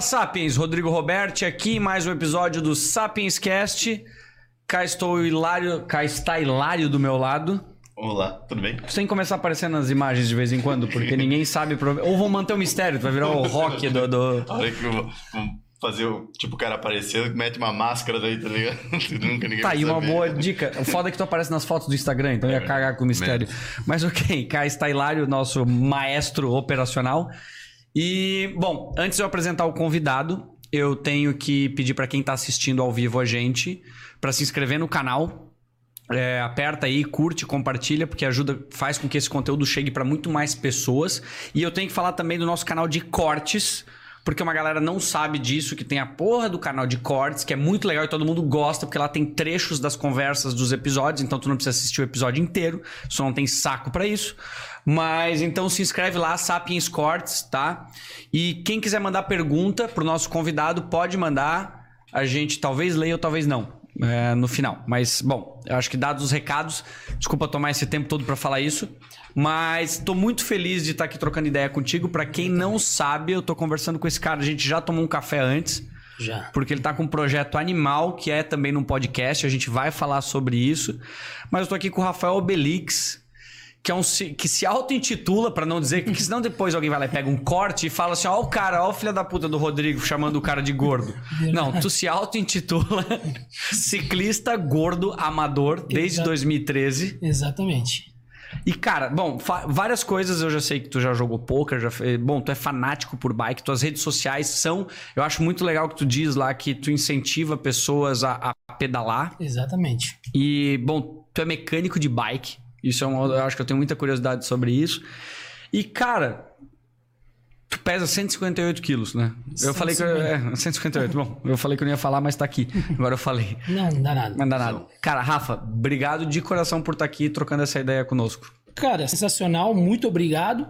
Fala Sapiens, Rodrigo Roberti aqui, mais um episódio do Sapiens Cast. Cá estou o Hilário, cá está Hilário do meu lado. Olá, tudo bem? Você tem que começar aparecendo nas imagens de vez em quando, porque ninguém sabe. Ou vão manter o mistério, tu vai virar o rock do. do... A hora que eu vou fazer o tipo o cara aparecer, mete uma máscara daí, tá ligado? Nunca ninguém Tá, e uma boa dica. O foda é que tu aparece nas fotos do Instagram, então ia cagar com o mistério. Mas ok, cá está Hilário, nosso maestro operacional. E, bom, antes de eu apresentar o convidado, eu tenho que pedir pra quem tá assistindo ao vivo a gente pra se inscrever no canal. É, aperta aí, curte, compartilha, porque ajuda, faz com que esse conteúdo chegue pra muito mais pessoas. E eu tenho que falar também do nosso canal de cortes, porque uma galera não sabe disso, que tem a porra do canal de cortes, que é muito legal e todo mundo gosta, porque lá tem trechos das conversas dos episódios, então tu não precisa assistir o episódio inteiro, só não tem saco pra isso. Mas então se inscreve lá, Sapiens Cortes, tá? E quem quiser mandar pergunta pro nosso convidado, pode mandar. A gente talvez leia ou talvez não. é, no final. Mas, bom, eu acho que dados os recados, desculpa tomar esse tempo todo pra falar isso. Mas tô muito feliz de estar aqui trocando ideia contigo. Pra quem não sabe, eu tô conversando com esse cara. A gente já tomou um café antes. Já. Porque ele tá com um projeto animal, que é também num podcast. A gente vai falar sobre isso. Mas eu tô aqui com o Rafael Obelix, que é um se- que se auto-intitula, pra não dizer, que senão depois alguém vai lá e pega um corte e fala assim: ó, o cara, ó, o filho da puta do Rodrigo chamando o cara de gordo. Não, tu se auto-intitula ciclista gordo amador desde Exato. 2013. Exatamente. E, cara, bom, várias coisas eu já sei que tu já jogou poker, já bom, tu é fanático por bike, tuas redes sociais são. Eu acho muito legal que tu diz lá que tu incentiva pessoas a, a pedalar. Exatamente. E, bom, tu é mecânico de bike. Isso é um. Eu acho que eu tenho muita curiosidade sobre isso. E, cara, tu pesa 158 quilos, né? Eu falei que. eu- É, 158. Bom, eu falei que eu não ia falar, mas tá aqui. Agora eu falei. Não, não dá nada. Não dá nada. Cara, Rafa, obrigado de coração por estar aqui trocando essa ideia conosco. Cara, sensacional. Muito obrigado.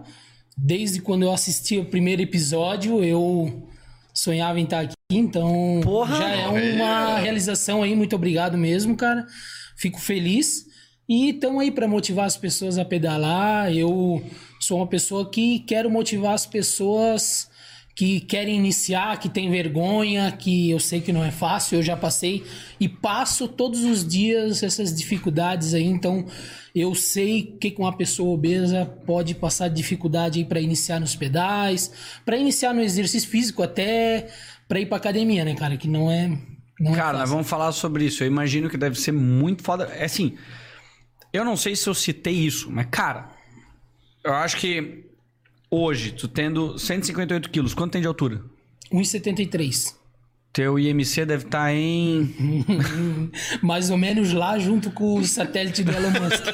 Desde quando eu assisti o primeiro episódio, eu sonhava em estar aqui. Então, Porra! já é uma realização aí. Muito obrigado mesmo, cara. Fico feliz. E estamos aí para motivar as pessoas a pedalar. Eu sou uma pessoa que quero motivar as pessoas que querem iniciar, que tem vergonha, que eu sei que não é fácil, eu já passei e passo todos os dias essas dificuldades aí, então eu sei que com uma pessoa obesa pode passar dificuldade aí para iniciar nos pedais, para iniciar no exercício físico até para ir para academia, né, cara, que não é não Cara, é nós vamos falar sobre isso. Eu imagino que deve ser muito foda. É assim, eu não sei se eu citei isso, mas, cara, eu acho que hoje, tu tendo 158 quilos, quanto tem de altura? 1,73. Teu IMC deve estar em. Mais ou menos lá junto com o satélite do Elon Musk.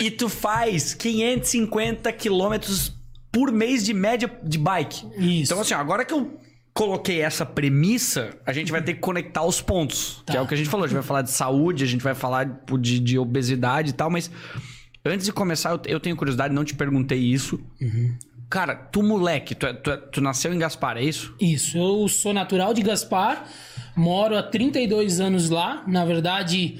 E tu faz 550 quilômetros por mês de média de bike. Isso. Então, assim, agora que eu coloquei essa premissa, a gente vai ter que conectar os pontos. Que Tá. é o que a gente falou. A gente vai falar de saúde, a gente vai falar tipo, de, de obesidade e tal, mas antes de começar, eu, eu tenho curiosidade, não te perguntei isso. Cara, tu moleque, tu, é- tu é- tu nasceu em Gaspar, é isso? Isso, eu sou natural de Gaspar, moro há 32 anos lá. Na verdade,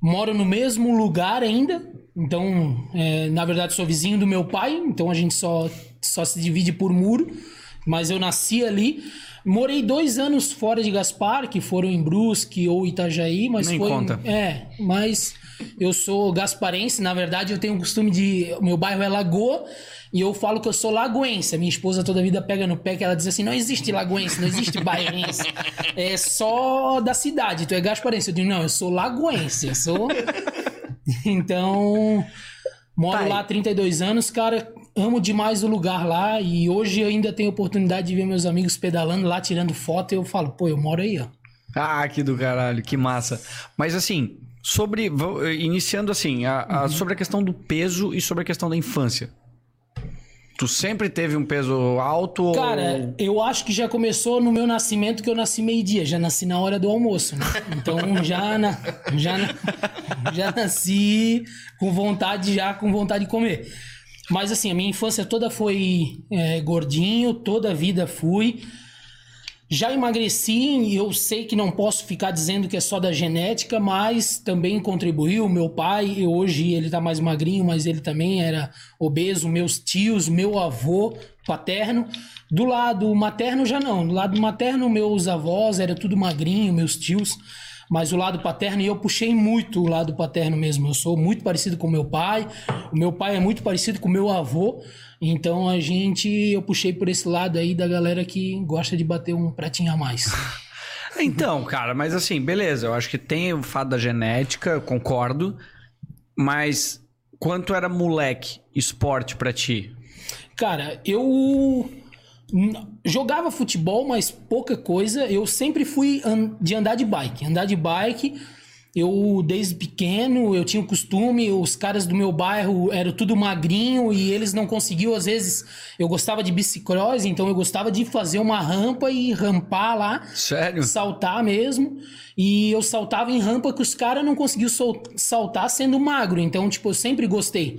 moro no mesmo lugar ainda. Então, é, na verdade, sou vizinho do meu pai, então a gente só, só se divide por muro. Mas eu nasci ali. Morei dois anos fora de Gaspar, que foram em Brusque ou Itajaí, mas Nem foi. conta. É, mas eu sou gasparense, na verdade eu tenho o costume de. Meu bairro é Lagoa e eu falo que eu sou lagoense. Minha esposa toda a vida pega no pé que ela diz assim: não existe lagoense, não existe bairrense. É só da cidade, tu é gasparense. Eu digo, não, eu sou lagoense, eu sou. Então. Moro Tá lá há 32 anos, cara. Amo demais o lugar lá e hoje ainda tenho oportunidade de ver meus amigos pedalando lá, tirando foto. E eu falo, pô, eu moro aí, ó. Ah, que do caralho, que massa. Mas assim, sobre. Iniciando assim, a- a- sobre a questão do peso e sobre a questão da infância. Tu sempre teve um peso alto Cara, ou... eu acho que já começou no meu nascimento, que eu nasci meio-dia. Já nasci na hora do almoço, né? Então já, na, já, na- já nasci com vontade, já com vontade de comer. Mas assim, a minha infância toda foi é, gordinho, toda a vida fui. Já emagreci e eu sei que não posso ficar dizendo que é só da genética, mas também contribuiu. Meu pai, hoje ele tá mais magrinho, mas ele também era obeso. Meus tios, meu avô paterno. Do lado materno já não. Do lado materno, meus avós era tudo magrinho, meus tios. Mas o lado paterno, e eu puxei muito o lado paterno mesmo. Eu sou muito parecido com meu pai. O meu pai é muito parecido com meu avô. Então a gente, eu puxei por esse lado aí da galera que gosta de bater um pratinho a mais. Então, cara, mas assim, beleza. Eu acho que tem o fato da genética, concordo. Mas quanto era moleque, esporte pra ti? Cara, eu jogava futebol, mas pouca coisa. Eu sempre fui de andar de bike. Andar de bike eu, desde pequeno, eu tinha o costume, os caras do meu bairro eram tudo magrinho e eles não conseguiam, às vezes, eu gostava de bicicross, então eu gostava de fazer uma rampa e rampar lá. Sério? Saltar mesmo. E eu saltava em rampa que os caras não conseguiam saltar sendo magro, então, tipo, eu sempre gostei.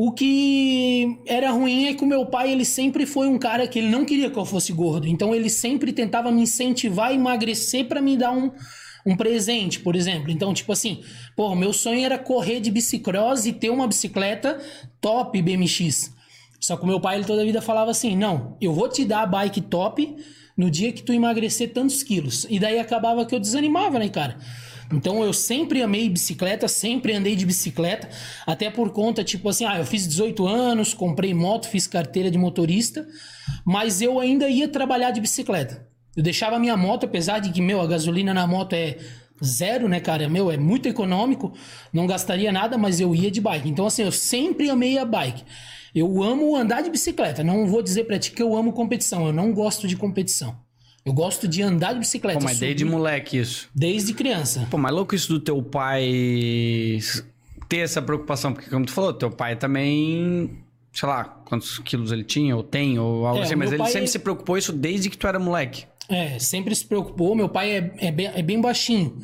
O que era ruim é que o meu pai, ele sempre foi um cara que ele não queria que eu fosse gordo. Então ele sempre tentava me incentivar a emagrecer para me dar um, um presente, por exemplo. Então, tipo assim, pô, meu sonho era correr de bicicross e ter uma bicicleta top BMX. Só que o meu pai, ele toda a vida falava assim: não, eu vou te dar a bike top no dia que tu emagrecer tantos quilos. E daí acabava que eu desanimava, né, cara? Então eu sempre amei bicicleta, sempre andei de bicicleta, até por conta, tipo assim, ah, eu fiz 18 anos, comprei moto, fiz carteira de motorista, mas eu ainda ia trabalhar de bicicleta. Eu deixava a minha moto, apesar de que, meu, a gasolina na moto é zero, né, cara? Meu, é muito econômico, não gastaria nada, mas eu ia de bike. Então, assim, eu sempre amei a bike. Eu amo andar de bicicleta. Não vou dizer pra ti que eu amo competição. Eu não gosto de competição. Eu gosto de andar de bicicleta. Pô, mas desde moleque isso? Desde criança. Pô, mas louco isso do teu pai ter essa preocupação, porque como tu falou, teu pai também sei lá, quantos quilos ele tinha, ou tem, ou algo é, assim, mas ele sempre é... se preocupou isso desde que tu era moleque. É, sempre se preocupou. Meu pai é, é, bem, é bem baixinho.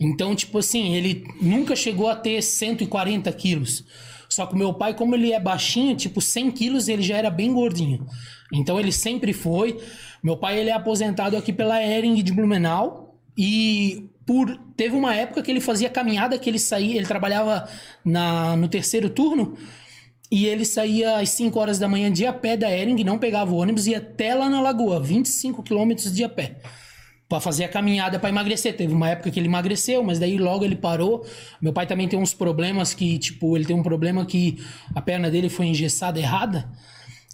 Então, tipo assim, ele nunca chegou a ter 140 quilos. Só que o meu pai, como ele é baixinho, tipo 100 quilos, ele já era bem gordinho. Então ele sempre foi. Meu pai ele é aposentado aqui pela Ering de Blumenau e por teve uma época que ele fazia caminhada que ele saía, ele trabalhava na, no terceiro turno e ele saía às 5 horas da manhã de a pé da Ering, não pegava o ônibus e ia até lá na lagoa, 25 quilômetros de a pé. Pra fazer a caminhada para emagrecer. Teve uma época que ele emagreceu, mas daí logo ele parou. Meu pai também tem uns problemas que, tipo, ele tem um problema que a perna dele foi engessada errada.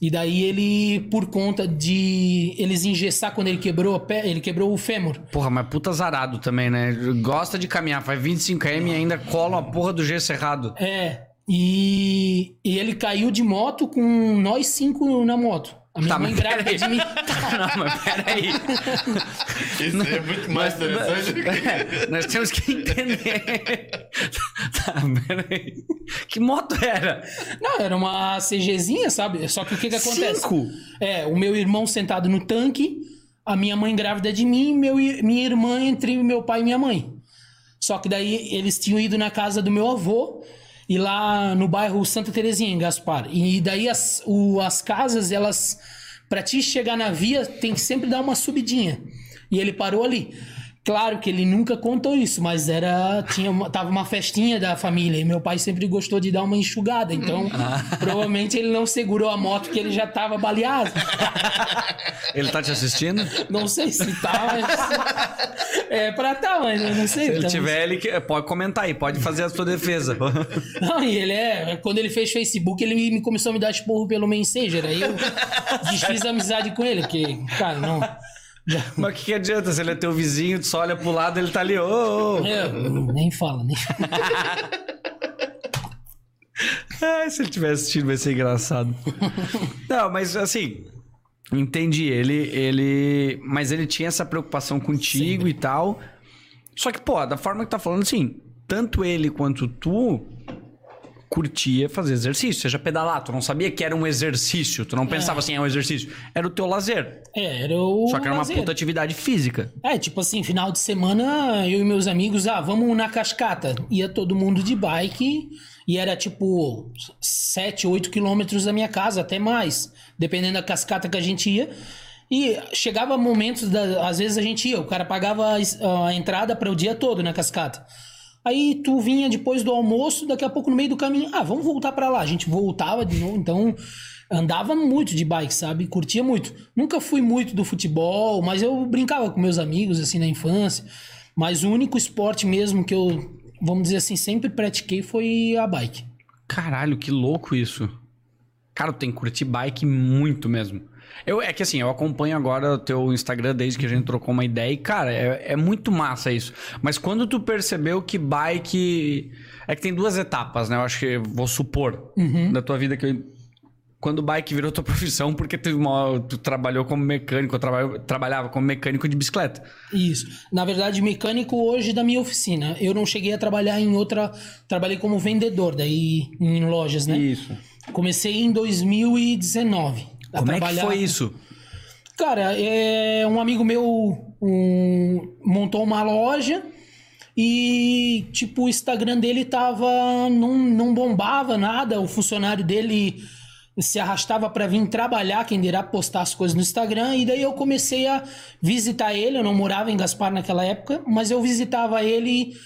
E daí ele, por conta de eles engessar quando ele quebrou a pé, ele quebrou o fêmur. Porra, mas puta zarado também, né? Gosta de caminhar, faz 25km e ainda cola a porra do gesso errado. É, e, e ele caiu de moto com nós cinco na moto. A minha tá, mãe grávida de mim. Não, mas peraí. Isso é muito mais nós, interessante. É, nós temos que entender. tá, peraí. Que moto era? Não, era uma CGzinha, sabe? Só que o que, que acontece? Cinco? É, o meu irmão sentado no tanque, a minha mãe grávida de mim, meu, minha irmã entre meu pai e minha mãe. Só que daí eles tinham ido na casa do meu avô e lá no bairro Santa Terezinha, em Gaspar. E daí as, o, as casas, elas. Pra ti chegar na via, tem que sempre dar uma subidinha. E ele parou ali. Claro que ele nunca contou isso, mas era tinha uma, tava uma festinha da família e meu pai sempre gostou de dar uma enxugada, então ah. provavelmente ele não segurou a moto que ele já tava baleado. Ele tá te assistindo? Não sei se tá, mas é pra tá, mas eu não sei. Se ele tiver, ele pode comentar aí, pode fazer a sua defesa. Não, e ele é, quando ele fez Facebook, ele me começou a me dar esporro pelo Messenger, aí eu desfiz amizade com ele, porque, cara, não Mas o que, que, adianta? Se ele é teu vizinho, tu só olha pro lado ele tá ali, ô. Oh, oh. nem fala, nem ah, se ele tiver assistindo, vai ser engraçado. Não, mas assim, entendi. Ele, ele. Mas ele tinha essa preocupação contigo e tal. Só que, pô, da forma que tá falando, assim, tanto ele quanto tu curtia fazer exercício, seja pedalar. Tu não sabia que era um exercício, tu não pensava é. assim, é um exercício. Era o teu lazer. É, era o. Só que era lazer. uma puta atividade física. É, tipo assim, final de semana, eu e meus amigos, ah, vamos na cascata. Ia todo mundo de bike e era tipo 7, 8 quilômetros da minha casa, até mais, dependendo da cascata que a gente ia. E chegava momentos, da, às vezes a gente ia, o cara pagava a, a entrada para o dia todo na cascata. Aí tu vinha depois do almoço, daqui a pouco no meio do caminho, ah, vamos voltar para lá. A gente voltava de novo, então andava muito de bike, sabe? Curtia muito. Nunca fui muito do futebol, mas eu brincava com meus amigos assim na infância. Mas o único esporte mesmo que eu, vamos dizer assim, sempre pratiquei foi a bike. Caralho, que louco isso. Cara, tem que curtir bike muito mesmo. Eu, é que assim, eu acompanho agora o teu Instagram desde que a gente trocou uma ideia e, cara, é, é muito massa isso. Mas quando tu percebeu que bike. É que tem duas etapas, né? Eu acho que vou supor Uhum. da tua vida que eu- quando bike virou tua profissão, porque teve uma, tu trabalhou como mecânico, eu traba- trabalhava como mecânico de bicicleta. Isso. Na verdade, mecânico hoje da minha oficina. Eu não cheguei a trabalhar em outra. Trabalhei como vendedor daí em lojas, né? Isso. Comecei em 2019. Como é que trabalhar- foi isso? Cara, é, um amigo meu um, montou uma loja e, tipo, o Instagram dele tava. Não, não bombava nada. O funcionário dele se arrastava para vir trabalhar, quem dirá postar as coisas no Instagram. E daí eu comecei a visitar ele. Eu não morava em Gaspar naquela época, mas eu visitava ele.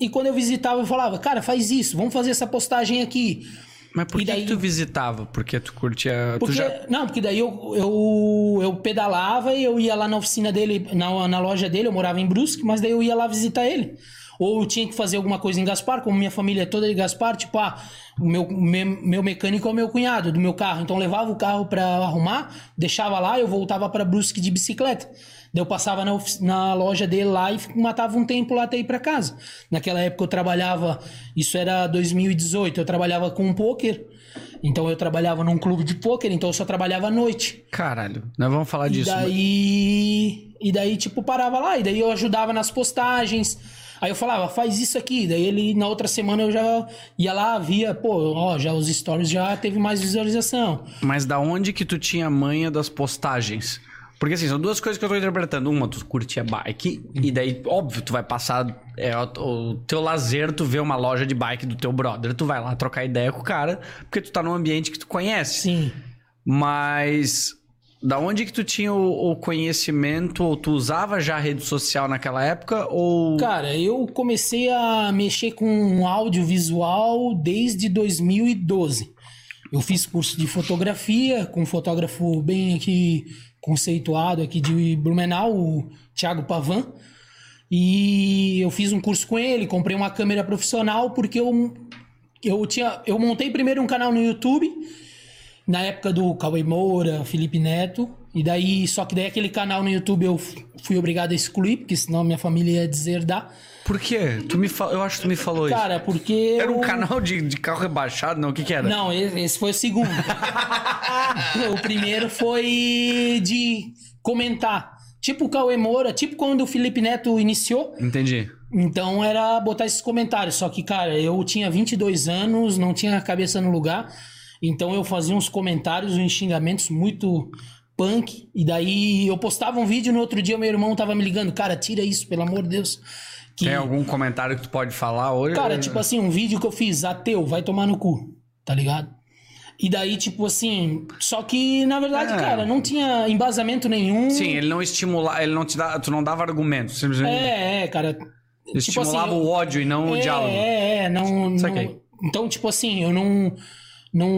E quando eu visitava, eu falava, cara, faz isso, vamos fazer essa postagem aqui. Mas por que, daí- que tu visitava? Porque tu curtia. tu Porque, já... Não, porque daí eu, eu, eu pedalava e eu ia lá na oficina dele, na, na loja dele, eu morava em Brusque, mas daí eu ia lá visitar ele. Ou eu tinha que fazer alguma coisa em Gaspar, como minha família é toda de Gaspar, tipo, ah, o meu, meu, meu mecânico é o meu cunhado do meu carro. Então levava o carro pra arrumar, deixava lá, eu voltava pra Brusque de bicicleta. Daí eu passava na, na loja dele lá e matava um tempo lá até ir pra casa. Naquela época eu trabalhava, isso era 2018, eu trabalhava com um poker. Então eu trabalhava num clube de pôquer, então eu só trabalhava à noite. Caralho, nós vamos falar E disso. daí, e daí, tipo, parava lá, e daí eu ajudava nas postagens. Aí eu falava, faz isso aqui. Daí ele, na outra semana, eu já ia lá, via, pô, ó, já os stories já teve mais visualização. Mas da onde que tu tinha manha das postagens? Porque assim, são duas coisas que eu tô interpretando. Uma, tu curtia bike, e daí, óbvio, tu vai passar. É, o, teu lazer, tu vê uma loja de bike do teu brother, tu vai lá trocar ideia com o cara, porque tu tá num ambiente que tu conhece. Sim. Mas da onde que tu tinha o, o conhecimento, ou tu usava já a rede social naquela época, ou. Cara, eu comecei a mexer com audiovisual desde 2012. Eu fiz curso de fotografia com um fotógrafo bem aqui conceituado aqui de Blumenau, o Thiago Pavan. E eu fiz um curso com ele, comprei uma câmera profissional porque eu eu tinha eu montei primeiro um canal no YouTube na época do Cauê Moura, Felipe Neto, e daí só que daí aquele canal no YouTube eu fui obrigado a excluir, porque senão minha família ia deserdar. Por quê? Tu me fa... Eu acho que tu me falou isso. Cara, porque Era um eu- canal de, de carro rebaixado, não? O que que era? Não, esse foi o segundo. o primeiro foi de comentar. Tipo o Cauê Moura, tipo quando o Felipe Neto iniciou. Entendi. Então era botar esses comentários. Só que, cara, eu tinha 22 anos, não tinha a cabeça no lugar. Então eu fazia uns comentários, uns xingamentos muito punk. E daí eu postava um vídeo no outro dia, meu irmão tava me ligando. Cara, tira isso, pelo amor de Deus. Que, Tem algum comentário que tu pode falar hoje? Cara, tipo assim, um vídeo que eu fiz, ateu, vai tomar no cu, tá ligado? E daí, tipo assim, só que, na verdade, É. cara, não tinha embasamento nenhum. Sim, ele não estimulava, ele não te dá, tu não dava argumento, simplesmente É, é, cara. tipo estimulava assim, o ódio e não o é, diálogo. É, é, não, não. Então, tipo assim, eu não. Não.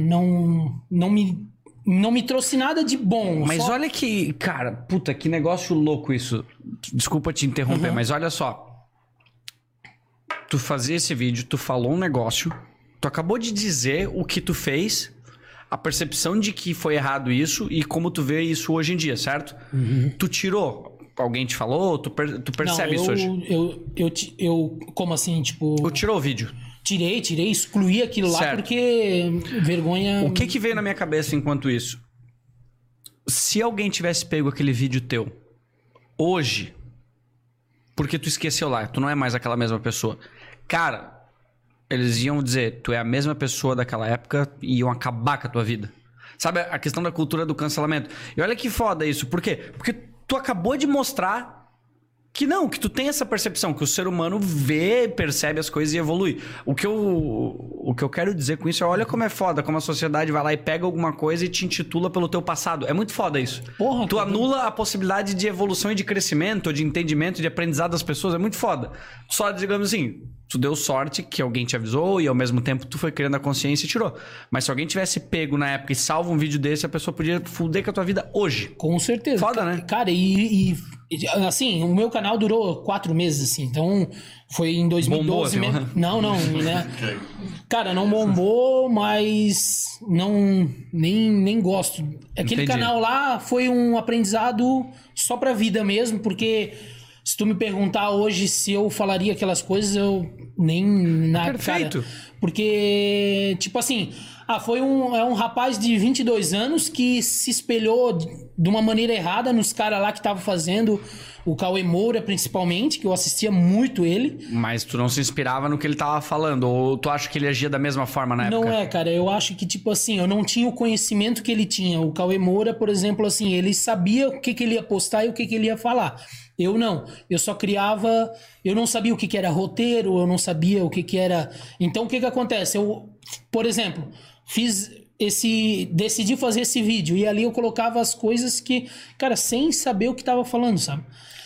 Não. Não me. Não me trouxe nada de bom. Mas só- olha que, cara, puta, que negócio louco isso. Desculpa te interromper, Uhum. mas olha só. Tu fazia esse vídeo, tu falou um negócio, tu acabou de dizer o que tu fez, a percepção de que foi errado isso e como tu vê isso hoje em dia, certo? Tu tirou. Alguém te falou? Tu, per- tu percebe Uhum. não, isso eu, hoje? Eu, eu, ti- eu, como assim, tipo. Tu tirou o vídeo. Tirei, tirei, excluí aquilo lá Certo. porque vergonha. O que que veio na minha cabeça enquanto isso? Se alguém tivesse pego aquele vídeo teu hoje, porque tu esqueceu lá, tu não é mais aquela mesma pessoa. Cara, eles iam dizer, tu é a mesma pessoa daquela época e iam acabar com a tua vida. Sabe a questão da cultura do cancelamento? E olha que foda isso. Por quê? Porque tu acabou de mostrar que não, que tu tem essa percepção, que o ser humano vê, percebe as coisas e evolui. O que eu, o que eu quero dizer com isso é, olha como é foda, como a sociedade vai lá e pega alguma coisa e te intitula pelo teu passado. É muito foda isso. Porra, tu anula a possibilidade de evolução e de crescimento, de entendimento, de aprendizado das pessoas. É muito foda. Só, digamos assim, tu deu sorte que alguém te avisou e ao mesmo tempo tu foi criando a consciência e tirou. Mas se alguém tivesse pego na época e salva um vídeo desse, a pessoa podia fuder com a tua vida hoje. Com certeza. Foda, Ca- né? Cara, e, e- assim, o meu canal durou quatro meses, assim. Então, foi em 2012 Bombou, assim, mesmo. né? Não, não, né? Cara, não bombou, mas não nem, nem gosto. Aquele Entendi. canal lá foi um aprendizado só pra vida mesmo, porque se tu me perguntar hoje se eu falaria aquelas coisas, eu nem na Perfeito. cara, porque tipo assim, ah, foi um é um rapaz de 22 anos que se espelhou de uma maneira errada nos caras lá que estavam fazendo o Cauê Moura principalmente, que eu assistia muito ele. Mas tu não se inspirava no que ele tava falando, ou tu acha que ele agia da mesma forma na Não época? é, cara. Eu acho que, tipo assim, eu não tinha o conhecimento que ele tinha. O Cauê Moura, por exemplo, assim, ele sabia o que, que ele ia postar e o que, que ele ia falar. Eu não. Eu só criava. Eu não sabia o que, que era roteiro, eu não sabia o que, que era. Então, o que, que acontece? Eu, por exemplo, fiz esse. Decidi fazer esse vídeo e ali eu colocava as coisas que, cara, sem saber o que tava falando, sabe?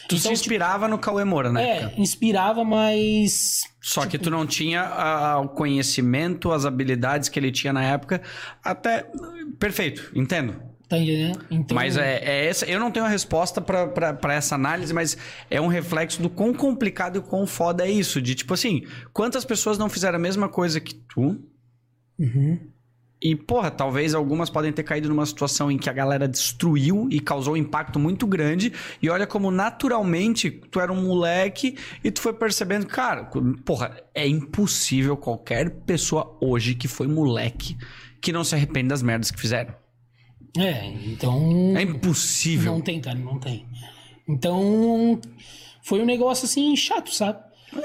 Tu se Então, inspirava no Cauê Moura na É, época. inspirava, mas. Só que tu não tinha ah, o conhecimento, as habilidades que ele tinha na época. Até. Perfeito, entendo. Então, Mas é, é essa. Eu não tenho a resposta pra essa análise, mas é um reflexo do quão complicado e quão foda é isso. De tipo assim, quantas pessoas não fizeram a mesma coisa que tu? Uhum. E, porra, talvez algumas podem ter caído numa situação em que a galera destruiu e causou um impacto muito grande. E olha como naturalmente tu era um moleque e tu foi percebendo, cara, porra, é impossível qualquer pessoa hoje que foi moleque que não se arrepende das merdas que fizeram. É, então. É impossível. Não tem, cara, não tem. Então, foi um negócio assim chato, sabe?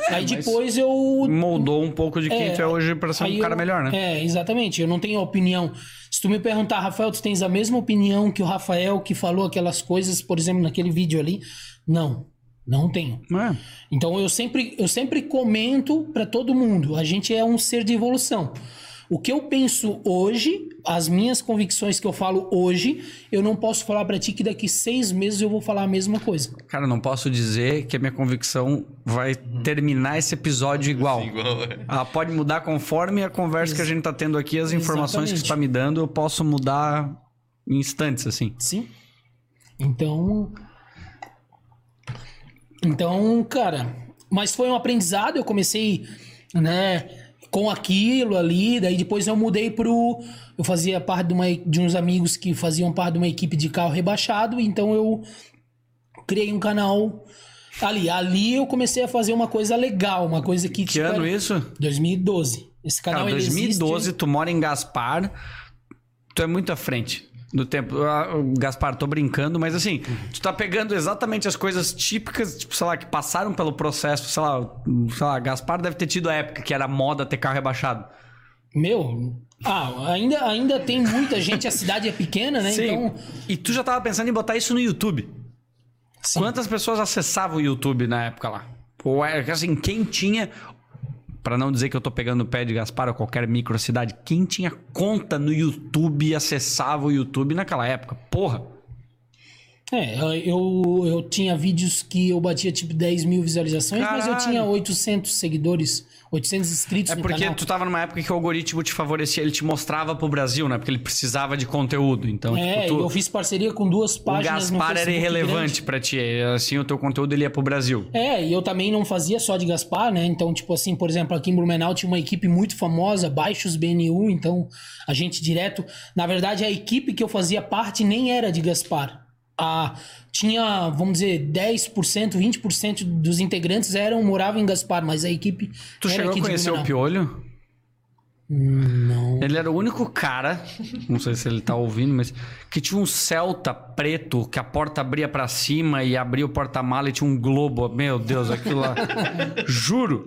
aí mas- depois eu. Moldou um pouco de quem É, tu é hoje pra ser aí um cara eu- melhor, né? É, exatamente. Eu não tenho opinião. Se tu me perguntar, Rafael, tu tens a mesma opinião que o Rafael que falou aquelas coisas, por exemplo, naquele vídeo ali? Não, não tenho. É. Então eu sempre, eu sempre comento pra todo mundo, a gente é um ser de evolução. O que eu penso hoje, as minhas convicções que eu falo hoje, eu não posso falar pra ti que daqui seis meses eu vou falar a mesma coisa. Cara, não posso dizer que a minha convicção vai terminar esse episódio igual. Igual, é. Ela pode mudar conforme a conversa que a gente tá tendo aqui, as informações que Exatamente. você tá me dando, eu posso mudar em instantes, assim. Sim. Então. Então, cara. Mas foi um aprendizado. Eu comecei, né, com aquilo ali. Daí depois eu mudei pro. Eu fazia parte de, uma, de uns amigos que faziam parte de uma equipe de carro rebaixado. Então eu criei um canal ali. Ali eu comecei a fazer uma coisa legal, uma coisa que. Que tipo, ano era- isso? 2012. Esse canal Cara, ele 2012, existe- tu mora em Gaspar, tu é muito à frente do tempo. Ah, Gaspar, tô brincando, mas assim, tu tá pegando exatamente as coisas típicas, tipo, sei lá, que passaram pelo processo, sei lá, sei lá, Gaspar deve ter tido a época que era moda ter carro rebaixado. Meu. Ah, ainda, ainda tem muita gente, a cidade é pequena, né? Então. E tu já tava pensando em botar isso no YouTube. sim. Quantas pessoas acessavam o YouTube na época lá? Pô, é, assim, quem tinha. Pra não dizer que eu tô pegando o pé de Gaspar ou qualquer microcidade, quem tinha conta no YouTube e acessava o YouTube naquela época? Porra! É, eu, eu tinha vídeos que eu batia tipo 10 mil visualizações, mas eu Caralho. tinha 800 seguidores, 800 inscritos É no porque canal. tu tava numa época que o algoritmo te favorecia, ele te mostrava pro Brasil, né? Porque ele precisava de conteúdo. Então, É, tipo, tu, eu fiz parceria com duas o páginas no Gaspar era irrelevante pra ti. Assim, o teu conteúdo ele ia pro Brasil. É, e eu também não fazia só de Gaspar, né? Então, tipo assim, por exemplo, aqui em Blumenau tinha uma equipe muito famosa, Baixos BNU, então a gente direto. Na verdade, a equipe que eu fazia parte nem era de Gaspar. A, tinha, vamos dizer, 10%, 20% dos integrantes eram moravam em Gaspar, mas a equipe. Tu chegou a conhecer o. Piolho? Não. Ele era o único cara, não sei se ele tá ouvindo, mas que tinha um Celta preto que a porta abria pra cima e abria o porta-mala e tinha um globo. Meu Deus, aquilo lá. Juro.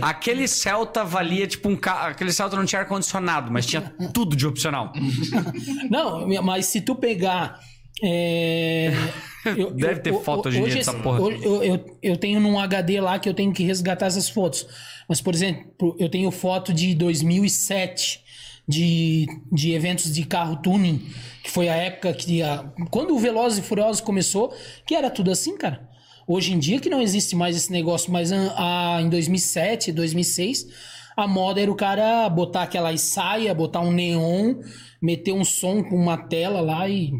Aquele Celta valia tipo um carro. Aquele Celta não tinha ar-condicionado, mas tinha tudo de opcional. Não, mas se tu pegar. É, Eu- Deve eu- ter foto hoje em dia dessa porra. hoje eu, eu, tenho num HD lá que eu tenho que resgatar essas fotos. Mas, por exemplo, eu tenho foto de 2007 de, de eventos de carro tuning, que foi a época que. A, quando o Velozes e Furiosos começou, que era tudo assim, cara. Hoje em dia que não existe mais esse negócio, mas ah, ah, em 2007, 2006, a moda era o cara botar aquela saia, botar um neon, meter um som com uma tela lá e.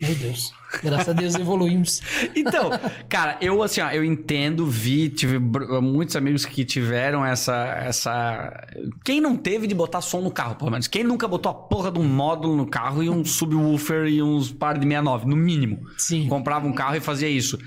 Meu Deus. Graças a Deus evoluímos. Então, cara, eu assim, ó, eu entendo, vi, tive muitos amigos que tiveram essa, essa. Quem não teve de botar som no carro, pelo menos? Quem nunca botou a porra de um módulo no carro e um subwoofer e uns par de 69, no mínimo? Sim. Comprava um carro e fazia isso.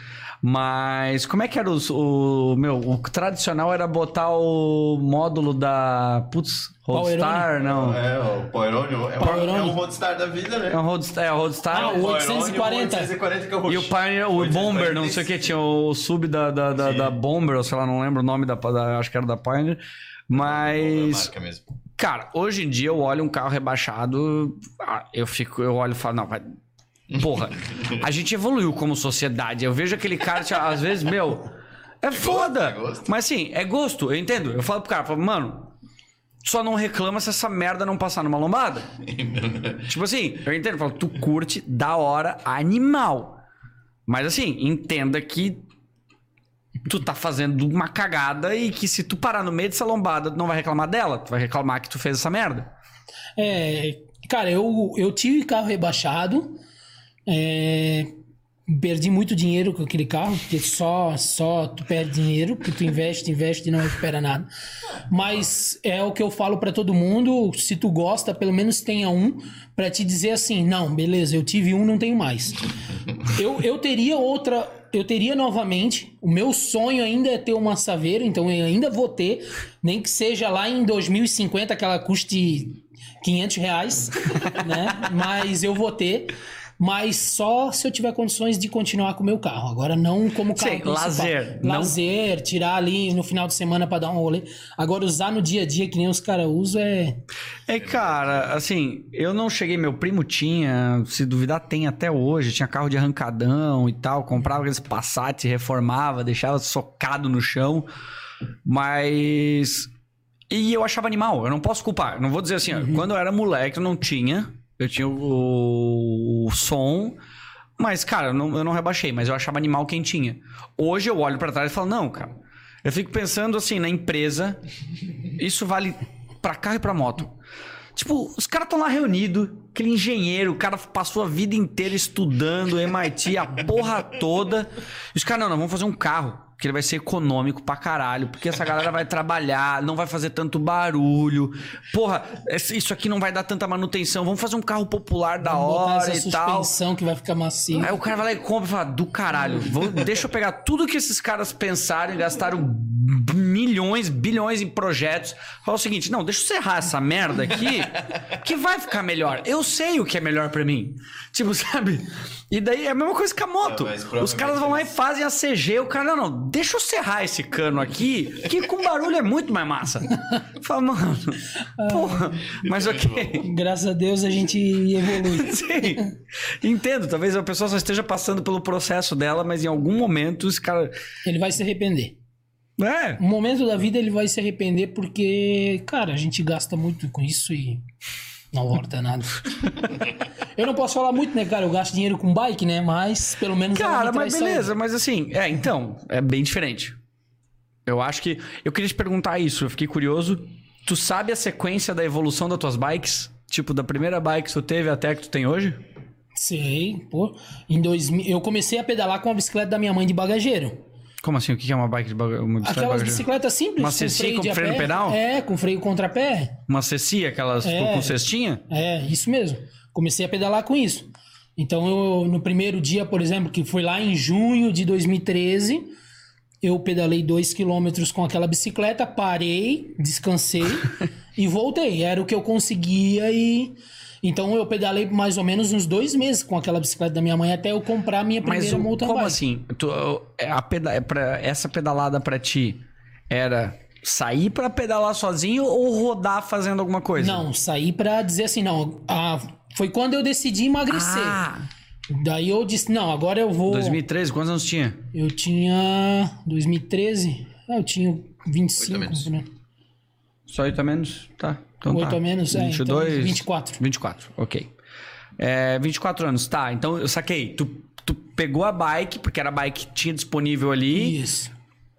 Mas como é que era os- o. Meu, o tradicional era botar o módulo da. Putz, Roadstar, não. É, o Poirônio é, Poirônio. é um roadstar da vida, né? É um Roadstar, é o Roadstar. Ah, o Poirônio, 840. 840 que é o E o Pioneer, o 846. Bomber, não sei o que, tinha o sub da, da, da, da Bomber, ou sei lá, não lembro o nome da, da- acho que era da Pioneer. É a Mas, marca mesmo. cara, hoje em dia eu olho um carro rebaixado, ah, eu fico, eu olho e falo, não, vai. Porra, a gente evoluiu como sociedade. Eu vejo aquele cara, tipo, às vezes, meu, é foda. é gosto. Mas assim, é gosto, eu entendo. Eu falo pro cara, falo, mano, só não reclama se essa merda não passar numa lombada. Tipo assim, eu entendo, eu falo, tu curte da hora animal. Mas assim, entenda que tu tá fazendo uma cagada e que se tu parar no meio dessa lombada, tu não vai reclamar dela, tu vai reclamar que tu fez essa merda. É, cara, eu, eu tive carro rebaixado. É, perdi muito dinheiro com aquele carro, porque só, só tu perde dinheiro, porque tu investe, investe e não recupera nada. Mas é o que eu falo pra todo mundo: se tu gosta, pelo menos tenha um pra te dizer assim: não, beleza, eu tive um, não tenho mais. Eu, eu teria outra. Eu teria novamente. O meu sonho ainda é ter uma Saveiro, então eu ainda vou ter. Nem que seja lá em 2050, que ela custe 500 reais, né? Mas eu vou ter. Mas só se eu tiver condições de continuar com o meu carro. Agora não como carro Sim, principal. lazer, não- Lazer, tirar ali no final de semana pra dar um rolê. Agora usar no dia a dia que nem os caras usam é... É, cara, assim, eu não cheguei, meu primo tinha, se duvidar, tem até hoje, tinha carro de arrancadão e tal, comprava aqueles Passat, reformava, deixava socado no chão, mas. E eu achava animal, eu não posso culpar, não vou dizer assim, ó, quando eu era moleque eu não tinha, eu tinha o, o som. Mas, cara, eu não, eu não rebaixei, mas eu achava animal quem tinha. Hoje eu olho pra trás e falo, não, cara. Eu fico pensando assim, na empresa, isso vale pra carro e pra moto. Tipo, os caras estão lá reunidos, aquele engenheiro, o cara passou a vida inteira estudando MIT, a porra toda. E os caras, não, não, vamos fazer um carro, que ele vai ser econômico pra caralho, porque essa galera vai trabalhar, não vai fazer tanto barulho. Porra, isso aqui não vai dar tanta manutenção, vamos fazer um carro popular da botar hora e tal. suspensão que vai ficar macio. Aí o cara vai lá e compra e fala, do caralho, vou- deixa eu pegar tudo que esses caras pensaram e gastaram milhões, bilhões em projetos. Fala o seguinte, não, deixa eu serrar essa merda aqui, que vai ficar melhor. Eu sei o que é melhor pra mim. Tipo, sabe? E daí é a mesma coisa com a moto. É, Os caras vão lá e fazem a CG, o cara, não, não, deixa eu serrar esse cano aqui, que com barulho é muito mais massa. Fala, mano, porra, mas ok. Graças a Deus a gente evolui. Sim, entendo. Talvez a pessoa só esteja passando pelo processo dela, mas em algum momento esse cara. Ele vai se arrepender. É. Um momento da vida ele vai se arrepender porque, cara, a gente gasta muito com isso e não volta nada. Eu não posso falar muito, né, cara? Eu gasto dinheiro com bike, né? Mas pelo menos. ela Cara, mas saúde. beleza, mas assim, é, então, é bem diferente. Eu acho que. Eu queria te perguntar isso, eu fiquei curioso. Tu sabe a sequência da evolução das tuas bikes? Tipo, da primeira bike que tu teve até que tu tem hoje? Sei, pô. Em 2000, eu comecei a pedalar com a bicicleta da minha mãe de bagageiro. Como assim? O que é uma bike de baga... uma bicicleta de Aquelas bagageiro? bicicletas simples. Uma ceci com de freio no pedal? É, com freio contrapé. Uma ceci, aquelas É. com cestinha? É, isso mesmo. Comecei a pedalar com isso. Então, eu, no primeiro dia, por exemplo, que foi lá em junho de 2013, eu pedalei dois quilômetros com aquela bicicleta, parei, descansei e voltei. Era o que eu conseguia e... Então, eu pedalei mais ou menos uns dois meses com aquela bicicleta da minha mãe até eu comprar a minha Mas primeira o- mountain como bike. assim? Tu, é a peda é pra, essa pedalada pra ti era sair pra pedalar sozinho ou rodar fazendo alguma coisa? Não, saí pra dizer assim, não. ah, foi quando eu decidi emagrecer. Ah, Daí eu disse, não, agora eu vou. 2013, quantos anos tinha? Eu tinha. 2013? Ah, eu tinha 25. Oito a menos. né? Só 8 a menos? Tá. Então Oito tá. a menos, é, então, 22, 24. 24, ok. É, 24 anos, tá. Então eu saquei. Tu, tu pegou a bike, porque era a bike que tinha disponível ali, Isso.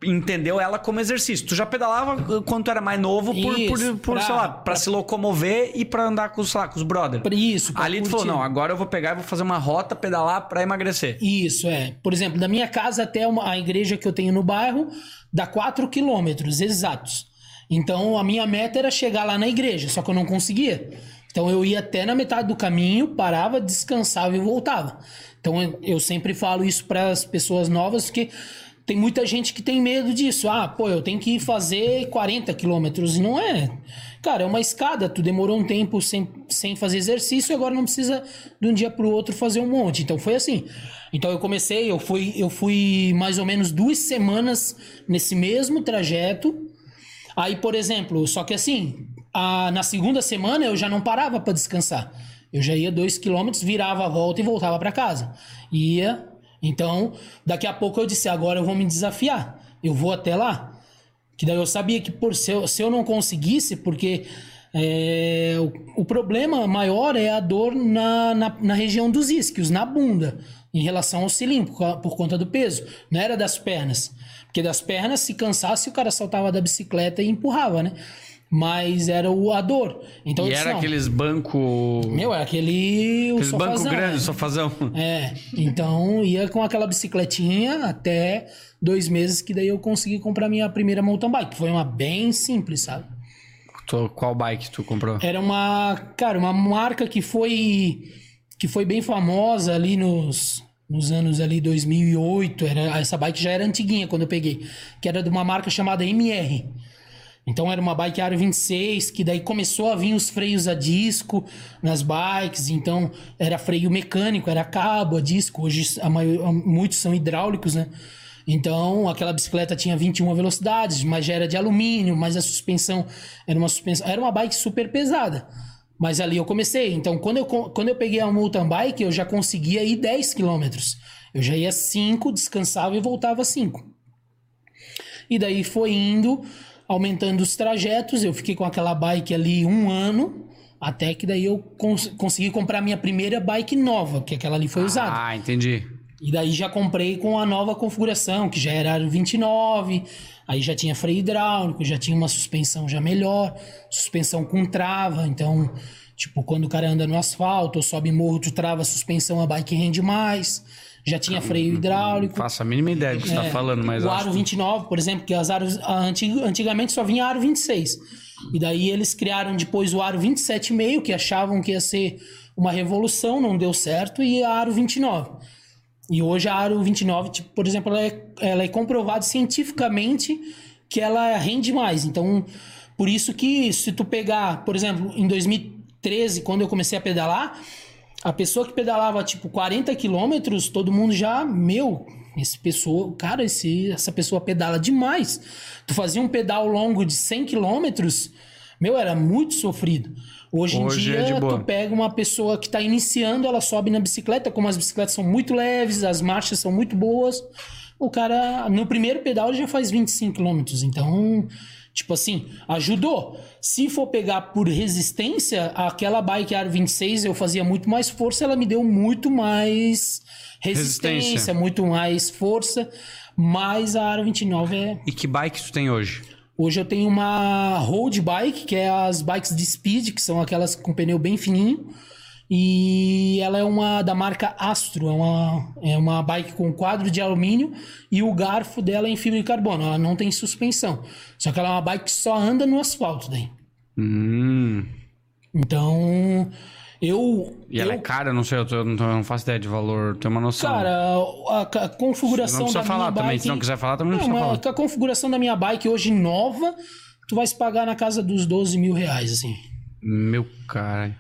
entendeu ela como exercício. Tu já pedalava quando tu era mais novo por, por, Isso, por, pra- sei lá, pra, pra- se locomover e pra andar com, sei lá, com os brothers. Pra Isso. pra Ali tu falou, curtir. não, agora eu vou pegar e vou fazer uma rota, pedalar pra emagrecer. Isso, é. Por exemplo, da minha casa até uma- a igreja que eu tenho no bairro, dá 4 quilômetros exatos. Então, a minha meta era chegar lá na igreja, só que eu não conseguia. Então, eu ia até na metade do caminho, parava, descansava e voltava. Então, eu, sempre falo isso para as pessoas novas, porque tem muita gente que tem medo disso. Ah, pô, eu tenho que fazer 40 quilômetros. Não é. Cara, é uma escada. Tu demorou um tempo sem, sem fazer exercício e agora não precisa de um dia pro outro fazer um monte. Então foi assim. Então eu comecei, eu fui, eu fui mais ou menos duas semanas nesse mesmo trajeto. Aí, por exemplo, só que assim, a- na segunda semana eu já não parava para descansar. Eu já ia dois quilômetros, virava a volta e voltava para casa. Ia. Então, daqui a pouco eu disse: agora eu vou me desafiar. Eu vou até lá. Que daí eu sabia que por se eu, se eu não conseguisse, porque é, o, o problema maior é a dor na, na, na região dos isquios, na bunda, em relação ao cilindro, por, por conta do peso. Não era das pernas. Porque das pernas, se cansasse, o cara saltava da bicicleta e empurrava, né? Mas era o, a dor. Então e disse, era não, aqueles banco. Meu, era aquele. Aqueles banco sofazão, grande, né? sofazão. É, então ia com aquela bicicletinha até dois meses que daí eu consegui comprar minha primeira mountain bike. Foi uma bem simples, sabe? Tu- Qual bike tu comprou? Era uma, cara, uma marca que foi que foi bem famosa ali nos, nos anos ali 2008. Era, essa bike já era antiguinha quando eu peguei, que era de uma marca chamada MR. Então era uma bike Aro 26, que daí começou a vir os freios a disco nas bikes, então era freio mecânico, era cabo a disco, hoje a maior, muitos são hidráulicos, né? Então aquela bicicleta tinha 21 velocidades, mas já era de alumínio, mas a suspensão era uma suspensão, era uma bike super pesada. Mas ali eu comecei, então quando eu, quando eu peguei a mountain bike, eu já conseguia ir 10 quilômetros. Eu já ia 5, descansava e voltava 5. E daí foi indo, aumentando os trajetos. Eu fiquei com aquela bike ali um ano, até que daí eu cons consegui comprar minha primeira bike nova, que aquela ali foi usada. Ah, entendi. E daí já comprei com a nova configuração, que já era aro 29, aí já tinha freio hidráulico, já tinha uma suspensão já melhor, suspensão com trava, então, tipo, quando o cara anda no asfalto ou sobe morro, tu trava a suspensão, a bike rende mais. Já tinha freio hidráulico. Faço a mínima ideia do que você tá falando, mas É, o aro que- 29, por exemplo, que as aros antig- antigamente só vinha aro 26. E daí eles criaram depois o aro 27,5, que achavam que ia ser uma revolução, não deu certo, e a aro 29. E hoje a aro 29, tipo, por exemplo, ela é, ela é comprovado cientificamente que ela rende mais. Então, por isso que se tu pegar, por exemplo, em 2013, quando eu comecei a pedalar, a pessoa que pedalava tipo 40 quilômetros, todo mundo já, meu, esse pessoa, cara, esse, essa pessoa pedala demais. Tu fazia um pedal longo de 100 quilômetros, meu, era muito sofrido. Hoje, Hoje em é dia, boa. tu pega uma pessoa que tá iniciando, ela sobe na bicicleta, como as bicicletas são muito leves, as marchas são muito boas. O cara, no primeiro pedal, já faz 25 quilômetros. Então, tipo assim, ajudou. Se for pegar por resistência, aquela bike Aro 26 eu fazia muito mais força, ela me deu muito mais resistência, Resistência. muito mais força. Mas a Aro 29 é. E que bike tu tem hoje? Hoje eu tenho uma road bike, que é as bikes de speed, que são aquelas com pneu bem fininho. E ela é uma da marca Astro, é uma, é uma bike com quadro de alumínio e o garfo dela é em fibra de carbono. Ela não tem suspensão. Só que ela é uma bike que só anda no asfalto daí. Hum. Então, eu. E ela eu- é cara, não sei, eu, tô- eu não, não faço ideia de valor, tem uma noção. Cara, a, a configuração Não precisa da falar minha também, bike... se não quiser falar, também não precisa mas falar. A configuração da minha bike hoje nova, tu vai se pagar na casa dos 12 mil reais, assim. Meu caralho.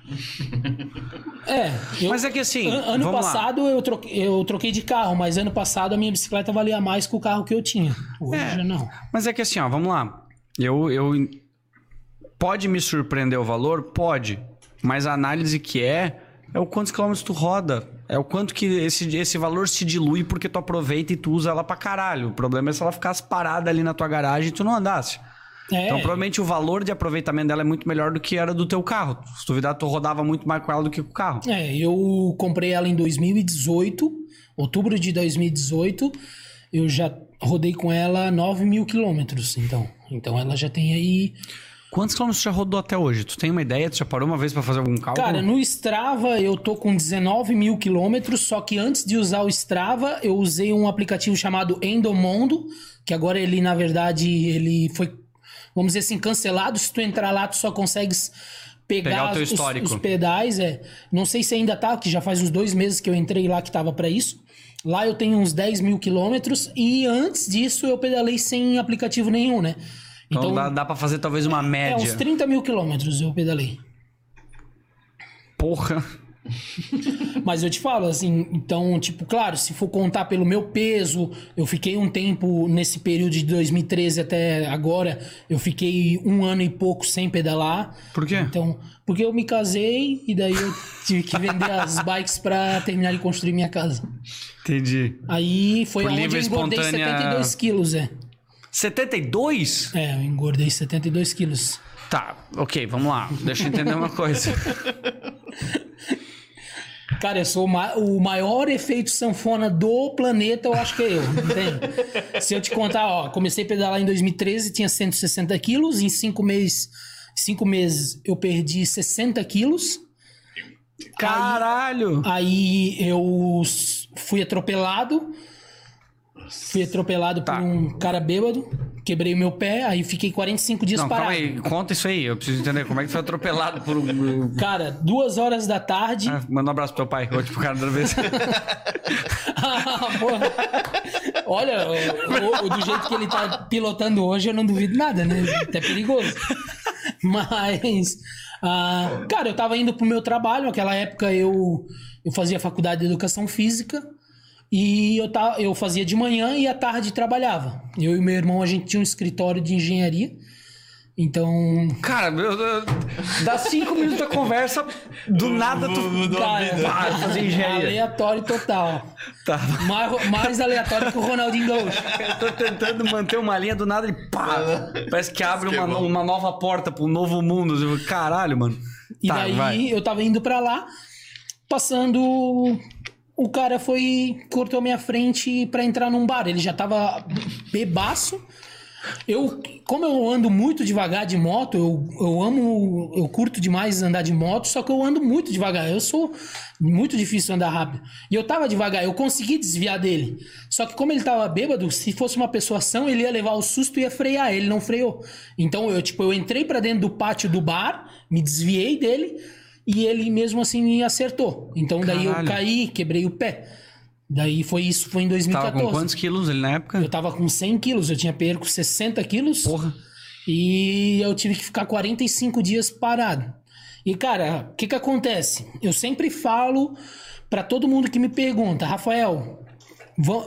É, eu, Mas é que assim, an- ano vamos lá. passado eu troquei, eu troquei de carro, mas ano passado a minha bicicleta valia mais que o carro que eu tinha. Hoje É. não. Mas é que assim, ó, vamos lá. Eu, eu. Pode me surpreender o valor? Pode. Mas a análise que é, é o quantos quilômetros tu roda É o quanto que esse, esse valor se dilui porque tu aproveita e tu usa ela pra caralho. O problema é se ela ficasse parada ali na tua garagem e tu não andasse. É, Então, provavelmente o valor de aproveitamento dela é muito melhor do que era do teu carro. Se duvidar, tu rodava muito mais com ela do que com o carro. é, eu comprei ela em 2018, outubro de 2018. Eu já rodei com ela 9 mil quilômetros, então. Então ela já tem aí. Quantos quilômetros tu já rodou até hoje? Tu tem uma ideia? Tu já parou uma vez pra fazer algum cálculo? Cara, no Strava eu tô com 19 mil quilômetros, só que antes de usar o Strava, eu usei um aplicativo chamado Endomondo, que agora ele, na verdade, ele foi, vamos dizer assim, cancelado. Se tu entrar lá, tu só consegues pegar, Pegar os- histórico. Os, pedais. É. Não sei se ainda tá, que já faz uns dois meses que eu entrei lá que tava pra isso. Lá eu tenho uns 10 mil quilômetros e antes disso eu pedalei sem aplicativo nenhum, né? Então dá, dá pra fazer talvez uma é média. uns 30 mil quilômetros eu pedalei. Porra. Mas eu te falo, assim, então, tipo, claro, se for contar pelo meu peso, eu fiquei um tempo nesse período de 2013 até agora, eu fiquei um ano e pouco sem pedalar. Por quê? Então, porque eu me casei e daí eu tive que vender as bikes pra terminar de construir minha casa. Entendi. Aí foi Por onde eu engordei espontânea- 72 quilos, é. 72? É, eu engordei 72 quilos. Tá, ok, vamos lá. Deixa eu entender uma coisa. Cara, eu sou o ma- o maior efeito sanfona do planeta, eu acho que é eu, entende? Se eu te contar, ó, comecei a pedalar em 2013, tinha 160 quilos, em cinco meses, cinco meses eu perdi 60 quilos, Caralho! aí eu s- fui atropelado, fui atropelado Tá. por um cara bêbado, quebrei o meu pé, aí fiquei 45 dias Não, parado. calma aí, conta isso aí. Eu preciso entender como é que foi atropelado por um. Cara, duas horas da tarde, Ah, manda um abraço pro teu pai. Vou tipo, cara outra vez. Ah, porra. Olha, o- o- do jeito que ele tá pilotando hoje, eu não duvido nada, né? Até perigoso. Mas, ah, cara, eu tava indo pro meu trabalho. Naquela época eu, eu fazia faculdade de educação física. E eu, ta, eu fazia de manhã e à tarde trabalhava. Eu e meu irmão, a gente tinha um escritório de engenharia. Então, Cara, eu, eu, dá cinco minutos da conversa, do nada tu. Mudou cara, fazer engenharia. aleatório total. Tá. Mais, mais aleatório que o Ronaldinho Gaúcho. Eu tô tentando manter uma linha do nada e pá! Parece que abre uma, uma nova porta pro novo mundo. Caralho, mano. E Tá, daí vai. eu tava indo pra lá, passando. O cara foi. cortou minha frente pra entrar num bar. Ele já tava bebaço. Eu, como eu ando muito devagar de moto, eu, eu amo, eu curto demais andar de moto, só que eu ando muito devagar. Eu sou muito difícil andar rápido. E eu tava devagar, eu consegui desviar dele. Só que como ele tava bêbado, se fosse uma pessoa sã, ele ia levar o susto e ia frear. Ele não freou. Então eu, tipo, eu entrei pra dentro do pátio do bar, me desviei dele e ele mesmo assim me acertou. Então daí Caralho. eu caí, quebrei o pé. Daí foi isso, foi em Tava 2014. com quantos quilos ele na época? Eu tava com 100 quilos, eu tinha perco 60 quilos. Porra. E eu tive que ficar 45 dias parado. E, cara, o que que acontece? Eu sempre falo pra todo mundo que me pergunta, Rafael,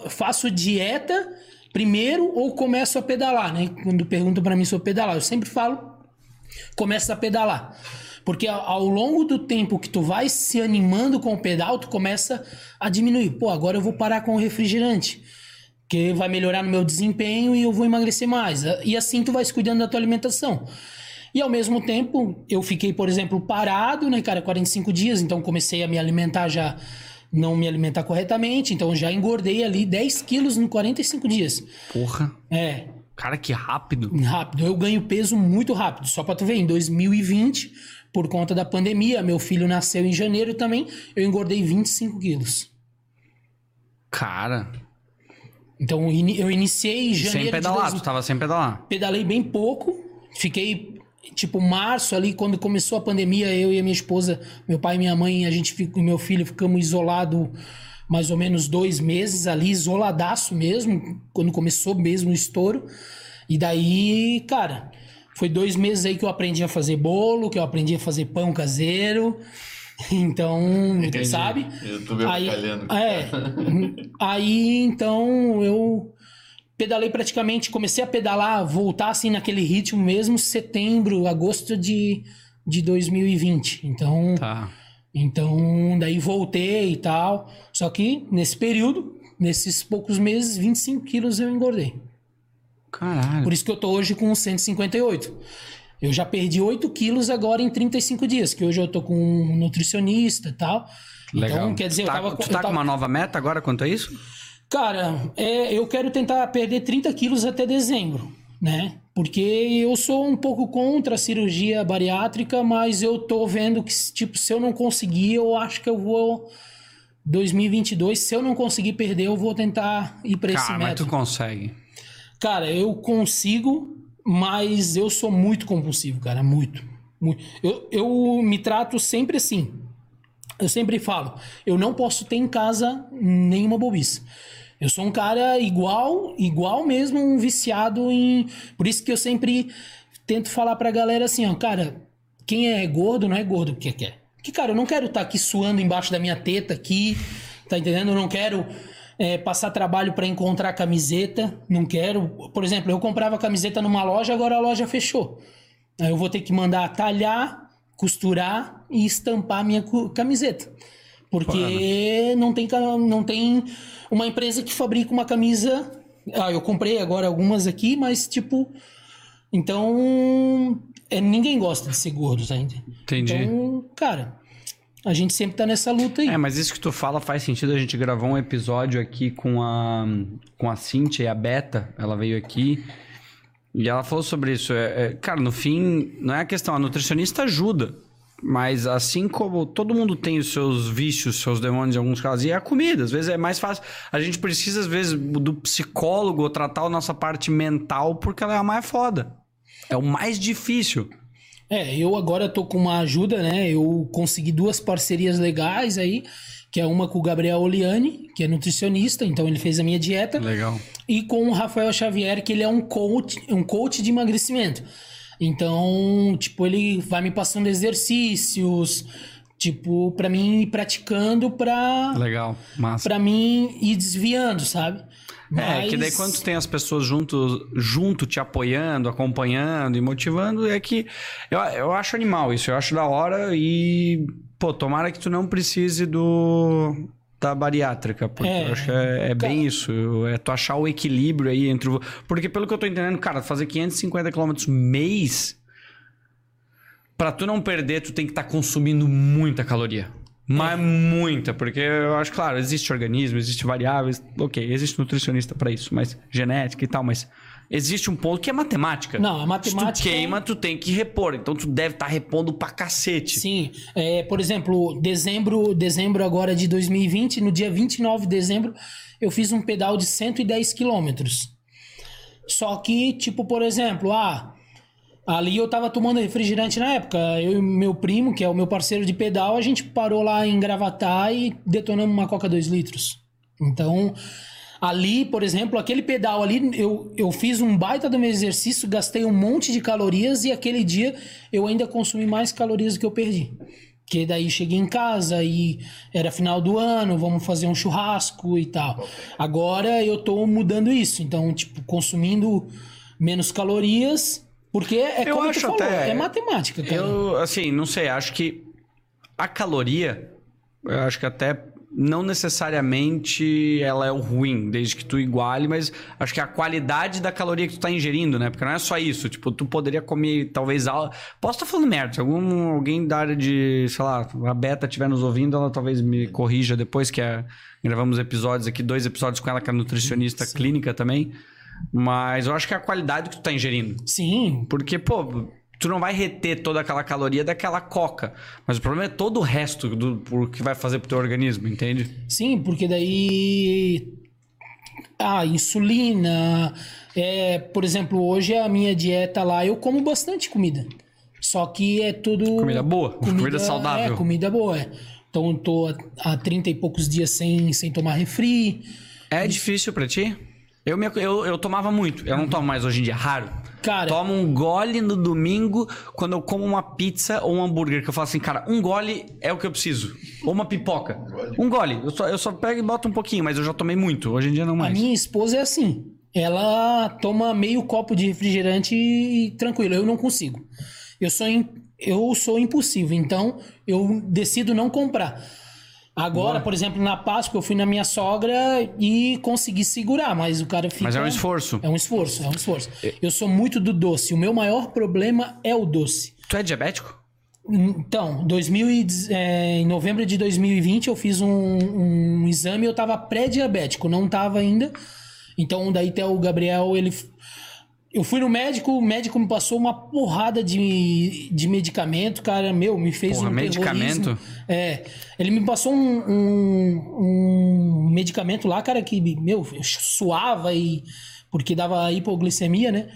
faço dieta primeiro ou começo a pedalar, né? Quando perguntam pra mim sobre pedalar, eu sempre falo, começa a pedalar. Porque ao- longo do tempo que tu vai se animando com o pedal, tu começa a diminuir. Pô, agora eu vou parar com o refrigerante que vai melhorar no meu desempenho e eu vou emagrecer mais. E assim tu vai se cuidando da tua alimentação. E ao mesmo tempo, eu fiquei, por exemplo, parado, né, cara, 45 dias, então comecei a me alimentar já, não me alimentar corretamente, então já engordei ali 10 quilos em 45 dias. Porra. É, Cara, que rápido. rápido. Eu ganho peso muito rápido. Só pra tu ver, em 2020, por conta da pandemia, meu filho nasceu em janeiro também, eu engordei 25 quilos. Cara. Então eu iniciei em janeiro Sem de pedalar, 2000 tu tava sem pedalar. pedalei bem pouco. Fiquei, tipo, março ali, quando começou a pandemia, eu e a minha esposa, meu pai e minha mãe, a gente fica, e meu filho ficamos isolados mais ou menos dois meses ali, isoladaço mesmo, quando começou mesmo o estouro. E daí, cara, foi dois meses aí que eu aprendi a fazer bolo, que eu aprendi a fazer pão caseiro. Então, sabe? YouTube Aí, avacalhando. é. Aí, então, eu pedalei praticamente, comecei a pedalar, voltar assim naquele ritmo mesmo, setembro, agosto de, de 2020. Então, Tá. Então, daí voltei e tal. Só que nesse período, nesses poucos meses, 25 quilos eu engordei. Caralho. Por isso que eu tô hoje com 158. Eu já perdi 8 quilos agora em 35 dias, que hoje eu tô com um nutricionista e tal. Legal. Então, quer dizer, tá, eu tava, tu eu tá tava- com uma nova meta agora quanto a isso? Cara, é, eu quero tentar perder 30 quilos até dezembro, né? Porque eu sou um pouco contra a cirurgia bariátrica, mas eu tô vendo que, tipo, se eu não conseguir, eu acho que eu vou. 2022, se eu não conseguir perder, eu vou tentar ir pra esse Cara, mas tu método. consegue. Cara, eu consigo, mas eu sou muito compulsivo, cara, muito. muito. Eu, eu me trato sempre assim. Eu sempre falo, eu não posso ter em casa nenhuma bobice. Eu sou um cara igual, igual mesmo, um viciado em. Por isso que eu sempre tento falar pra galera assim, ó, cara, quem é gordo não é gordo porque quer. Que, cara, eu não quero estar aqui suando embaixo da minha teta aqui, tá entendendo? Eu não quero é, passar trabalho pra encontrar camiseta, não quero. Por exemplo, eu comprava camiseta numa loja, agora a loja fechou. Aí eu vou ter que mandar talhar, costurar e estampar minha camiseta. Porque não tem, não tem uma empresa que fabrica uma camisa. Ah, eu comprei agora algumas aqui, mas tipo. Então. é, ninguém gosta de ser gordo, tá entendendo? Entendi. Então, cara, a gente sempre tá nessa luta aí. É, mas isso que tu fala faz sentido. A gente gravou um episódio aqui com a, com a Cintia e a Beta. Ela veio aqui e ela falou sobre isso. É, é, cara, no fim, não é a questão. A nutricionista ajuda. Mas assim como todo mundo tem os seus vícios, seus demônios em alguns casos, e é a comida, às vezes é mais fácil. A gente precisa, às vezes, do psicólogo tratar a nossa parte mental porque ela é a mais foda. É o mais difícil. É, eu agora tô com uma ajuda, né? Eu consegui duas parcerias legais aí, que é uma com o Gabriel Oliani, que é nutricionista, então ele fez a minha dieta, Legal. e com o Rafael Xavier, que ele é um coach, um coach de emagrecimento. Então, tipo, ele vai me passando exercícios, tipo, pra mim ir praticando pra, Legal. Massa. pra mim ir desviando, sabe? É, que daí Mas- quando tu tem as pessoas junto, junto te apoiando, acompanhando e motivando, é que eu, eu acho animal isso, eu acho da hora e, pô, tomara que tu não precise do da bariátrica, porque É, eu acho que é, é bem isso, é tu achar o equilíbrio aí entre o... Porque pelo que eu tô entendendo, cara, fazer 550 km mês, pra tu não perder, tu tem que estar consumindo muita caloria. Mas muita, porque eu acho, claro, existe organismo, existe variáveis, ok, existe nutricionista pra isso, mas genética e tal, mas existe um ponto que é matemática. Não, a matemática- Se tu queima, tu tem que repor, então tu deve estar repondo pra cacete. Sim, é, por exemplo, dezembro, dezembro agora de 2020, no dia 29 de dezembro, eu fiz um pedal de 110 quilômetros. Só que, tipo, por exemplo, ah, ali eu tava tomando refrigerante na época. Eu e meu primo, que é o meu parceiro de pedal, a gente parou lá em Gravatar e detonamos uma Coca 2 litros. Então, ali, por exemplo, aquele pedal ali, eu, eu fiz um baita do meu exercício, gastei um monte de calorias e aquele dia eu ainda consumi mais calorias do que eu perdi. Porque daí cheguei em casa e era final do ano, vamos fazer um churrasco e tal. Agora eu tô mudando isso, então, tipo, consumindo menos calorias, porque é Eu como acho falou, até- é matemática, cara. Eu, assim, não sei, acho que a caloria, eu acho que até não necessariamente ela é o ruim, desde que tu iguale, mas acho que a qualidade da caloria que tu tá ingerindo, né? Porque não é só isso, tipo, tu poderia comer talvez algo... Posso estar falando merda, se algum, alguém da área de, sei lá, a Beta estiver nos ouvindo, ela talvez me corrija depois, que é... Gravamos episódios aqui, dois episódios com ela, que é nutricionista clínica também. Mas eu acho que é a qualidade que tu tá ingerindo. Sim, Porque, pô, tu não vai reter toda aquela caloria daquela coca. Mas o problema é todo o resto do por que vai fazer pro teu organismo, entende? Sim, porque daí a insulina, é, por exemplo, hoje a minha dieta lá eu como bastante comida. Só que é tudo Comida boa, comida saudável. É, comida boa. é. Então eu tô há 30 e poucos dias sem, sem tomar refri. É difícil pra ti? Eu, me, eu, eu tomava muito. Eu não tomo mais hoje em dia, raro. Cara, Tomo um gole no domingo quando eu como uma pizza ou um hambúrguer. Que eu falo assim, cara, um gole é o que eu preciso. Ou uma pipoca. Um gole. Eu só, eu só pego e boto um pouquinho, mas eu já tomei muito. Hoje em dia não a mais. minha esposa é assim. Ela toma meio copo de refrigerante e tranquilo. Eu não consigo. Eu sou in- eu sou impulsivo, então eu decido não comprar. Agora, por exemplo, na Páscoa eu fui na minha sogra e consegui segurar, mas o cara fica. Mas é um esforço. É um esforço, é um esforço. Eu sou muito do doce. O meu maior problema é o doce. Tu é diabético? Então, 2000 e, é, em novembro de 2020 eu fiz um, um exame e eu tava pré-diabético, não tava ainda. Então, daí até o Gabriel, ele. Eu fui no médico, o médico me passou uma porrada de, de medicamento, cara, meu, me fez Porra, um medicamento? É, ele me passou um, um, um medicamento lá, cara, que, meu, eu suava e. porque dava hipoglicemia, né?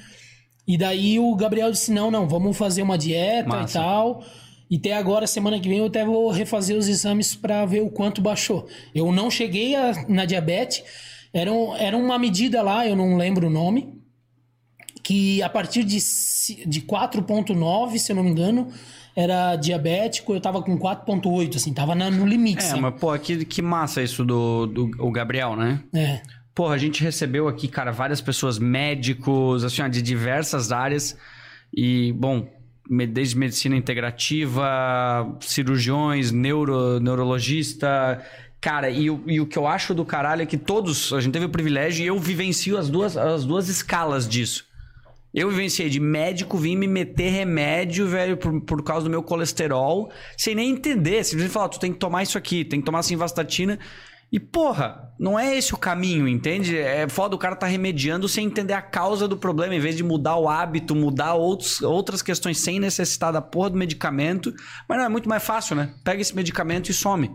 E daí o Gabriel disse: não, não, vamos fazer uma dieta Massa. e tal. E até agora, semana que vem, eu até vou refazer os exames para ver o quanto baixou. Eu não cheguei a- na diabetes, era, um- era uma medida lá, eu não lembro o nome, que a partir de, de 4,9, se eu não me engano, era diabético, eu tava com 4,8, assim, tava na- no limite. É, sabe? mas pô, que, que massa isso do, do o Gabriel, né? É. Porra, a gente recebeu aqui, cara, várias pessoas, médicos, assim, ó, de diversas áreas. E, bom, desde medicina integrativa, cirurgiões, neuro, neurologista. Cara, e, o- e o que eu acho do caralho é que todos, a gente teve o privilégio e eu vivencio as duas, as duas escalas disso. Eu vivenciei de médico vir me meter remédio, velho, por, por causa do meu colesterol, sem nem entender. Simplesmente falar, tu tem que tomar isso aqui, tem que tomar simvastatina. E, porra, não é esse o caminho, entende? É foda o cara tá remediando sem entender a causa do problema, em vez de mudar o hábito, mudar outros, outras questões sem necessitar da porra do medicamento. Mas não, é muito mais fácil, né? Pega esse medicamento e some.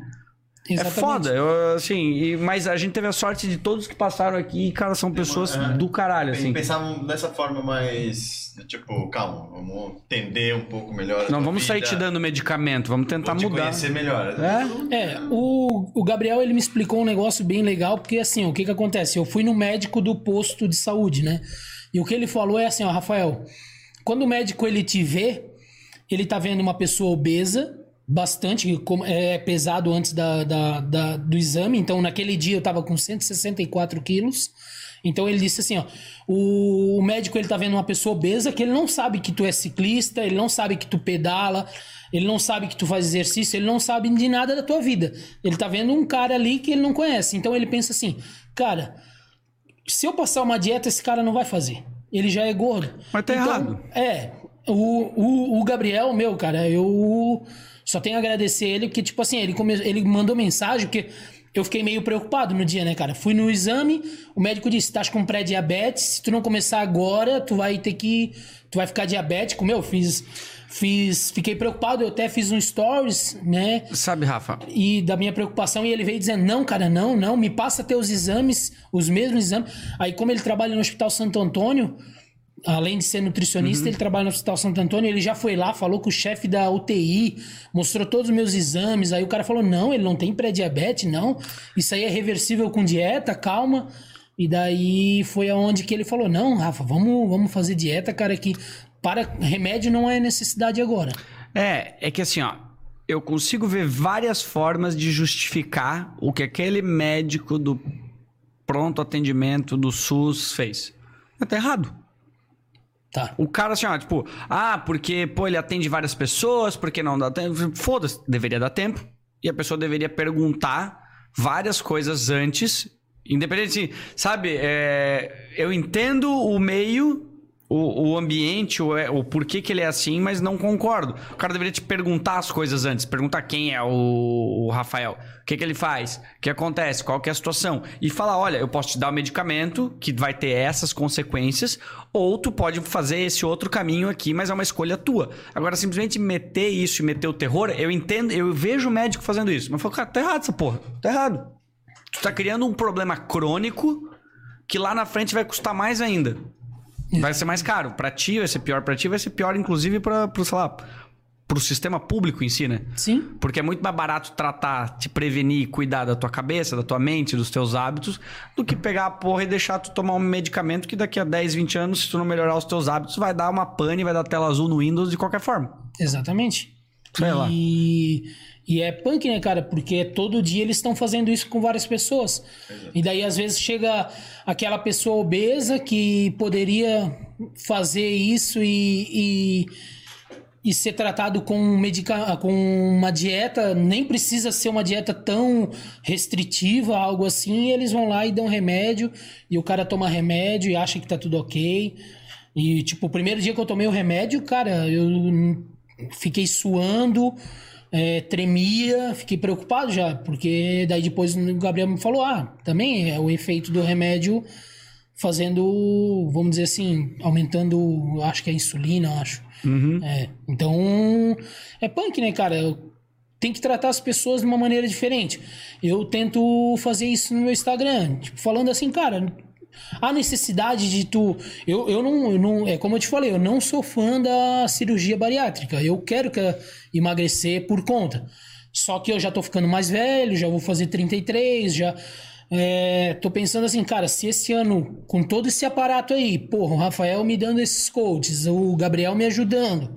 Exatamente. É foda, eu, assim, e- mas a gente teve a sorte de todos que passaram aqui, cara, são pessoas é, do caralho, assim. Pensavam dessa forma mais. Tipo, calma, vamos entender um pouco melhor. Não vamos sair vida, te dando medicamento, vamos tentar vou te mudar. conhecer melhor. É? É, o, o Gabriel ele me explicou um negócio bem legal, porque assim, o que que acontece? Eu fui no médico do posto de saúde, né? E o que ele falou é assim, ó, Rafael, quando o médico ele te vê, ele tá vendo uma pessoa obesa, bastante, é pesado antes da, da- da- do exame, então naquele dia eu tava com 164 quilos. Então ele disse assim, ó, o, o médico ele tá vendo uma pessoa obesa que ele não sabe que tu é ciclista, ele não sabe que tu pedala, ele não sabe que tu faz exercício, ele não sabe de nada da tua vida. Ele tá vendo um cara ali que ele não conhece. Então ele pensa assim, cara, se eu passar uma dieta, esse cara não vai fazer. Ele já é gordo. Mas tá Então, errado. É. O, o, o Gabriel, meu, cara, eu só tenho a agradecer ele, porque, tipo assim, ele, come... ele mandou mensagem, porque eu fiquei meio preocupado no dia, né, cara? Fui no exame, o médico disse: tá com pré-diabetes, se tu não começar agora, tu vai ter que. Tu vai ficar diabético. Meu, fiz. Fiz. Fiquei preocupado, eu até fiz um stories, né? Sabe, Rafa? e da minha preocupação e ele veio dizendo não cara não não me passa teus exames os mesmos exames aí como ele trabalha no Hospital Santo Antônio além de ser nutricionista ele trabalha no Hospital Santo Antônio ele já foi lá falou com o chefe da UTI mostrou todos os meus exames aí o cara falou não ele não tem pré-diabetes não isso aí é reversível com dieta calma e daí foi aonde que ele falou não Rafa vamos vamos fazer dieta cara que para remédio não é necessidade agora É, é que assim, ó, eu consigo ver várias formas de justificar o que aquele médico do pronto atendimento do SUS fez. Mas tá errado. Tá O cara assim, ó, tipo, ah, porque, pô, ele atende várias pessoas, porque não dá tempo. Foda-se, deveria dar tempo. E a pessoa deveria perguntar várias coisas antes, independente, assim, sabe? é, eu entendo o meio, o, o ambiente, o, o porquê que ele é assim, mas não concordo. O cara deveria te perguntar as coisas antes, perguntar quem é o, o Rafael, o que, que ele faz, o que acontece, qual que é a situação. E falar, olha, eu posso te dar um medicamento que vai ter essas consequências, ou tu pode fazer esse outro caminho aqui, mas é uma escolha tua. Agora, simplesmente meter isso e meter o terror, eu entendo, eu vejo o médico fazendo isso, mas eu falo, cara, tá errado essa porra, tá errado. Tu tá criando um problema crônico que lá na frente vai custar mais ainda. Vai ser mais caro. Pra ti vai ser pior. Pra ti vai ser pior, inclusive, pra, pro, sei lá, pro sistema público em si, né? sim Porque é muito mais barato tratar, te prevenir e cuidar da tua cabeça, da tua mente, dos teus hábitos, do que pegar a porra e deixar tu tomar um medicamento que daqui a 10, 20 anos, se tu não melhorar os teus hábitos, vai dar uma pane, vai dar tela azul no Windows de qualquer forma. Exatamente. Sei lá. E, é punk, né, cara? Porque todo dia eles estão fazendo isso com várias pessoas. E daí, às vezes, chega aquela pessoa obesa que poderia fazer isso e, e, e ser tratado com, medica com uma dieta, nem precisa ser uma dieta tão restritiva, algo assim, eles vão lá e dão remédio, e o cara toma remédio e acha que tá tudo ok. E, tipo, o primeiro dia que eu tomei o remédio, cara, eu fiquei suando, é, tremia, fiquei preocupado já, porque daí depois o Gabriel me falou: ah, também é o efeito do remédio fazendo, vamos dizer assim, aumentando, acho que é a insulina, acho. Uhum. É, então, é punk, né, cara? Tem que tratar as pessoas de uma maneira diferente. Eu tento fazer isso no meu Instagram, tipo, falando assim, cara, a necessidade de tu. Eu, eu, não, eu não. É como eu te falei, eu não sou fã da cirurgia bariátrica. Eu quero que emagrecer por conta. Só que eu já tô ficando mais velho, já vou fazer 33, já. É, tô pensando assim, cara, se esse ano, com todo esse aparato aí, porra, o Rafael me dando esses coaches, o Gabriel me ajudando,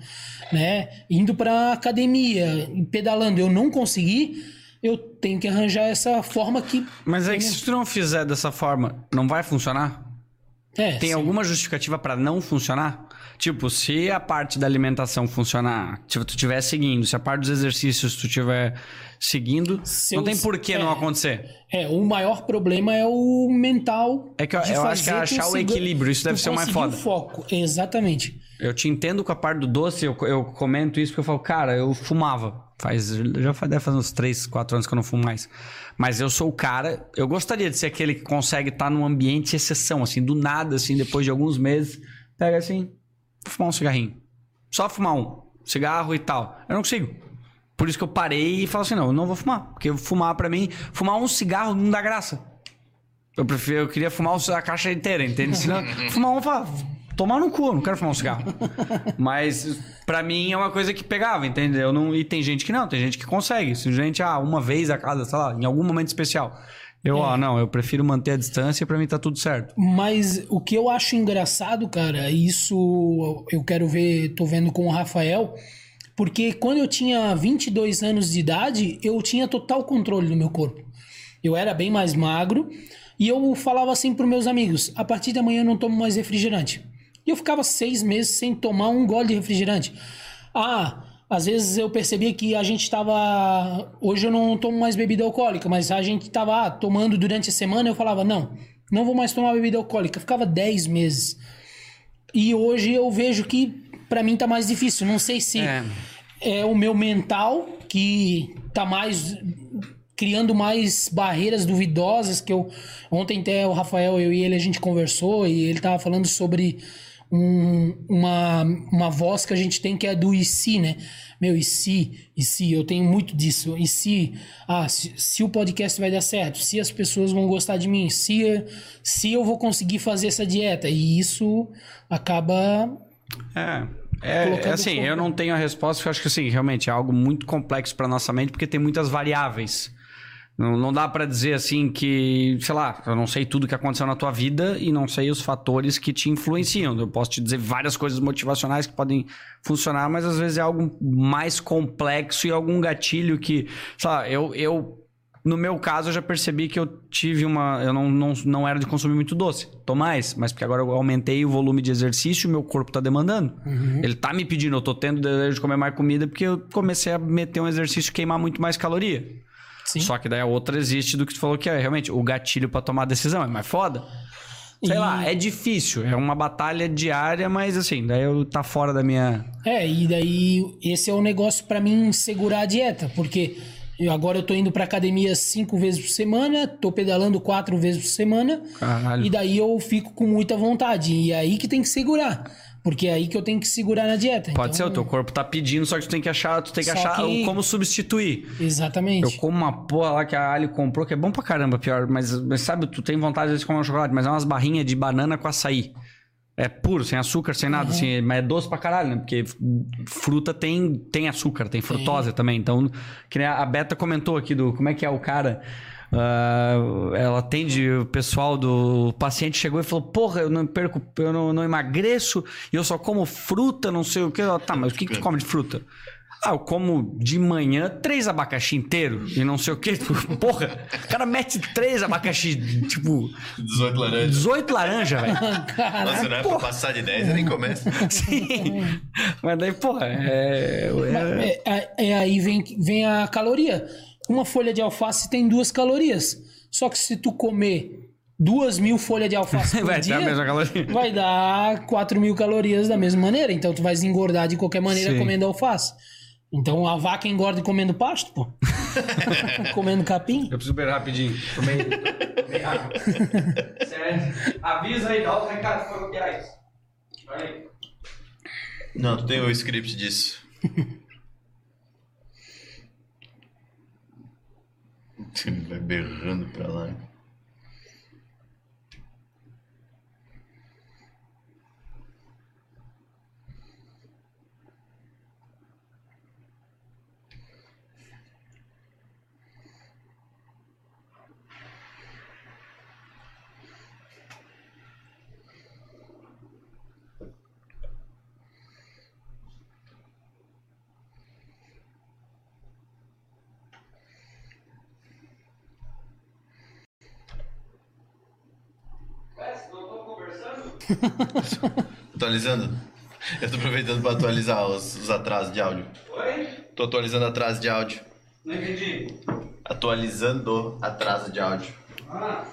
né? Indo pra academia, pedalando, eu não consegui, eu tenho que arranjar essa forma que. Mas é que se tu não fizer dessa forma, não vai funcionar? É, Tem sim. alguma justificativa pra não funcionar? Tipo, se a parte da alimentação funcionar, tipo, tu estiver seguindo, se a parte dos exercícios tu estiver seguindo, Se não tem por que não é. acontecer. É, o maior problema é o mental. É que eu- eu acho que é achar o equilíbrio, isso deve ser o mais foda. o foco, exatamente. Eu te entendo com a parte do doce, eu, eu comento isso porque eu falo, cara, eu fumava. Faz, já faz, deve fazer uns 3, 4 anos que eu não fumo mais. Mas eu sou o cara, eu gostaria de ser aquele que consegue estar num ambiente exceção, assim, do nada, assim, depois de alguns meses, pega assim, fumar um cigarrinho. Só fumar um cigarro e tal. Eu não consigo. Por isso que eu parei e falo assim, não, eu não vou fumar. Porque fumar pra mim, fumar um cigarro não dá graça. Eu prefiro, eu queria fumar a caixa inteira, entende? Senão, fumar um, tomar no cu, eu não quero fumar um cigarro. Mas pra mim é uma coisa que pegava, entendeu? Eu não, e tem gente que não, tem gente que consegue. Se gente, ah, uma vez a cada, sei lá, em algum momento especial. Eu, É. ó, não, eu prefiro manter a distância pra mim tá tudo certo. Mas o que eu acho engraçado, cara, isso eu quero ver, tô vendo com o Rafael, porque quando eu tinha 22 anos de idade, eu tinha total controle do meu corpo. Eu era bem mais magro e eu falava assim pros meus amigos: a partir de amanhã eu não tomo mais refrigerante. E eu ficava seis meses sem tomar um gole de refrigerante. Ah, às vezes eu percebia que a gente estava. Hoje eu não tomo mais bebida alcoólica, mas a gente estava ah, tomando durante a semana. Eu falava: não, não vou mais tomar bebida alcoólica. Eu ficava 10 meses. E hoje eu vejo que pra mim tá mais difícil. Não sei se É. é o meu mental que tá mais criando mais barreiras duvidosas que eu ontem até o Rafael eu e ele a gente conversou e ele tava falando sobre um- uma, uma voz que a gente tem que é do e se, né? Meu, e se, e se, eu tenho muito disso. E se, ah, se, se o podcast vai dar certo, se as pessoas vão gostar de mim, se, se eu vou conseguir fazer essa dieta. E isso acaba É. É, é assim, eu não tenho a resposta, porque eu acho que assim, realmente é algo muito complexo para nossa mente, porque tem muitas variáveis. Não, não dá para dizer assim que, sei lá, eu não sei tudo que aconteceu na tua vida e não sei os fatores que te influenciam. Eu posso te dizer várias coisas motivacionais que podem funcionar, mas às vezes é algo mais complexo e algum gatilho que, sei lá, eu, eu no meu caso, eu já percebi que eu tive uma. Eu não, não, não era de consumir muito doce. Tô mais, mas porque agora eu aumentei o volume de exercício e meu corpo tá demandando. Ele tá me pedindo, eu tô tendo desejo de comer mais comida porque eu comecei a meter um exercício e queimar muito mais caloria. Sim. Só que daí a outra existe do que tu falou que é realmente o gatilho pra tomar decisão. É mais foda. Sei E- lá, é difícil. É uma batalha diária, mas assim, daí eu tá fora da minha. É, e daí esse é o negócio pra mim segurar a dieta, porque eu, agora eu tô indo pra academia cinco vezes por semana, tô pedalando quatro vezes por semana, Caralho. e daí eu fico com muita vontade. E é aí que tem que segurar, porque é aí que eu tenho que segurar na dieta. Pode ser, Então, o teu corpo tá pedindo, só que tu tem que achar, tu tem que achar que- como substituir. Exatamente. Eu como uma porra lá que a Ali comprou, que é bom pra caramba, pior. Mas, mas sabe, tu tem vontade às vezes de comer um chocolate, mas é umas barrinhas de banana com açaí. É puro, sem açúcar, sem nada, assim, mas é doce pra caralho, né? Porque fruta tem, tem açúcar, tem frutose também. Então, que nem a Beta comentou aqui do como é que é o cara. Ah, ela atende o pessoal do o paciente chegou e falou: Porra, eu não perco, eu não, não emagreço e eu só como fruta, não sei o que. Ela, Tá, mas o que, que tu come de fruta? Ah, eu como de manhã três abacaxi inteiro e não sei o quê. Porra, o cara mete três abacaxi, tipo, 18 laranjas. 18 laranja, velho. Nossa, não é pra passar de 10, eu nem começa. Sim. Mas daí, porra, é. é- É, é- é aí vem, vem a caloria. Uma folha de alface tem duas calorias. Só que se tu comer duas mil folhas de alface por Vai ter dia, a mesma caloria. vai dar quatro mil calorias da mesma maneira. Então tu vai engordar de qualquer maneira Sim. comendo alface. Então a vaca engorda comendo pasto, pô. comendo capim. Eu preciso beber rapidinho. Tomei. Tomei água. Sério. Avisa aí, dá os recados paroquiais. Olha aí. Não, tu tem o script disso. vai berrando pra lá. Atualizando? Eu tô aproveitando pra atualizar os, os atrasos de áudio. Oi? Tô atualizando atraso de áudio. Não entendi. Atualizando atraso de áudio. Ah.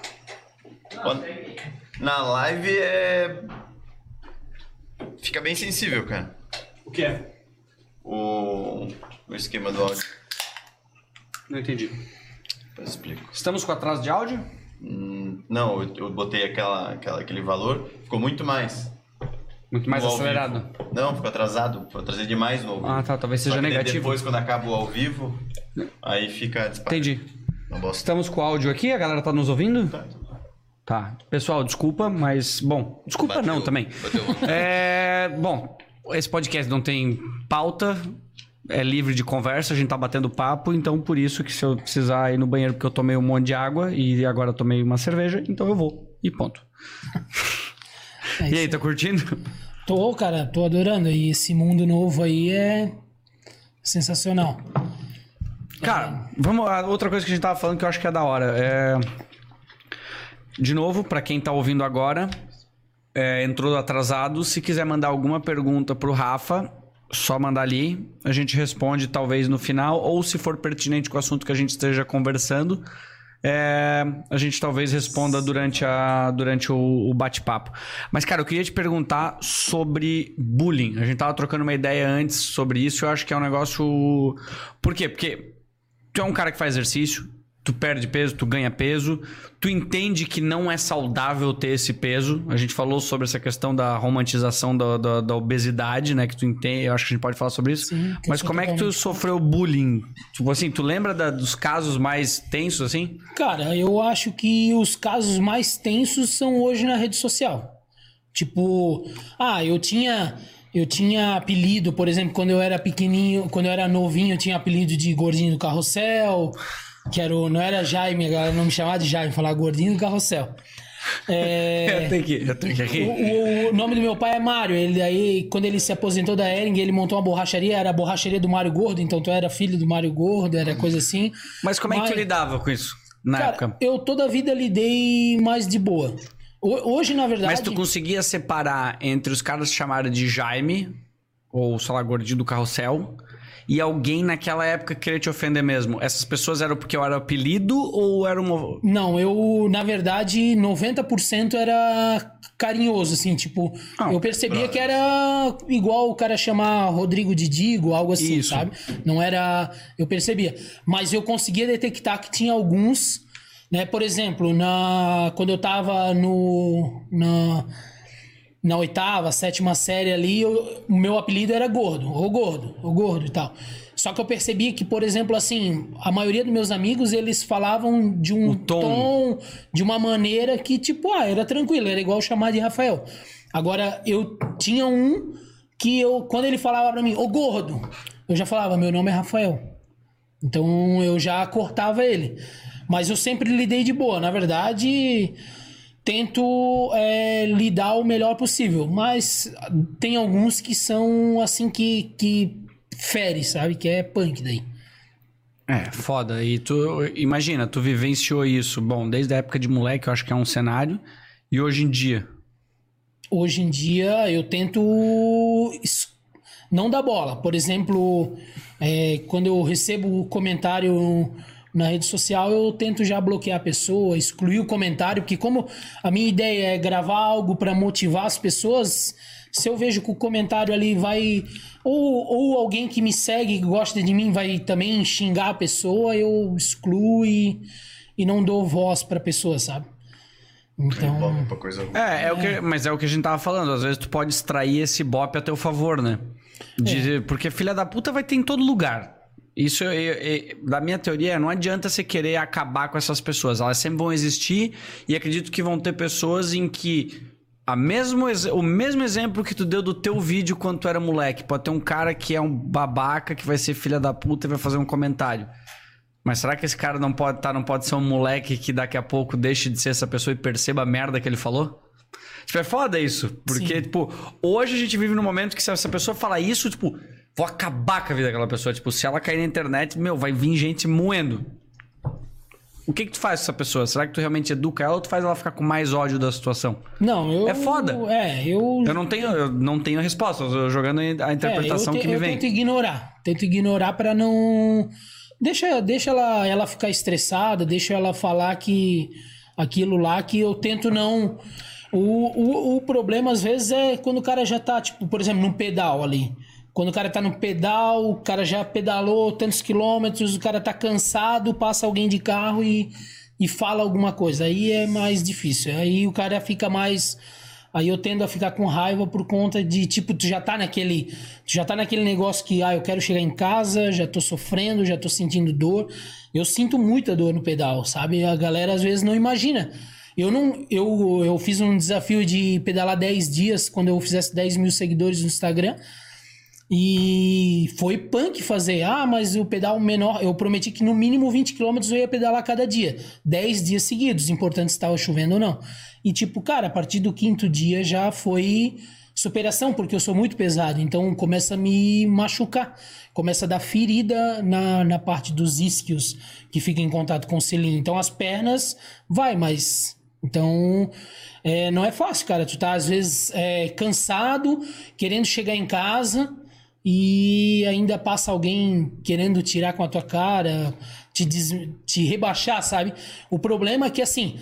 Quando- Na live é. Fica bem sensível, cara. O que é? O, o esquema do áudio. Não entendi. Eu explico. Estamos com atraso de áudio? Hum, não, eu, eu botei aquela, aquela, aquele valor, ficou muito mais. Muito mais no acelerado. Não, ficou atrasado. Foi trazer demais no ao vivo. Ah, tá. Talvez seja negativo. Depois, quando acaba o ao vivo, aí fica disparado. Entendi. Estamos com o áudio aqui, a galera tá nos ouvindo? Tá. Tá. Pessoal, desculpa, mas. Bom, desculpa Bateu- não também. bateu. É. Bom, esse podcast não tem pauta, é livre de conversa, a gente tá batendo papo, então por isso que se eu precisar ir no banheiro porque eu tomei um monte de água e agora tomei uma cerveja, então eu vou. E ponto. É E aí, tá curtindo? Tô, cara, tô adorando. E esse mundo novo aí é sensacional. Cara, vamos. a Outra coisa que a gente tava falando que eu acho que é da hora. É... De novo, pra quem tá ouvindo agora, é, entrou atrasado. Se quiser mandar alguma pergunta pro Rafa, só mandar ali. A gente responde talvez no final, ou se for pertinente com o assunto que a gente esteja conversando. É, a gente talvez responda durante, a, durante o, o bate-papo. Mas, cara, eu queria te perguntar sobre bullying. A gente tava trocando uma ideia antes sobre isso. Eu acho que é um negócio. Por quê? Porque tu é um cara que faz exercício, tu perde peso, tu ganha peso, tu entende que não é saudável ter esse peso. A gente falou sobre essa questão da romantização da, da, da obesidade, né? Que tu entende, eu acho que a gente pode falar sobre isso. Sim, Mas como é que tu sofreu bullying? Tipo assim, tu lembra da- dos casos mais tensos assim? Cara, eu acho que os casos mais tensos são hoje na rede social. Tipo, ah, eu tinha eu tinha apelido, por exemplo, quando eu era pequenininho, quando eu era novinho, eu tinha apelido de gordinho do carrossel, que era o, não era Jaime, a galera não me chamava de Jaime, falava gordinho do carrossel. É, Eu tenho que, eu tenho que o, o- o nome do meu pai é Mário. Ele aí, quando ele se aposentou da Ering, ele montou uma borracharia, era a borracharia do Mário Gordo, então tu era filho do Mário Gordo, era coisa assim. Mas como é que tu Mas- lidava com isso na Cara, época? eu toda a vida lidei mais de boa. Ho- Hoje, na verdade. Mas tu conseguia separar entre os caras que chamaram de Jaime, ou sei lá, gordinho do carrossel, e alguém naquela época queria te ofender mesmo? Essas pessoas eram porque eu era apelido ou era uma. Não, eu, na verdade, 90% era carinhoso, assim, tipo, Ah, eu percebia brother. que era igual o cara chamar Rodrigo de Digo, algo assim, Isso. sabe? Não era. Eu percebia. Mas eu conseguia detectar que tinha alguns, né? Por exemplo, na, quando eu tava no. Na, na oitava, sétima série ali, eu- o meu apelido era gordo, ou gordo, ou gordo e tal. Só que eu percebia que, por exemplo, assim, a maioria dos meus amigos, eles falavam de um tom. tom, de uma maneira que, tipo, ah, era tranquilo, era igual chamar de Rafael. Agora, eu tinha um que eu, quando ele falava pra mim, ô gordo, eu já falava, meu nome é Rafael. Então eu já cortava ele. Mas eu sempre lidei de boa. Na verdade, tento é, lidar o melhor possível. Mas tem alguns que são assim que, que fere, sabe? Que é punk daí. É, foda. E tu, imagina, tu vivenciou isso, bom, desde a época de moleque, eu acho que é um cenário, e hoje em dia? Hoje em dia eu tento não dar bola. Por exemplo, é, quando eu recebo comentário na rede social, eu tento já bloquear a pessoa, excluir o comentário, porque como a minha ideia é gravar algo para motivar as pessoas, se eu vejo que o comentário ali vai ou, ou alguém que me segue, que gosta de mim, vai também xingar a pessoa, eu excluo e, e não dou voz pra pessoa, sabe? Então. É, é, o que, mas é o que a gente tava falando. Às vezes tu pode extrair esse bop a teu favor, né? De- Porque filha da puta vai ter em todo lugar. Isso, eu- eu- da minha teoria, não adianta você querer acabar com essas pessoas. Elas sempre vão existir e acredito que vão ter pessoas em que a mesmo, o mesmo exemplo que tu deu do teu vídeo quando tu era moleque. Pode ter um cara que é um babaca, que vai ser filha da puta e vai fazer um comentário. Mas será que esse cara não pode tá, não pode ser um moleque que daqui a pouco deixe de ser essa pessoa e perceba a merda que ele falou? Tipo, é foda isso. Porque, Sim. tipo, hoje a gente vive num momento que se essa pessoa falar isso, tipo, vou acabar com a vida daquela pessoa. Tipo, se ela cair na internet, meu, vai vir gente moendo. O que que tu faz com essa pessoa? Será que tu realmente educa ela ou tu faz ela ficar com mais ódio da situação? Não, eu. É foda. É, eu. Eu não tenho, eu não tenho resposta, eu tô jogando a interpretação é, eu te- que me eu vem. tento ignorar. Tento ignorar pra não. Deixa, deixa ela, ela ficar estressada, deixa ela falar que aquilo lá que eu tento não. O, o, o problema às vezes é quando o cara já tá, tipo, por exemplo, num pedal ali. Quando o cara tá no pedal, o cara já pedalou tantos quilômetros, o cara tá cansado, passa alguém de carro e, e fala alguma coisa. Aí é mais difícil. Aí o cara fica mais. Aí eu tendo a ficar com raiva por conta de, tipo, tu já tá naquele. Tu já tá naquele negócio que, ah, eu quero chegar em casa, já tô sofrendo, já tô sentindo dor. Eu sinto muita dor no pedal, sabe? A galera às vezes não imagina. Eu não. Eu, eu fiz um desafio de pedalar 10 dias quando eu fizesse 10 mil seguidores no Instagram. E foi punk fazer. Ah, mas o pedal menor. Eu prometi que no mínimo 20 km eu ia pedalar cada dia. 10 dias seguidos, importante se estava chovendo ou não. E tipo, cara, a partir do quinto dia já foi superação, porque eu sou muito pesado. Então começa a me machucar. Começa a dar ferida na, na parte dos isquios que fica em contato com o selinho. Então as pernas vai, mas. Então. É, não é fácil, cara. Tu tá, às vezes, é, cansado, querendo chegar em casa e ainda passa alguém querendo tirar com a tua cara, te, des- te rebaixar, sabe? O problema é que, assim,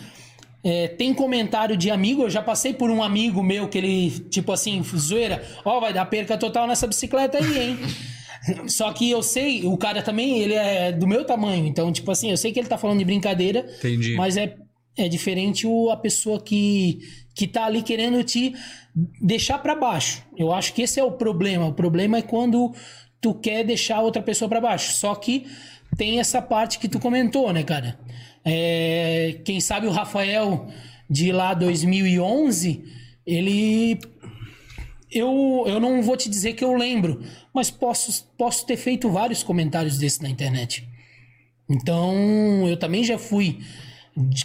é, tem comentário de amigo, eu já passei por um amigo meu que ele, tipo assim, zoeira, ó, vai dar perca total nessa bicicleta aí, hein? Só que eu sei, o cara também, ele é do meu tamanho, então, tipo assim, eu sei que ele tá falando de brincadeira, Entendi. mas é, é diferente o, a pessoa que, que tá ali querendo te deixar pra baixo. Eu acho que esse é o problema. O problema é quando tu quer deixar outra pessoa pra baixo. Só que tem essa parte que tu comentou, né, cara? É, quem sabe o Rafael de lá 2011, ele eu, eu não vou te dizer que eu lembro, mas posso, posso ter feito vários comentários desses na internet. Então, eu também já fui.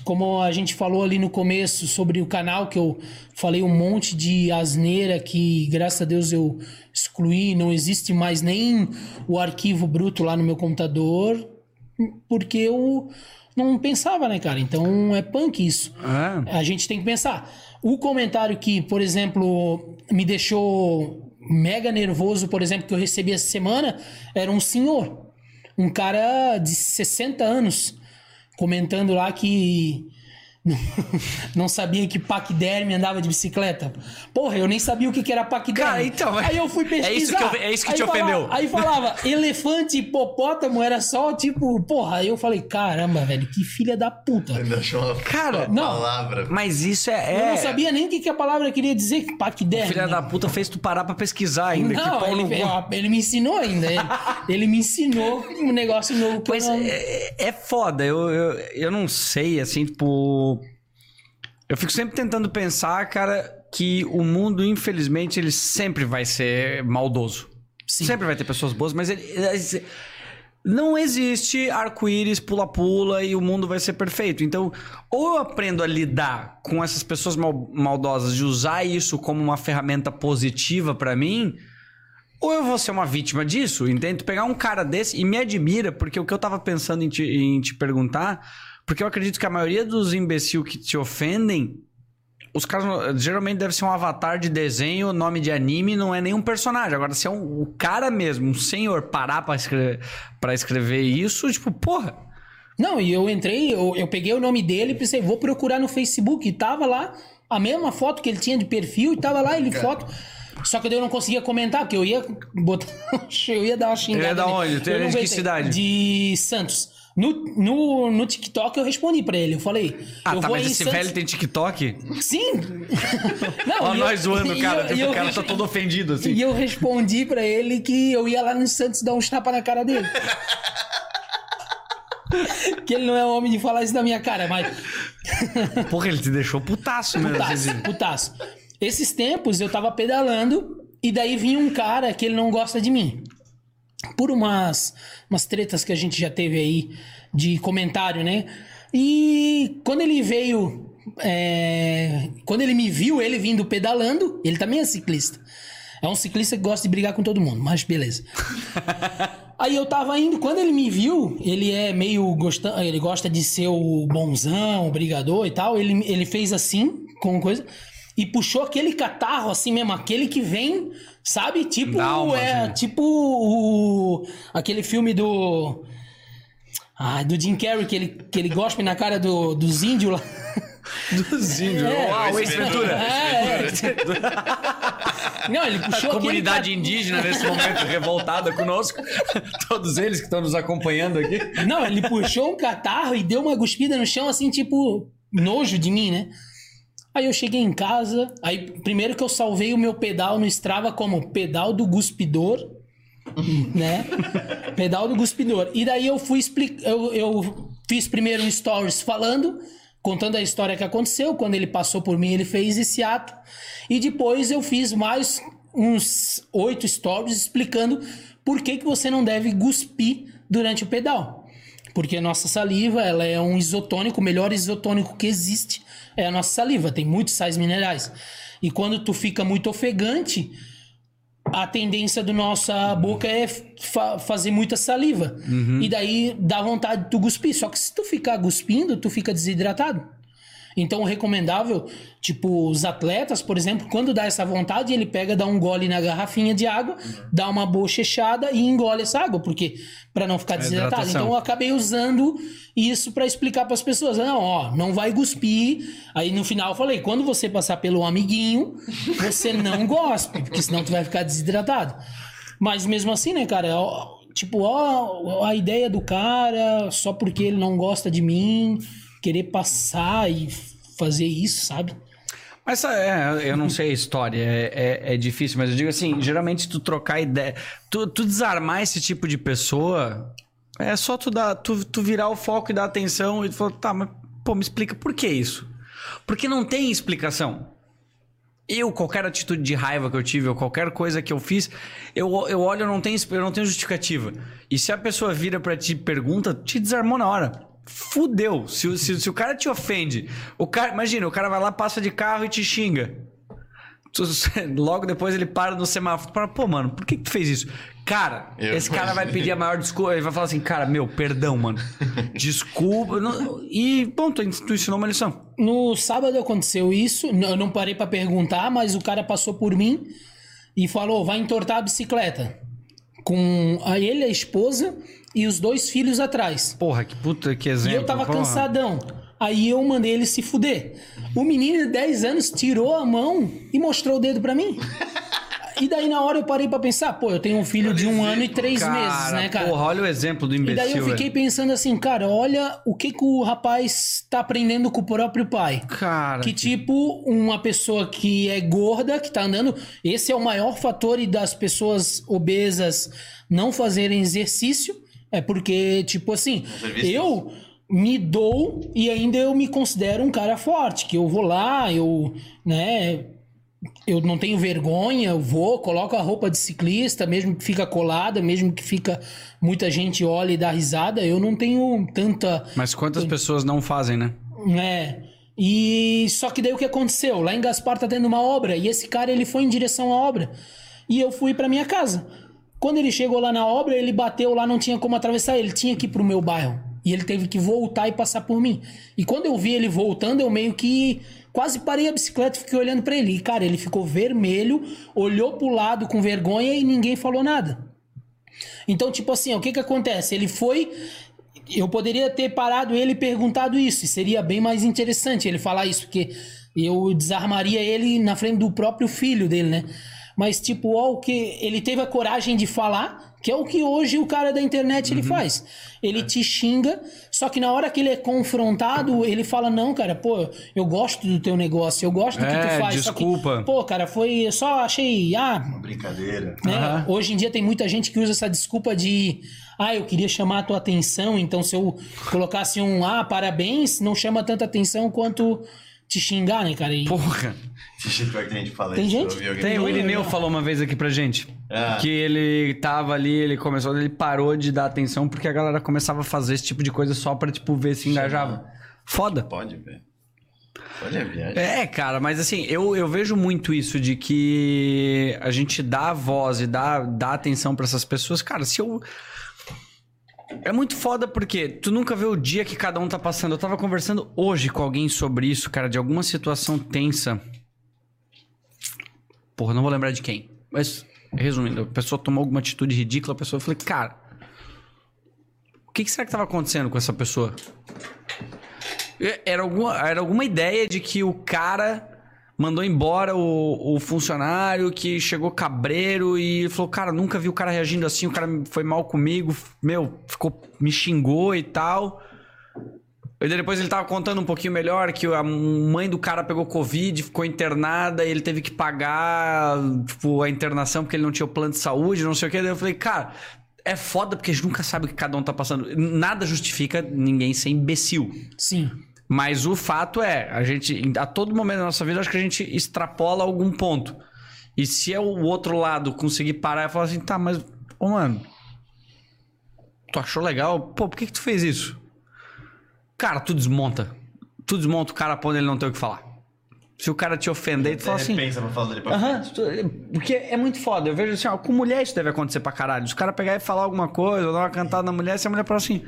Como a gente falou ali no começo sobre o canal, que eu falei um monte de asneira que, graças a Deus, eu excluí. Não existe mais nem o arquivo bruto lá no meu computador, porque eu não pensava, né, cara? Então é punk isso. É. A gente tem que pensar. O comentário que, por exemplo, me deixou mega nervoso, por exemplo, que eu recebi essa semana, era um senhor, um cara de 60 anos, comentando lá que não sabia que paquiderme andava de bicicleta. Porra, eu nem sabia o que que era paquiderme. Cara, então, aí eu fui é pesquisar. isso que eu- é isso que te falava- ofendeu. Aí falava, elefante e hipopótamo era só tipo, porra. Aí eu falei, caramba, velho, que filha da puta. Ainda achou uma, Cara, não. palavra. Mas isso é. Eu é- não sabia nem o que, que a palavra queria dizer, paquiderme. Filha da puta fez tu parar pra pesquisar ainda. Não, pau no ele, ele me ensinou ainda. Ele, ele me ensinou um negócio novo eu não... é, é foda, eu, eu, eu não sei, assim, tipo. Eu fico sempre tentando pensar, cara, que o mundo, infelizmente, ele sempre vai ser maldoso. Sim. Sempre vai ter pessoas boas, mas ele. ele- Não existe arco-íris, pula-pula e o mundo vai ser perfeito. Então, ou eu aprendo a lidar com essas pessoas mal- maldosas e usar isso como uma ferramenta positiva pra mim, ou eu vou ser uma vítima disso, entende? Pegar um cara desse e me admira, porque o que eu tava pensando em te, em te perguntar, porque eu acredito que a maioria dos imbecil que te ofendem, os caras geralmente deve ser um avatar de desenho, nome de anime, não é nenhum personagem. Agora, se é um, o cara mesmo, um senhor, parar pra escrever, pra escrever isso, tipo, porra. Não, e eu entrei, eu, eu peguei o nome dele e pensei, vou procurar no Facebook. E tava lá a mesma foto que ele tinha de perfil, e tava lá ele foto. Só que daí eu não conseguia comentar, porque eu ia botar. eu ia dar uma xingada. Ele é da onde? Ele é de que cidade? De Santos. No, no, no TikTok eu respondi pra ele. Eu falei. Ah, eu tá, vou mas esse Santos- velho tem TikTok? Sim! Não, Ó, nós zoando, cara. eu- eu o cara tá todo ofendido, assim. E eu respondi pra ele que eu ia lá no Santos dar uns tapas na cara dele. que ele não é homem de falar isso na minha cara, mas. Porra, ele te deixou putaço mesmo. Putaço, assim. putaço. Esses tempos eu tava pedalando e daí vinha um cara que ele não gosta de mim. Por umas, umas tretas que a gente já teve aí de comentário, né? E quando ele veio. é, quando ele me viu, ele vindo pedalando, ele também é ciclista. É um ciclista que gosta de brigar com todo mundo, mas beleza. Aí eu tava indo, quando ele me viu, ele é meio gosta, ele gosta de ser o bonzão, o brigador e tal. Ele, ele fez assim, com coisa, e puxou aquele catarro assim mesmo, aquele que vem, sabe? Tipo, alma, é, assim. tipo o aquele filme do ah, do Jim Carrey que ele que ele gospe na cara do, dos índios lá. Dos índios. É. Uau, Ace ex-ventura. É, é. Não, ele A puxou aquele comunidade ca- indígena nesse momento revoltada conosco. Todos eles que estão nos acompanhando aqui. Não, ele puxou um catarro e deu uma cuspida no chão, assim, tipo, nojo de mim, né? Aí eu cheguei em casa, aí primeiro que eu salvei o meu pedal no Strava como pedal do guspidor, né? pedal do guspidor. E daí eu fui explicar, eu, eu fiz primeiro um stories falando, contando a história que aconteceu, quando ele passou por mim, ele fez esse ato. E depois eu fiz mais uns oito stories explicando por que, que você não deve cuspir durante o pedal. Porque a nossa saliva, ela é um isotônico, o melhor isotônico que existe é a nossa saliva, tem muitos sais minerais. E quando tu fica muito ofegante, a tendência da nossa boca é fa- fazer muita saliva. E daí dá vontade de tu cuspir. Só que se tu ficar cuspindo, tu fica desidratado. Então, o recomendável, tipo, os atletas, por exemplo, quando dá essa vontade, ele pega, dá um gole na garrafinha de água, dá uma bochechada e engole essa água, porque para não ficar desidratado. hidratação. Então, eu acabei usando isso para explicar para as pessoas, não, ó, não vai cuspir. Aí no final eu falei, quando você passar pelo amiguinho, você não gospe, porque senão tu vai ficar desidratado. Mas mesmo assim, né, cara, ó, tipo, ó, a ideia do cara, só porque ele não gosta de mim, querer passar e fazer isso, sabe? Mas é, eu não sei a história, é, é, é difícil, mas eu digo assim, geralmente tu trocar ideia, tu, tu desarmar esse tipo de pessoa, é só tu dar, tu, tu virar o foco e dar atenção e tu falar, tá, mas pô, me explica por que isso? Porque não tem explicação. Eu, qualquer atitude de raiva que eu tive, ou qualquer coisa que eu fiz, eu, eu olho, eu não tenho, eu não tenho justificativa. E se a pessoa vira pra ti e pergunta, te desarmou na hora. Fudeu. Se, o- se, se o cara te ofende, o cara, imagina, o cara vai lá, passa de carro e te xinga. Logo depois ele para no semáforo. Para, pô, mano, por que, que tu fez isso? Cara, Eu esse cara vai pedir a maior desculpa. Ele vai falar assim, cara, meu, perdão, mano. Desculpa. Não- E, bom, tu, ensinou uma lição. No sábado aconteceu isso, eu não parei pra perguntar, mas o cara passou por mim e falou: vai entortar a bicicleta. Com a ele, a esposa e os dois filhos atrás. Porra, que puta que E exemplo. eu tava porra. cansadão. Aí eu mandei ele se fuder. O menino de 10 anos tirou a mão e mostrou o dedo pra mim. E daí na hora eu parei pra pensar, pô, eu tenho um filho de um ano e três Cara, meses, né, cara? Porra, olha o exemplo do E imbecil. daí eu fiquei velho. pensando assim, cara, olha o que, que o rapaz tá aprendendo com o próprio pai. Cara, Que tipo, uma pessoa que é gorda, que tá andando. Esse é o maior fator e das pessoas obesas não fazerem exercício. É porque, tipo assim, eu me dou e ainda eu me considero um cara forte. Que eu vou lá, eu, né. Eu não tenho vergonha, eu vou, coloco a roupa de ciclista, mesmo que fica colada, mesmo que fica muita gente olha e dá risada, eu não tenho tanta Mas quantas pessoas não fazem, né? é. E só que daí o que aconteceu? Lá em Gaspar tá tendo uma obra e esse cara ele foi em direção à obra. E eu fui pra minha casa. Quando ele chegou lá na obra, ele bateu lá, não tinha como atravessar, ele tinha que ir pro meu bairro. E ele teve que voltar e passar por mim. E quando eu vi ele voltando, eu meio que quase parei a bicicleta e fiquei olhando pra ele. E, cara, ele ficou vermelho, olhou pro lado com vergonha e ninguém falou nada. Então, tipo assim, o que que acontece? Ele foi. Eu poderia ter parado ele e perguntado isso, e seria bem mais interessante ele falar isso, porque eu desarmaria ele na frente do próprio filho dele, né? Mas, tipo, ó, o que ele teve a coragem de falar, que é o que hoje o cara da internet ele faz. Ele te xinga, só que na hora que ele é confrontado, ele fala: Não, cara, pô, eu gosto do teu negócio, eu gosto do que É, tu faz. Só que, desculpa. pô, cara, foi. Eu só achei. Ah, Brincadeira. né? Aham. Hoje em dia tem muita gente que usa essa desculpa de ah, eu queria chamar a tua atenção, então se eu colocasse um ah, parabéns, não chama tanta atenção quanto te xingar, né, cara? E- Porra. Pior que tem gente que fala Tem isso. gente? eu ouvi alguém Tem, o falando. Irineu falou uma vez aqui pra gente. Ah. Que ele tava ali, ele começou, ele parou de dar atenção porque a galera começava a fazer esse tipo de coisa só pra, tipo, ver se engajava. Foda. Pode ver. Pode é viagem. É, cara, mas assim, eu, eu vejo muito isso de que a gente dá voz e dá, dá atenção pra essas pessoas. Cara, se eu. É muito foda porque tu nunca vê o dia que cada um tá passando. Eu tava conversando hoje com alguém sobre isso, cara, de alguma situação tensa. Porra, não vou lembrar de quem. Mas, resumindo, a pessoa tomou alguma atitude ridícula, a pessoa eu falei, cara, o que, que será que tava acontecendo com essa pessoa? Era alguma, era alguma ideia de que o cara mandou embora o, o funcionário que chegou cabreiro e falou: Cara, nunca vi o cara reagindo assim, o cara foi mal comigo, meu, ficou, me xingou e tal. E depois ele tava contando um pouquinho melhor que a mãe do cara pegou Covid, ficou internada e ele teve que pagar, tipo, a internação porque ele não tinha o plano de saúde, não sei o que. Daí eu falei, cara, é foda porque a gente nunca sabe o que cada um tá passando. Nada justifica ninguém ser imbecil. Sim. Mas o fato é, a gente, a todo momento da nossa vida, acho que a gente extrapola algum ponto. E se é o outro lado conseguir parar e falar assim, tá, mas, ô mano, tu achou legal? Pô, por que, que tu fez isso? Cara, tu desmonta. Tu desmonta o cara onde ele não tem o que falar. Se o cara te ofender, tu fala assim. Pensa pra falar dele pra frente. tu- porque é muito foda. Eu vejo assim, ó, com mulher isso deve acontecer pra caralho. Os caras pegar e falar alguma coisa, ou dar uma cantada na mulher, se a mulher fala assim,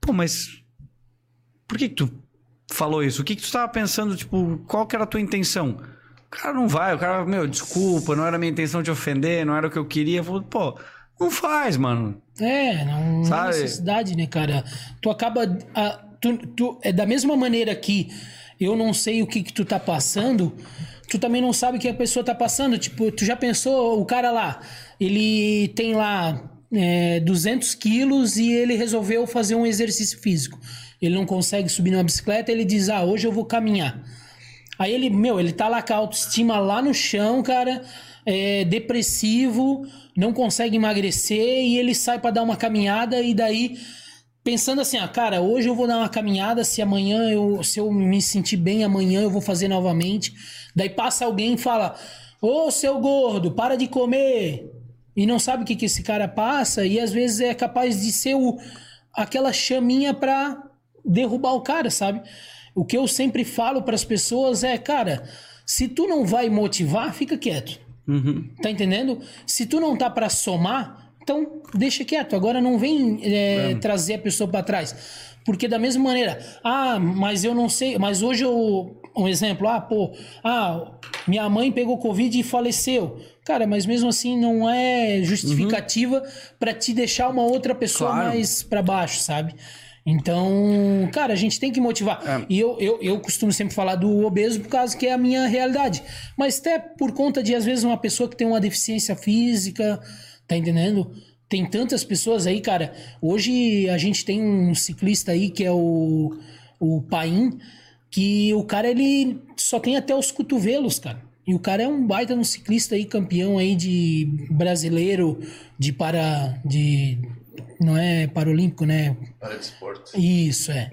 pô, mas por que, que tu falou isso? O que, que tu tava pensando, tipo, qual que era a tua intenção? O cara não vai, o cara, meu, desculpa, não era minha intenção te ofender, não era o que eu queria. Eu falo, pô, não faz, mano. É, não, Sabe? necessidade, né, cara? Tu acaba. ah, tu, tu- é da mesma maneira que eu não sei o que, que tu tá passando, tu também não sabe o que a pessoa tá passando. Tipo, tu já pensou, o cara lá, ele tem lá é, 200 quilos e ele resolveu fazer um exercício físico. Ele não consegue subir numa bicicleta, ele diz: Ah, hoje eu vou caminhar. Aí ele, meu, ele tá lá com a autoestima lá no chão, cara, é, depressivo, não consegue emagrecer e ele sai pra dar uma caminhada e daí pensando assim, ah, cara, hoje eu vou dar uma caminhada, se amanhã eu, se eu me sentir bem amanhã eu vou fazer novamente. Daí passa alguém e fala: "Ô, seu gordo, para de comer". E não sabe o que que esse cara passa e às vezes é capaz de ser o aquela chaminha pra derrubar o cara, sabe? O que eu sempre falo pras pessoas é, cara, se tu não vai motivar, fica quieto. Tá entendendo? Se tu não tá pra somar, então deixa quieto. Agora não vem é, trazer a pessoa pra trás. Porque da mesma maneira, ah, mas eu não sei, mas hoje eu. Um exemplo, ah, pô, ah, minha mãe pegou Covid e faleceu. Cara, mas mesmo assim não é justificativa pra te deixar uma outra pessoa Claro. mais pra baixo, sabe? Então, cara, a gente tem que motivar. E eu, eu, eu costumo sempre falar do obeso por causa que é a minha realidade. Mas até por conta de, às vezes, uma pessoa que tem uma deficiência física, tá entendendo? Tem tantas pessoas aí, cara. Hoje a gente tem um ciclista aí que é o, o Paim, que o cara ele só tem até os cotovelos, cara. E o cara é um baita um ciclista aí, campeão aí de brasileiro, de para. de. Não é paralímpico, né? Para de esporte. Isso, é.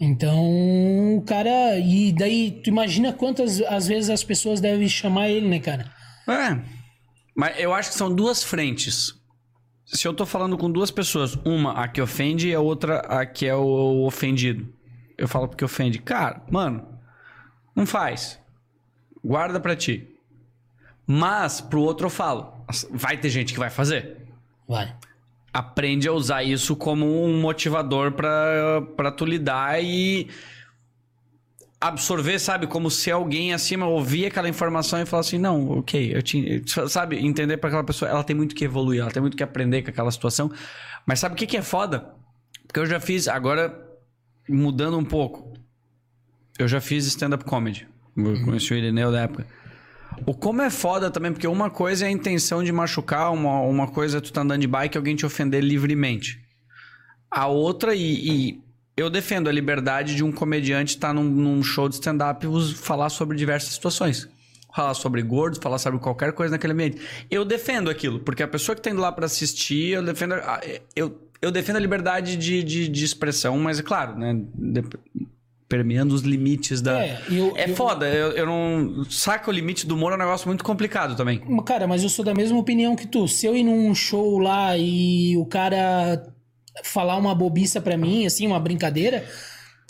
Então, o cara. E daí, tu imagina quantas às vezes as pessoas devem chamar ele, né, cara? É. Mas eu acho que são duas frentes. Se eu tô falando com duas pessoas, uma a que ofende e a outra a que é o ofendido. Eu falo porque ofende. Cara, mano, não faz. Guarda pra ti. Mas pro outro eu falo. Vai ter gente que vai fazer. Vai. Aprende a usar isso como um motivador pra tu lidar e absorver, sabe? Como se alguém acima ouvir aquela informação e falar assim, não, ok, eu tinha... Sabe? Entender pra aquela pessoa, ela tem muito que evoluir, ela tem muito que aprender com aquela situação. Mas sabe o que, que é foda? Porque eu já fiz, agora, mudando um pouco, eu já fiz stand-up comedy. Eu conheci o Irineu da época. O como é foda também, porque uma coisa é a intenção de machucar, uma, uma coisa é tu tá andando de bike e alguém te ofender livremente. A outra, e, e eu defendo a liberdade de um comediante estar num, num show de stand-up e falar sobre diversas situações. Falar sobre gordos, falar sobre qualquer coisa naquele ambiente. Eu defendo aquilo, porque a pessoa que tá indo lá pra assistir, eu defendo. a- Eu, eu defendo a liberdade de, de, de expressão, mas é claro, né? de- permeando os limites da. É, eu- é eu- foda, eu, eu não. Saca o limite do humor é um negócio muito complicado também. Cara, mas eu sou da mesma opinião que tu. Se eu ir num show lá e o cara falar uma bobiça pra mim, assim, uma brincadeira,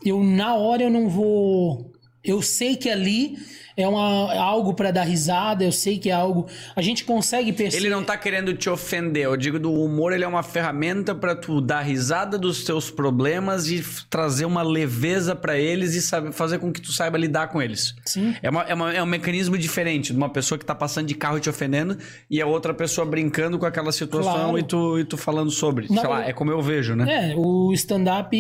eu na hora eu não vou. Eu sei que ali é uma, algo pra dar risada, eu sei que é algo. A gente consegue perceber. Ele não tá querendo te ofender. Eu digo do humor, ele é uma ferramenta pra tu dar risada dos teus problemas e trazer uma leveza pra eles e saber, fazer com que tu saiba lidar com eles. Sim. É, uma- é uma- é um mecanismo diferente de uma pessoa que tá passando de carro e te ofendendo e a outra pessoa brincando com aquela situação Claro. e, tu, e tu falando sobre. Não, Sei lá, é como eu vejo, né? É, o stand-up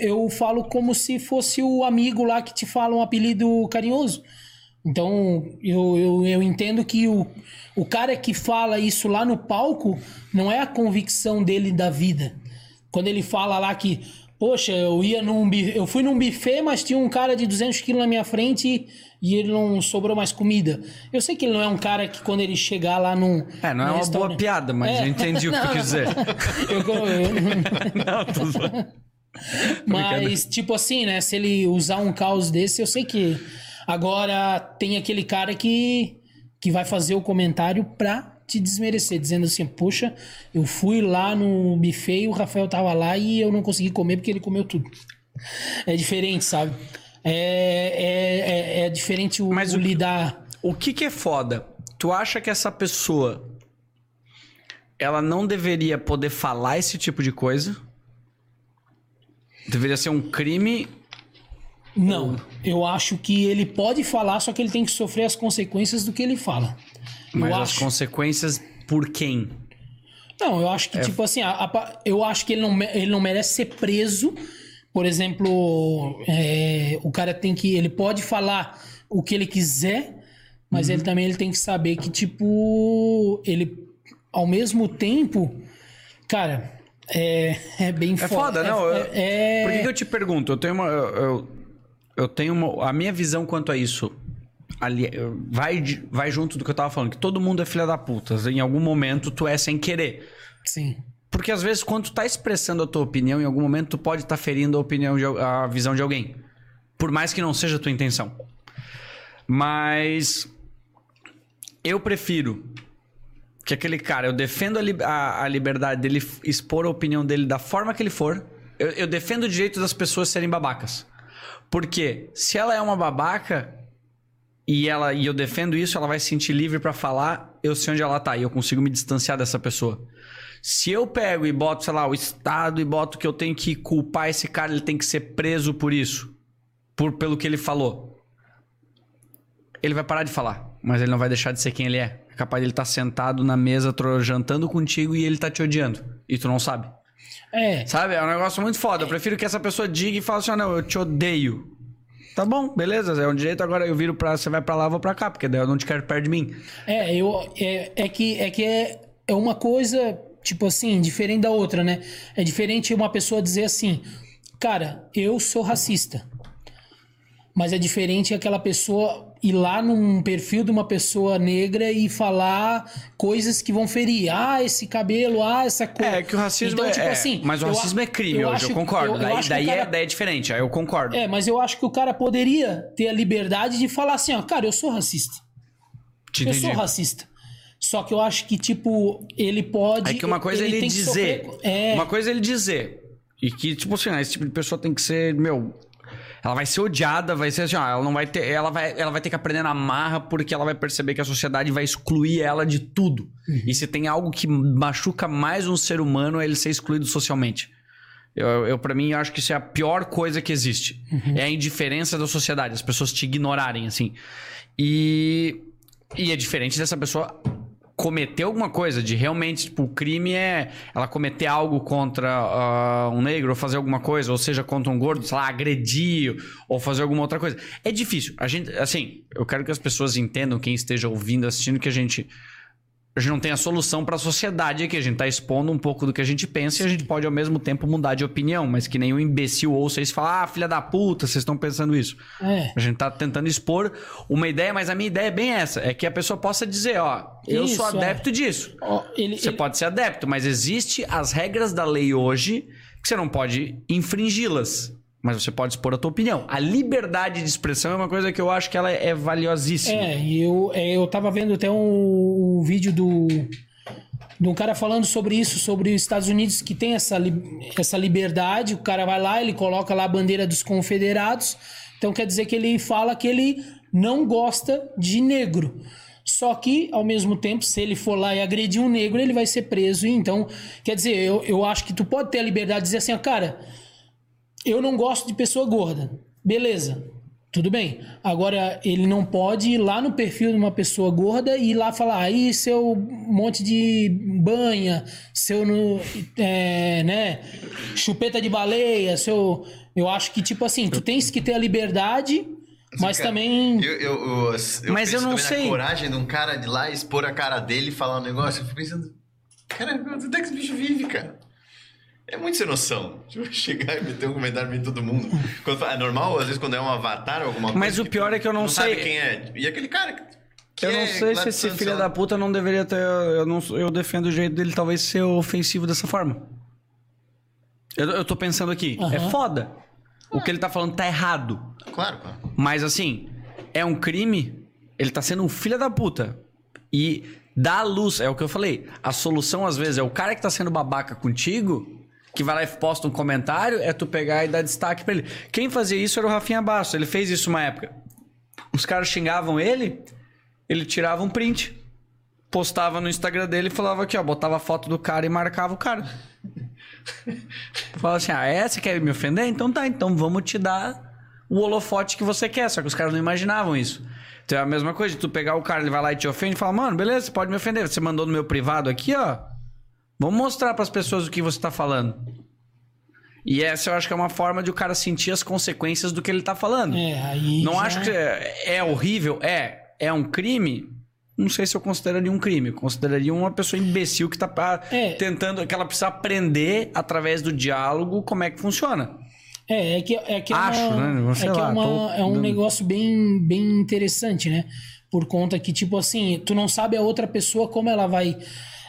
eu falo como se fosse o amigo lá que te fala um apelido carinhoso. Então, eu, eu, eu entendo que o, o cara que fala isso lá no palco não é a convicção dele da vida. Quando ele fala lá que, poxa, eu ia num eu fui num buffet, mas tinha um cara de 200 quilos na minha frente e ele não sobrou mais comida. Eu sei que ele não é um cara que quando ele chegar lá num É, não é uma boa piada, mas É. eu entendi o que tu Não, quis dizer. Eu- eu- Não, tô mas, tipo assim, né? Se ele usar um caos desse, eu sei que. Agora tem aquele cara que, que vai fazer o comentário pra te desmerecer, dizendo assim: Poxa, eu fui lá no buffet e o Rafael tava lá e eu não consegui comer porque ele comeu tudo. É diferente, sabe? É, é, é, é diferente o, Mas o o- lidar. O que que é foda? Tu acha que essa pessoa ela não deveria poder falar esse tipo de coisa? Deveria ser um crime? Não, eu acho que ele pode falar, só que ele tem que sofrer as consequências do que ele fala. Mas eu as acho. consequências por quem? Não, eu acho que, tipo assim, a- a- eu acho que ele não, ele não merece ser preso. Por exemplo, é, o cara tem que. Ele pode falar o que ele quiser, mas ele também ele tem que saber que, tipo, ele, ao mesmo tempo, cara, é, é bem É foda, não? eu- É, é- Por que, que eu te pergunto? Eu tenho uma. Eu, eu, eu tenho uma. A minha visão quanto a isso. Ali, vai, vai junto do que eu tava falando, que todo mundo é filha da puta. Em algum momento tu é sem querer. Sim. Porque às vezes, quando tu tá expressando a tua opinião, em algum momento tu pode estar ferindo a opinião, de, a visão de alguém. Por mais que não seja a tua intenção. Mas eu prefiro que aquele cara, eu defendo a, li- a- a liberdade dele expor a opinião dele da forma que ele for. Eu, eu defendo o direito das pessoas serem babacas. Porque se ela é uma babaca e ela e eu defendo isso, ela vai se sentir livre pra falar, eu sei onde ela tá e eu consigo me distanciar dessa pessoa. Se eu pego e boto, sei lá, o Estado e boto que eu tenho que culpar esse cara, ele tem que ser preso por isso. Por, pelo que ele falou. Ele vai parar de falar, mas ele não vai deixar de ser quem ele é. É capaz de ele estar sentado na mesa jantando contigo e ele tá te odiando. E tu não sabe. É, Sabe? É um negócio muito foda. Eu prefiro que essa pessoa diga e fale assim: ah, não, eu te odeio. Tá bom, beleza, é um direito. Agora eu viro pra. Você vai pra lá, eu vou pra cá, porque daí eu não te quero perto de mim. É, eu, é, é que, é, que é, é uma coisa, tipo assim, diferente da outra, né? É diferente uma pessoa dizer assim, cara, eu sou racista. Mas é diferente aquela pessoa ir lá num perfil de uma pessoa negra e falar coisas que vão ferir. Ah, esse cabelo, ah, essa cor. É que o racismo Então, é. tipo é, assim, mas o eu racismo é crime hoje, acho eu concordo. eu- eu daí daí, cara- é, daí é diferente, aí eu concordo. É, mas eu acho que o cara poderia ter a liberdade de falar assim, ó, cara, eu sou racista. Te Eu entendi. sou racista. Só que eu acho que, tipo, ele pode. É que uma coisa é ele que dizer. sofrer- É, Uma coisa é ele dizer. E que, tipo assim, ah, esse tipo de pessoa tem que ser, meu. Ela vai ser odiada, vai ser assim, ó, ela não vai ter, ela vai, ela vai ter que aprender na marra porque ela vai perceber que a sociedade vai excluir ela de tudo. E se tem algo que machuca mais um ser humano é ele ser excluído socialmente. Eu, eu para mim, acho que isso é a pior coisa que existe. É a indiferença da sociedade, as pessoas te ignorarem, assim. E, e é diferente dessa pessoa cometer alguma coisa, de realmente, tipo, o crime é ela cometer algo contra ah, um negro, ou fazer alguma coisa, ou seja, contra um gordo, sei lá, agredir, ou fazer alguma outra coisa. É difícil. A gente, assim, eu quero que as pessoas entendam, quem esteja ouvindo, assistindo, que a gente a gente não tem a solução para a sociedade aqui. A gente tá expondo um pouco do que a gente pensa e a gente pode ao mesmo tempo mudar de opinião, mas que nenhum imbecil ouça isso e fala: ah, filha da puta, vocês estão pensando isso. É. A gente tá tentando expor uma ideia, mas a minha ideia é bem essa: é que a pessoa possa dizer, ó, eu Isso, sou é. adepto disso. Ó, ele, Você ele- pode ser adepto, mas existe as regras da lei hoje que você não pode infringi-las. Mas você pode expor a tua opinião. A liberdade de expressão é uma coisa que eu acho que ela é valiosíssima. É, e eu, é, eu tava vendo até um, um vídeo do de um cara falando sobre isso, sobre os Estados Unidos que tem essa, essa liberdade. O cara vai lá, ele coloca lá a bandeira dos confederados. Então quer dizer que ele fala que ele não gosta de negro. Só que, ao mesmo tempo, se ele for lá e agredir um negro, ele vai ser preso. Então, quer dizer, eu, eu acho que tu pode ter a liberdade de dizer assim, cara, eu não gosto de pessoa gorda. Beleza. Tudo bem. Agora, ele não pode ir lá no perfil de uma pessoa gorda e ir lá falar, aí seu monte de banha, seu no- é, né, chupeta de baleia, seu. Eu acho que, tipo assim, tu tens que ter a liberdade, mas Cara, também. Eu, eu, eu, eu Mas penso eu não sei. na coragem de um cara de lá expor a cara dele e falar um negócio. Eu fico pensando, cara, onde é que esse bicho vive, cara? É muito sem noção. Tipo, chegar e meter um comentário em todo mundo. Quando é normal, às vezes, quando é um avatar ou alguma coisa. Mas o pior é que eu não sei- sabe quem é. E aquele cara que. que Eu não é sei se esse filho da puta não deveria ter. Eu, não, eu defendo o jeito dele talvez ser ofensivo dessa forma. Eu, eu tô pensando aqui. É Aham. foda. O que ele tá falando tá errado. Claro, claro. Mas assim, é um crime. Ele tá sendo um filho da puta. E dá luz, é o que eu falei. A solução, às vezes, é o cara que tá sendo babaca contigo, que vai lá e posta um comentário, é tu pegar e dar destaque pra ele. Quem fazia isso era o Rafinha Bastos. Ele fez isso uma época. Os caras xingavam ele, ele tirava um print. Postava no Instagram dele e falava aqui, ó, botava a foto do cara e marcava o cara. Falava assim: ah, é? Você quer me ofender? Então tá, então vamos te dar o holofote que você quer. Só que os caras não imaginavam isso. Então é a mesma coisa tu pegar o cara, ele vai lá e te ofende e fala: mano, beleza, você pode me ofender. Você mandou no meu privado aqui, ó. Vamos mostrar pras pessoas o que você tá falando. E essa eu acho que é uma forma de o cara sentir as consequências do que ele tá falando. É, aí. Não já- acho que é, é horrível, é. É um crime. Não sei se eu consideraria um crime. Eu consideraria uma pessoa imbecil que tá ah, É. tentando. que ela precisa aprender através do diálogo como é que funciona. É, é que é, que é Acho, uma, né? Sei é, que é, lá, uma- tô é um dando- negócio bem, bem interessante, né? Por conta que, tipo assim, tu não sabe a outra pessoa como ela vai.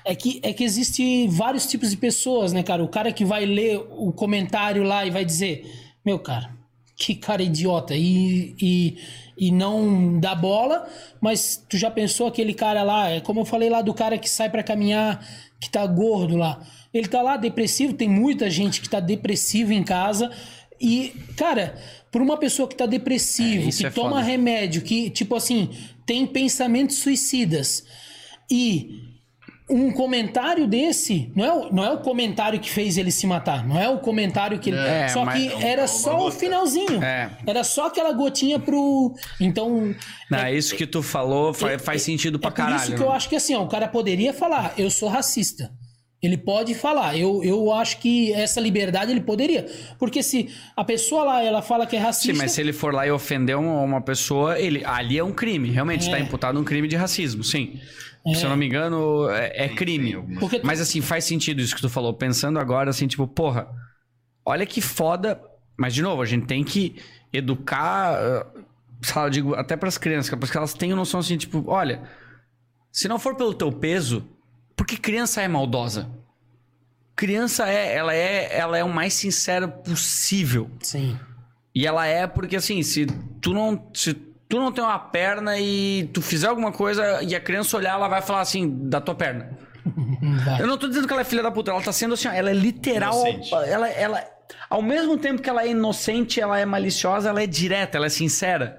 É que, é que existe vários tipos de pessoas, né, cara? O cara que vai ler o comentário lá e vai dizer: Meu, cara, que cara idiota. E, e, e não dá bola, mas tu já pensou aquele cara lá? É como eu falei lá do cara que sai pra caminhar, que tá gordo lá. Ele tá lá depressivo, tem muita gente que tá depressivo em casa. E, cara, por uma pessoa que tá depressivo, É, que é toma foda. remédio, que, tipo assim, tem pensamentos suicidas e um comentário desse não é, o, não é o comentário que fez ele se matar, não é o comentário que ele. É, só que era uma só o finalzinho. É. Era só aquela gotinha pro. Então. Não, é isso que tu falou faz, faz sentido pra é caralho. Por isso que eu né? acho que assim, ó, o cara poderia falar, eu sou racista. Ele pode falar. Eu, eu acho que essa liberdade ele poderia. Porque se a pessoa lá ela fala que é racista. Sim, mas se ele for lá e ofender uma, uma pessoa, ele ali é um crime. Realmente está imputado um crime de racismo, sim. Se eu não me engano, é, é crime. algumas- Porque- Mas assim, faz sentido isso que tu falou. Pensando agora, assim, tipo, porra, olha que foda. Mas, de novo, a gente tem que educar, sei lá, eu digo, até pras crianças, para que elas tenham noção assim, tipo, olha, se não for pelo teu peso, porque criança é maldosa. Criança é, ela é, ela é o mais sincera possível. Sim. E ela é porque assim, se tu não, se tu não tem uma perna e tu fizer alguma coisa e a criança olhar, ela vai falar assim da tua perna. Vai. Eu não tô dizendo que ela é filha da puta, ela tá sendo assim, ó, ela é literal, Inocente. ela ela Ao mesmo tempo que ela é inocente, ela é maliciosa, ela é direta, ela é sincera.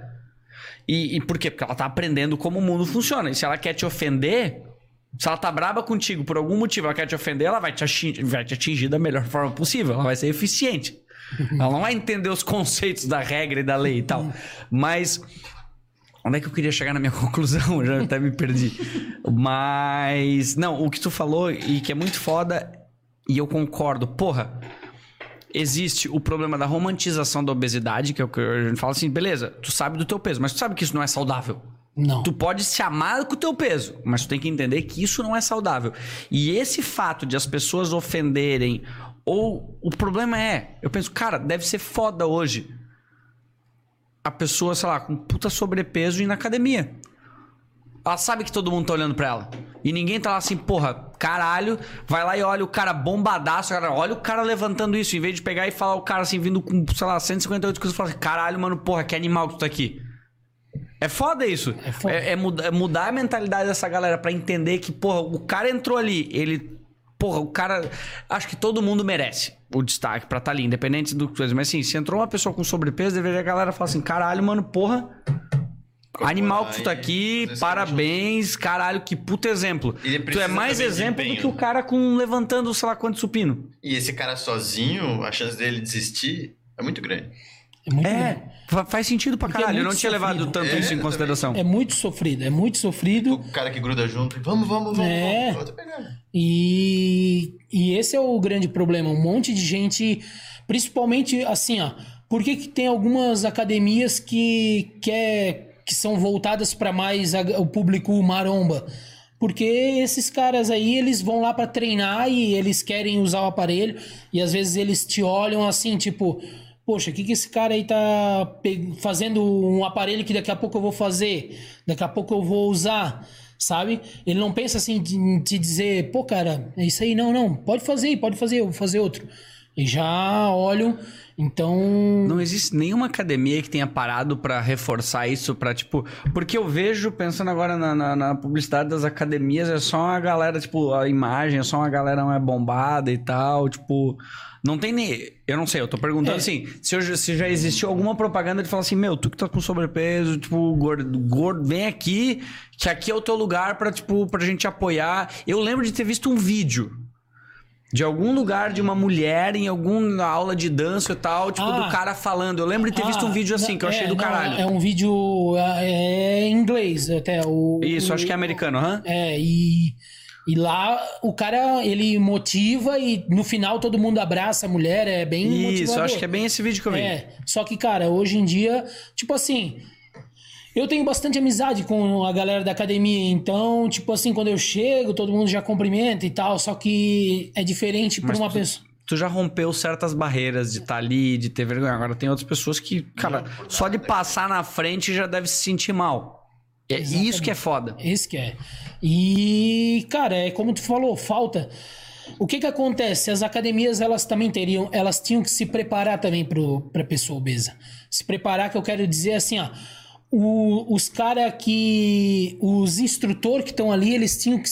E, e por quê? Porque ela tá aprendendo como o mundo funciona. E se ela quer te ofender, se ela tá braba contigo por algum motivo, ela quer te ofender, ela vai te, atingir, vai te atingir da melhor forma possível. Ela vai ser eficiente. ela não vai entender os conceitos da regra e da lei e tal. Mas. Onde é que eu queria chegar na minha conclusão? Eu já até me perdi. Mas. Não, o que tu falou e que é muito foda, e eu concordo. Porra, existe o problema da romantização da obesidade, que é o que a gente fala assim, beleza, tu sabe do teu peso, mas tu sabe que isso não é saudável. Não. Tu pode se amar com o teu peso, mas tu tem que entender que isso não é saudável. E esse fato de as pessoas ofenderem, ou o problema é, eu penso, cara, deve ser foda hoje a pessoa, sei lá, com puta sobrepeso e na academia. Ela sabe que todo mundo tá olhando pra ela. E ninguém tá lá assim, porra, caralho, vai lá e olha o cara bombadaço, cara, olha o cara levantando isso, em vez de pegar e falar o cara assim, vindo com, sei lá, 158 coisas, fala assim, caralho, mano, porra, que animal que tu tá aqui. É foda isso. É foda. É, é muda- é mudar a mentalidade dessa galera pra entender que, porra, o cara entrou ali, ele. Porra, o cara. Acho que todo mundo merece o destaque pra estar ali, independente do coisa. Mas assim, se entrou uma pessoa com sobrepeso, deveria a galera falar assim: caralho, mano, porra. Animal que tu tá aqui, parabéns, caralho, que puta exemplo. Tu é mais exemplo do que o cara com levantando, sei lá quanto supino. E esse cara sozinho, a chance dele desistir é muito grande. É muito, É, fa- faz sentido pra Porque é caralho. Eu não tinha levado sofrido. tanto É, isso em eu consideração. é muito sofrido, é muito sofrido. O cara que gruda junto, vamos, vamos, vamos, É. vamos. E, e esse é o grande problema. Um monte de gente, principalmente assim, ó. Por que, que tem algumas academias que, que, é- que são voltadas para mais a- o público maromba? Porque esses caras aí, eles vão lá para treinar e eles querem usar o aparelho e às vezes eles te olham assim, tipo, poxa, o que, que esse cara aí tá fazendo um aparelho que daqui a pouco eu vou fazer, daqui a pouco eu vou usar, sabe? Ele não pensa assim em te dizer, pô, cara, é isso aí, não, não, pode fazer, pode fazer, eu vou fazer outro. E já olham, então. Não existe nenhuma academia que tenha parado pra reforçar isso, pra tipo. Porque eu vejo, pensando agora na, na- na publicidade das academias, é só uma galera, tipo, a imagem, é só uma galera mais bombada e tal, tipo. Não tem nem. Eu não sei, eu tô perguntando É. assim: se, eu- se já existiu alguma propaganda de falar assim, meu, tu que tá com sobrepeso, tipo, gordo, gordo, vem aqui, que aqui é o teu lugar pra, tipo, pra gente apoiar. Eu lembro de ter visto um vídeo de algum lugar de uma mulher em alguma aula de dança e tal, tipo, Ah. do cara falando. Eu lembro de ter visto um Ah, vídeo assim, não, que eu achei é, do não, caralho. É um vídeo é, em inglês até. O, Isso, o- acho que é americano, hã? É, e, e lá o cara, ele motiva e no final todo mundo abraça a mulher, é bem Isso, motivador. acho que é bem esse vídeo que eu vi. É, só que, cara, hoje em dia, tipo assim, eu tenho bastante amizade com a galera da academia, então, tipo assim, quando eu chego, todo mundo já cumprimenta e tal, só que é diferente para uma tu- pessoa. Tu já rompeu certas barreiras de estar ali, de ter vergonha. Agora tem outras pessoas que, cara, só de passar na frente já deve se sentir mal. É isso que é foda. Esse que é. E, cara, é como tu falou, falta. O que que acontece? As academias, elas também teriam, elas tinham que se preparar também para pessoa obesa. Se preparar, que eu quero dizer assim, ó. o- os caras que. Os instrutores que estão ali, eles tinham que,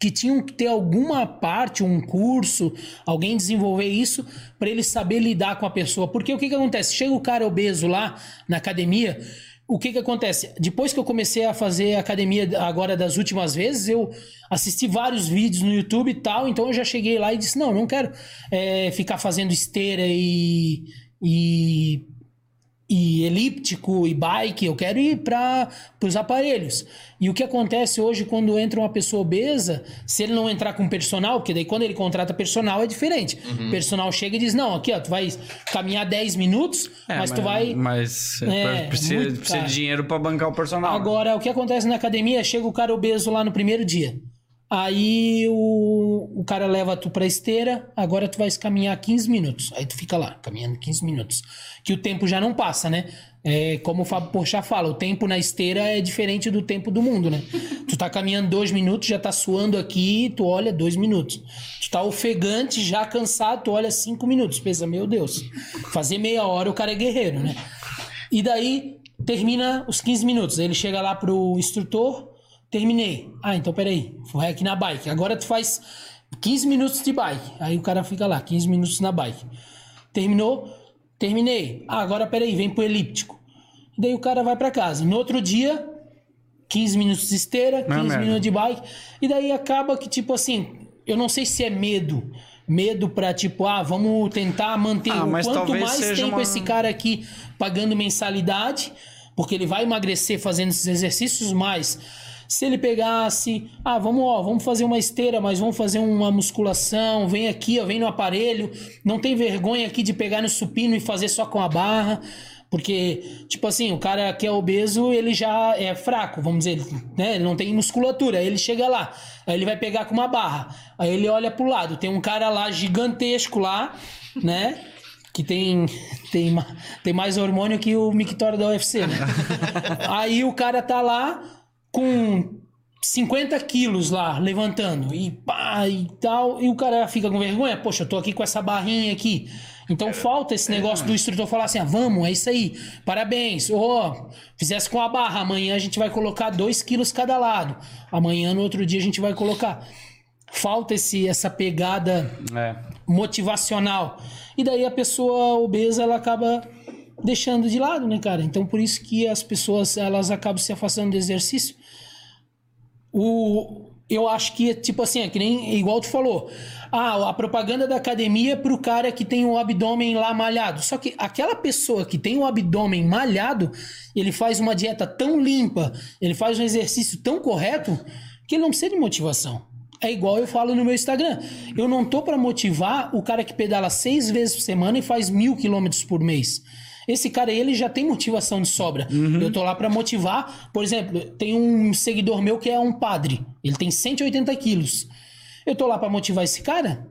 que tinham que ter alguma parte, um curso, alguém desenvolver isso para ele saber lidar com a pessoa. Porque o que que acontece? Chega o cara obeso lá na academia, o que que acontece? Depois que eu comecei a fazer academia agora das últimas vezes, eu assisti vários vídeos no YouTube e tal, então eu já cheguei lá e disse, não, não quero é, ficar fazendo esteira e... e e elíptico e bike, eu quero ir para os aparelhos. E o que acontece hoje quando entra uma pessoa obesa, se ele não entrar com personal, porque daí quando ele contrata personal é diferente. Uhum. O personal chega e diz: "Não, aqui ó, tu vai caminhar 10 minutos, É, mas, tu vai Mas É, precisa, muito precisa de dinheiro pra bancar o personal. Agora, o que acontece na academia, chega o cara obeso lá no primeiro dia. Aí o, o cara leva tu pra esteira, agora tu vai caminhar 15 minutos. Aí tu fica lá, caminhando 15 minutos. Que o tempo já não passa, né? É, como o Fábio Porchat fala, o tempo na esteira é diferente do tempo do mundo, né? tu tá caminhando dois minutos, já tá suando aqui, tu olha dois minutos. Tu tá ofegante, já cansado, tu olha cinco minutos. Pensa, meu Deus, fazer meia hora o cara é guerreiro, né? E daí termina os 15 minutos. Ele chega lá pro instrutor, terminei. Ah, então peraí, vai aqui na bike. Agora tu faz 15 minutos de bike. Aí o cara fica lá, 15 minutos na bike. Terminou? Terminei. Ah, agora peraí, vem pro elíptico. Daí o cara vai para casa. No outro dia, 15 minutos de esteira, 15 merda. minutos de bike. E daí acaba que, tipo assim, eu não sei se é medo. Medo pra, tipo, ah, vamos tentar manter. Ah, o mas quanto mais tempo uma- esse cara aqui pagando mensalidade, porque ele vai emagrecer fazendo esses exercícios, mas se ele pegasse, ah, vamos, ó, vamos fazer uma esteira, mas vamos fazer uma musculação, vem aqui, ó, vem no aparelho, não tem vergonha aqui de pegar no supino e fazer só com a barra. Porque, tipo assim, o cara que é obeso, ele já é fraco, vamos dizer, né? Ele não tem musculatura. Aí ele chega lá, aí ele vai pegar com uma barra. Aí ele olha pro lado, tem um cara lá gigantesco lá, né? Que tem, tem, tem mais hormônio que o Mictório da UFC, né? Aí o cara tá lá com 50 quilos lá, levantando, e pá, e tal, e o cara fica com vergonha, poxa, eu tô aqui com essa barrinha aqui. Então falta esse negócio do instrutor falar assim, ah, vamos, é isso aí, parabéns, ô, fizesse com a barra, amanhã a gente vai colocar 2 quilos cada lado, amanhã no outro dia a gente vai colocar. Falta esse, essa pegada É. motivacional. E daí a pessoa obesa ela acaba deixando de lado, né, cara? Então por isso que as pessoas elas acabam se afastando do exercício. O eu acho que é tipo assim, é que nem igual tu falou. Ah, a propaganda da academia é pro cara que tem o abdômen lá malhado. Só que aquela pessoa que tem o abdômen malhado, ele faz uma dieta tão limpa, ele faz um exercício tão correto, que ele não precisa de motivação. É igual eu falo no meu Instagram. Eu não tô pra motivar o cara que pedala seis vezes por semana e faz mil quilômetros por mês. Esse cara ele já tem motivação de sobra. Eu tô lá pra motivar. Por exemplo, tem um seguidor meu que é um padre. Ele tem 180 quilos. Eu tô lá pra motivar esse cara?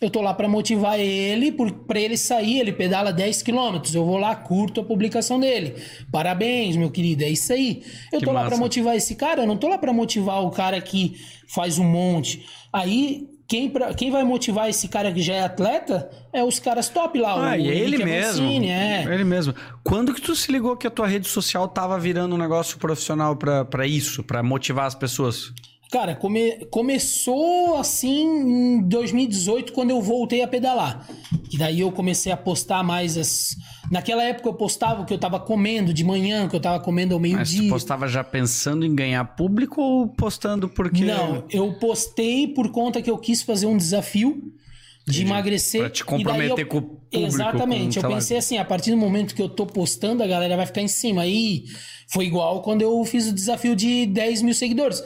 Eu tô lá pra motivar ele, pra ele sair, ele pedala 10 quilômetros. Eu vou lá, curto a publicação dele. Parabéns, meu querido, é isso aí. Eu Que tô lá massa. pra motivar esse cara, eu não tô lá pra motivar o cara que faz um monte. Aí, quem, pra- quem vai motivar esse cara que já é atleta é os caras top lá. Ah, o e é ele Henrique mesmo. Avancini, é. Ele mesmo. Quando que tu se ligou que a tua rede social tava virando um negócio profissional pra isso, pra motivar as pessoas? Cara, come- começou assim em 2018, quando eu voltei a pedalar. E daí eu comecei a postar mais as. Naquela época eu postava o que eu tava comendo de manhã, o que eu tava comendo ao Mas meio-dia. postava já pensando em ganhar público ou postando porque. Não, eu postei por conta que eu quis fazer um desafio de emagrecer. Pra te e comprometer eu- com o público, com, Exatamente. sei eu lá. pensei assim, a partir do momento que eu tô postando, a galera vai ficar em cima. Aí foi igual quando eu fiz o desafio de 10 mil seguidores.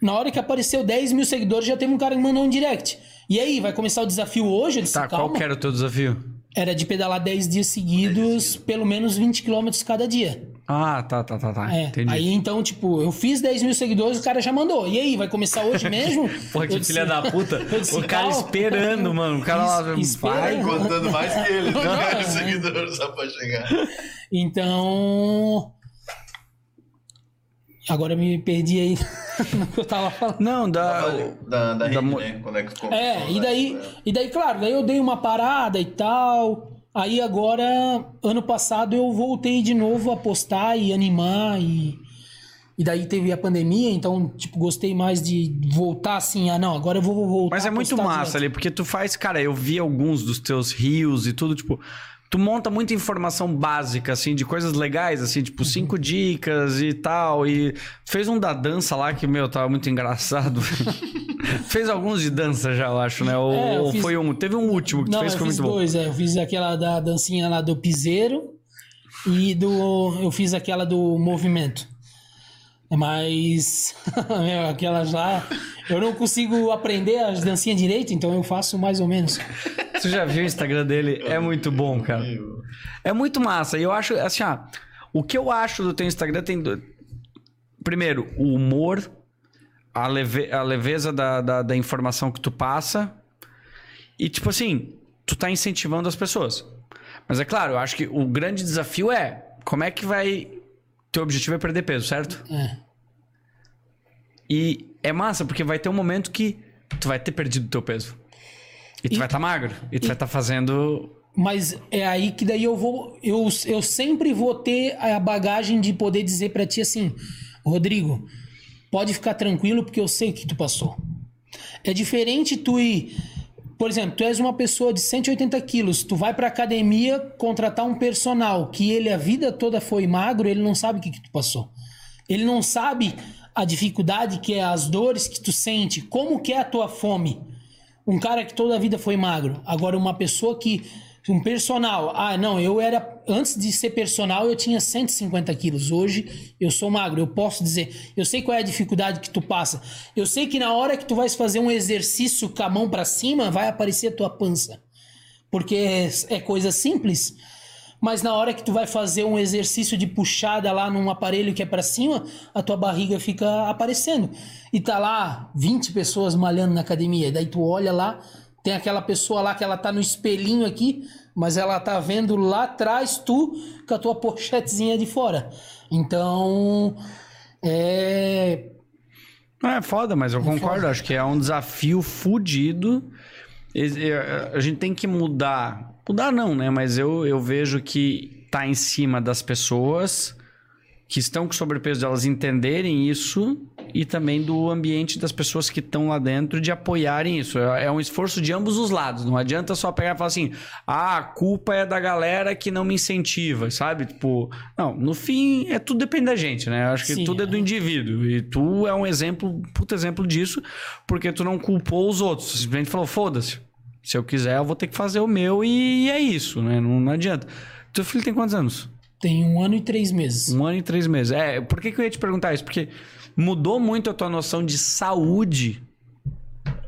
Na hora que apareceu 10 mil seguidores, já teve um cara que mandou um direct. E aí, vai começar o desafio hoje? Eu disse, Tá, qual calma. que era o teu desafio? Era de pedalar 10 dias seguidos, pelo menos 20 quilômetros cada dia. Ah, tá, tá, tá, tá. É. Entendi. Aí então, tipo, eu fiz 10 mil seguidores, o cara já mandou. E aí, vai começar hoje mesmo? Porra, que filha da puta. disse, o cara esperando, mano. O cara lá. Vai. Contando mais que ele, Não, né? é. seguidores só pra chegar. Então. Agora eu me perdi aí no que eu tava falando. Não, dá. Da, da rede, mo- né? Quando é que começou, É, e né? daí, e daí, claro, daí eu dei uma parada e tal. Aí agora, ano passado, eu voltei de novo a postar e animar e. E daí teve a pandemia, então, tipo, gostei mais de voltar assim, ah, não, agora eu vou voltar. Mas é a muito massa direto. ali, porque tu faz, cara, eu vi alguns dos teus rios e tudo, tipo, tu monta muita informação básica, assim, de coisas legais, assim, Uhum. tipo, cinco dicas e tal. E fez um da dança lá que, meu, tava muito engraçado. fez alguns de dança já, eu acho, né? Ou, É, ou fiz- foi um. Teve um último que tu Não, fez eu que foi muito bom. dois, é. Eu fiz aquela da dancinha lá do piseiro e do. Eu fiz aquela do movimento. Mas. aquelas lá. Eu não consigo aprender as dancinhas direito, então eu faço mais ou menos. Tu já viu o Instagram dele? É muito bom, cara. É muito massa. E eu acho, assim, o que eu acho do teu Instagram tem. Primeiro, o humor, a, leve- a leveza da, da, da informação que tu passa. E, tipo assim, tu tá incentivando as pessoas. Mas é claro, eu acho que o grande desafio é como é que vai. Teu objetivo é perder peso, certo? É. E é massa, porque vai ter um momento que tu vai ter perdido teu peso. E tu E- vai estar magro. E tu vai estar fazendo Mas é aí que daí eu vou. Eu, eu sempre vou ter a bagagem de poder dizer pra ti assim: Rodrigo, pode ficar tranquilo porque eu sei o que tu passou. É diferente tu ir por exemplo, tu és uma pessoa de 180 quilos, tu vai pra academia contratar um personal que ele a vida toda foi magro, ele não sabe o que, que tu passou. Ele não sabe a dificuldade que é, as dores que tu sente, como que é a tua fome. Um cara que toda a vida foi magro. Agora, uma pessoa que. Um personal. Ah, não, eu era. Antes de ser personal, eu tinha 150 quilos. Hoje eu sou magro. Eu posso dizer. Eu sei qual é a dificuldade que tu passa. Eu sei que na hora que tu vais fazer um exercício com a mão para cima, vai aparecer a tua pança. Porque é, é coisa simples mas na hora que tu vai fazer um exercício de puxada lá num aparelho que é para cima, a tua barriga fica aparecendo. E tá lá 20 pessoas malhando na academia, daí tu olha lá, tem aquela pessoa lá que ela tá no espelhinho aqui, mas ela tá vendo lá atrás tu com a tua pochetezinha de fora. Então, é é foda, mas eu é concordo. Foda. Acho que é um desafio fudido. A gente tem que mudar Mudar não, né? Mas eu, eu vejo que tá em cima das pessoas que estão com sobrepeso delas entenderem isso e também do ambiente das pessoas que estão lá dentro de apoiarem isso. É, é um esforço de ambos os lados. Não adianta só pegar e falar assim: ah, a culpa é da galera que não me incentiva, sabe? Tipo, não, no fim é tudo depende da gente, né? Acho que Sim, tudo é do indivíduo. E tu é um exemplo, puto exemplo disso, porque tu não culpou os outros. Simplesmente falou: foda-se se eu quiser, eu vou ter que fazer o meu e é isso, né? Não, não adianta. Teu filho tem quantos anos? Tem um ano e três meses. Um ano e três meses. É, por que, que eu ia te perguntar isso? Porque mudou muito a tua noção de saúde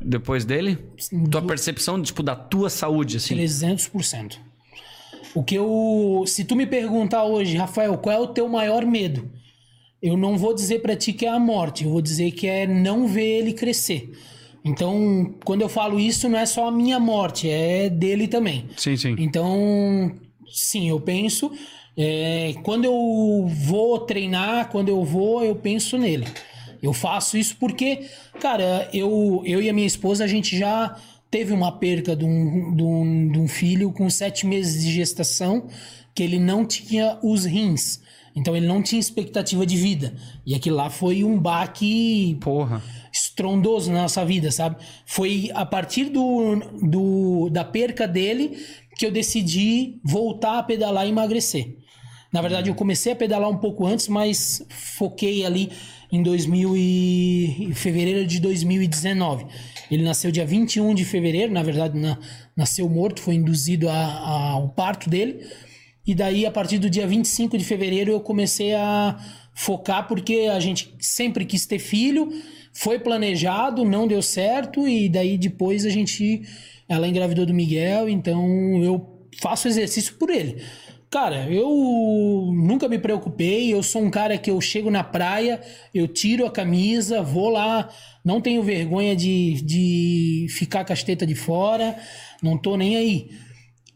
depois dele? Tua percepção, tipo, da tua saúde, assim? 300%. O que eu... Se tu me perguntar hoje, Rafael, qual é o teu maior medo? Eu não vou dizer para ti que é a morte. Eu vou dizer que é não ver ele crescer. Então, quando eu falo isso, não é só a minha morte, é dele também. Sim, sim. Então, sim, eu penso. É, quando eu vou treinar, quando eu vou, eu penso nele. Eu faço isso porque, cara, eu, eu e a minha esposa, a gente já teve uma perca de um, de, um, de um filho com sete meses de gestação, que ele não tinha os rins. Então ele não tinha expectativa de vida. E aquilo lá foi um baque. Porra estrondoso na nossa vida, sabe? Foi a partir do, do, da perca dele que eu decidi voltar a pedalar e emagrecer. Na verdade, eu comecei a pedalar um pouco antes, mas foquei ali em 2000 e... fevereiro de 2019. Ele nasceu dia 21 de fevereiro, na verdade, na... nasceu morto, foi induzido ao parto dele. E daí, a partir do dia 25 de fevereiro, eu comecei a focar, porque a gente sempre quis ter filho foi planejado, não deu certo e daí depois a gente ela engravidou do Miguel, então eu faço exercício por ele. Cara, eu nunca me preocupei. Eu sou um cara que eu chego na praia, eu tiro a camisa, vou lá, não tenho vergonha de, de ficar com as tetas de fora, não tô nem aí.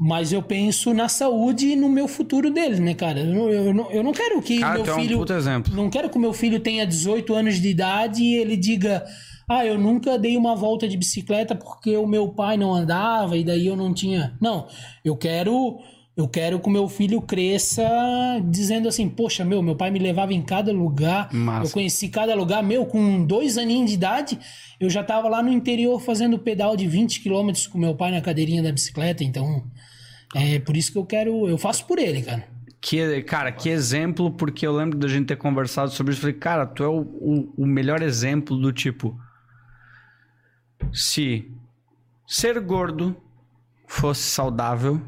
Mas eu penso na saúde e no meu futuro deles, né, cara? Eu, eu, eu, eu não quero que cara, meu filho. Um exemplo. Não quero que o meu filho tenha 18 anos de idade e ele diga. Ah, eu nunca dei uma volta de bicicleta porque o meu pai não andava e daí eu não tinha. Não, eu quero eu quero que o meu filho cresça dizendo assim, poxa, meu, meu pai me levava em cada lugar, Massa. eu conheci cada lugar, meu, com dois aninhos de idade, eu já tava lá no interior fazendo pedal de 20 quilômetros com meu pai na cadeirinha da bicicleta, então é por isso que eu quero. Eu faço por ele, cara. Que, cara, que exemplo, porque eu lembro da gente ter conversado sobre isso. Falei, cara, tu é o, o, o melhor exemplo do tipo. Se ser gordo fosse saudável,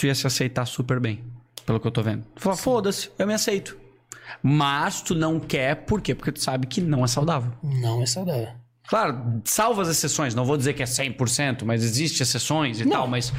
tu ia se aceitar super bem. Pelo que eu tô vendo. Tu fala, foda-se, eu me aceito. Mas tu não quer, por quê? Porque tu sabe que não é saudável. Não é saudável. Claro, salva as exceções, não vou dizer que é 100%, mas existe exceções e não, tal, mas,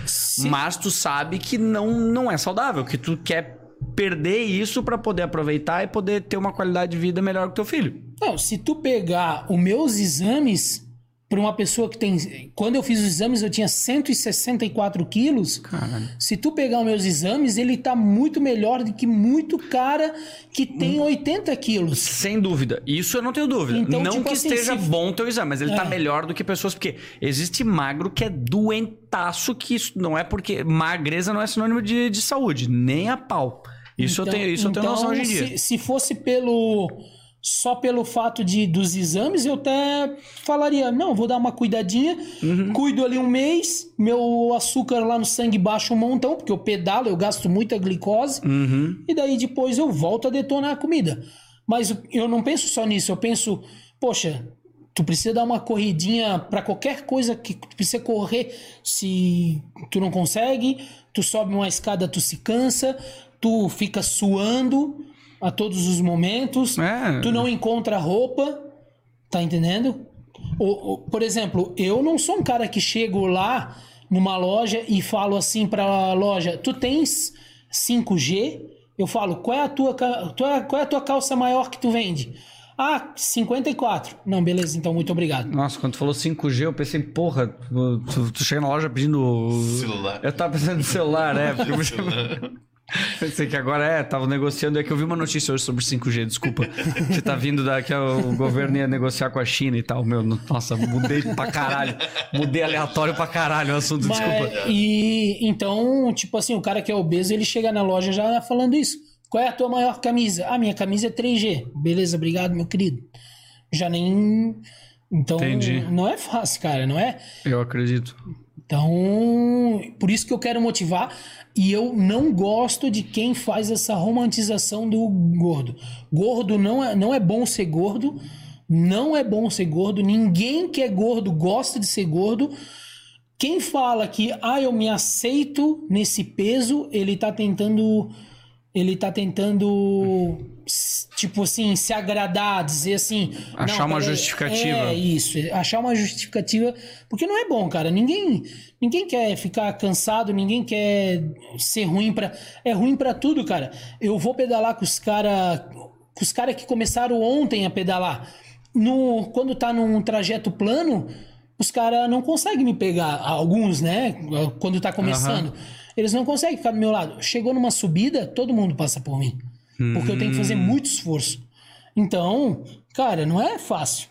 mas tu sabe que não, não é saudável, que tu quer perder isso para poder aproveitar e poder ter uma qualidade de vida melhor com teu filho. Não, se tu pegar os meus exames, para uma pessoa que tem. Quando eu fiz os exames, eu tinha 164 quilos. Caralho. Se tu pegar os meus exames, ele tá muito melhor do que muito cara que tem 80 quilos. Sem dúvida. Isso eu não tenho dúvida. Então, não tipo que assim, esteja se... bom o teu exame, mas ele tá é. tá melhor do que pessoas. Porque existe magro que é doentaço, que isso não é porque. Magreza não é sinônimo de, de saúde, nem a pau. Isso então, eu tenho, isso então, eu tenho noção hoje em dia. Se, se fosse pelo só pelo fato de dos exames, eu até falaria, não, vou dar uma cuidadinha, cuido ali um mês, meu açúcar lá no sangue baixa um montão, porque eu pedalo, eu gasto muita glicose, e daí depois eu volto a detonar a comida. Mas eu não penso só nisso, eu penso, poxa, tu precisa dar uma corridinha para qualquer coisa que tu precisa correr, se tu não consegue, tu sobe uma escada, tu se cansa, tu fica suando a todos os momentos, É. tu não encontra roupa, tá entendendo? Ou- ou, por exemplo, eu não sou um cara que chego lá numa loja e falo assim pra loja, tu tens 5G? Eu falo, qual é a tua, tua- qual é a tua calça maior que tu vende? Ah, 54. Não, beleza, então muito obrigado. Nossa, quando tu falou 5G, eu pensei, porra, tu, tu- tu chega na loja pedindo. Celular. Eu tava pensando no celular, é. porque eu Pensei que agora é, tava negociando. É que eu vi uma notícia hoje sobre 5G, desculpa. Que tá vindo daqui, o governo ia negociar com a China e tal. Meu, nossa, mudei pra caralho. Mudei aleatório pra caralho o assunto, Mas, desculpa. e então, tipo assim, o cara que é obeso, ele chega na loja já falando isso. Qual é a tua maior camisa? Ah, minha camisa é 3G. Beleza, obrigado, meu querido. Já nem. Então, Entendi. não é fácil, cara, não é? Eu acredito. Então, por isso que eu quero motivar. E eu não gosto de quem faz essa romantização do gordo. Gordo não é, não é bom ser gordo. Não é bom ser gordo. Ninguém que é gordo gosta de ser gordo. Quem fala que, ah, eu me aceito nesse peso, ele tá tentando. Ele tá tentando. Tipo assim, se agradar, dizer assim. Achar "Não, uma peraí, justificativa." É isso, achar uma justificativa. Porque não é bom, cara. Ninguém, ninguém quer ficar cansado, ninguém quer ser ruim pra. É ruim pra tudo, cara. Eu vou pedalar com os caras. Com os caras que começaram ontem a pedalar. No, quando tá num trajeto plano, os caras não conseguem me pegar. Alguns, né? Quando tá começando. Eles não conseguem ficar do meu lado. Chegou numa subida, todo mundo passa por mim. Porque eu tenho que fazer muito esforço. Então, cara, não é fácil.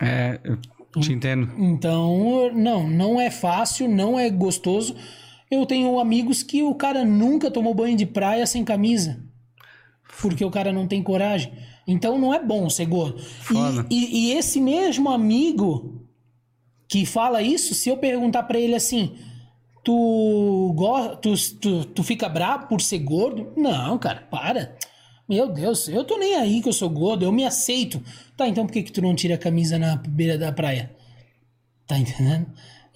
É, eu te entendo. Então, não, não é fácil, não é gostoso. Eu tenho amigos que o cara nunca tomou banho de praia sem camisa. Porque o cara não tem coragem. Então não é bom ser gordo. E, e- e esse mesmo amigo que fala isso, se eu perguntar pra ele assim, tu, tu, tu, tu fica bravo por ser gordo? Não, cara, para. Meu Deus, eu tô nem aí que eu sou gordo, eu me aceito. Tá, então por que, que tu não tira a camisa na beira da praia? Tá entendendo?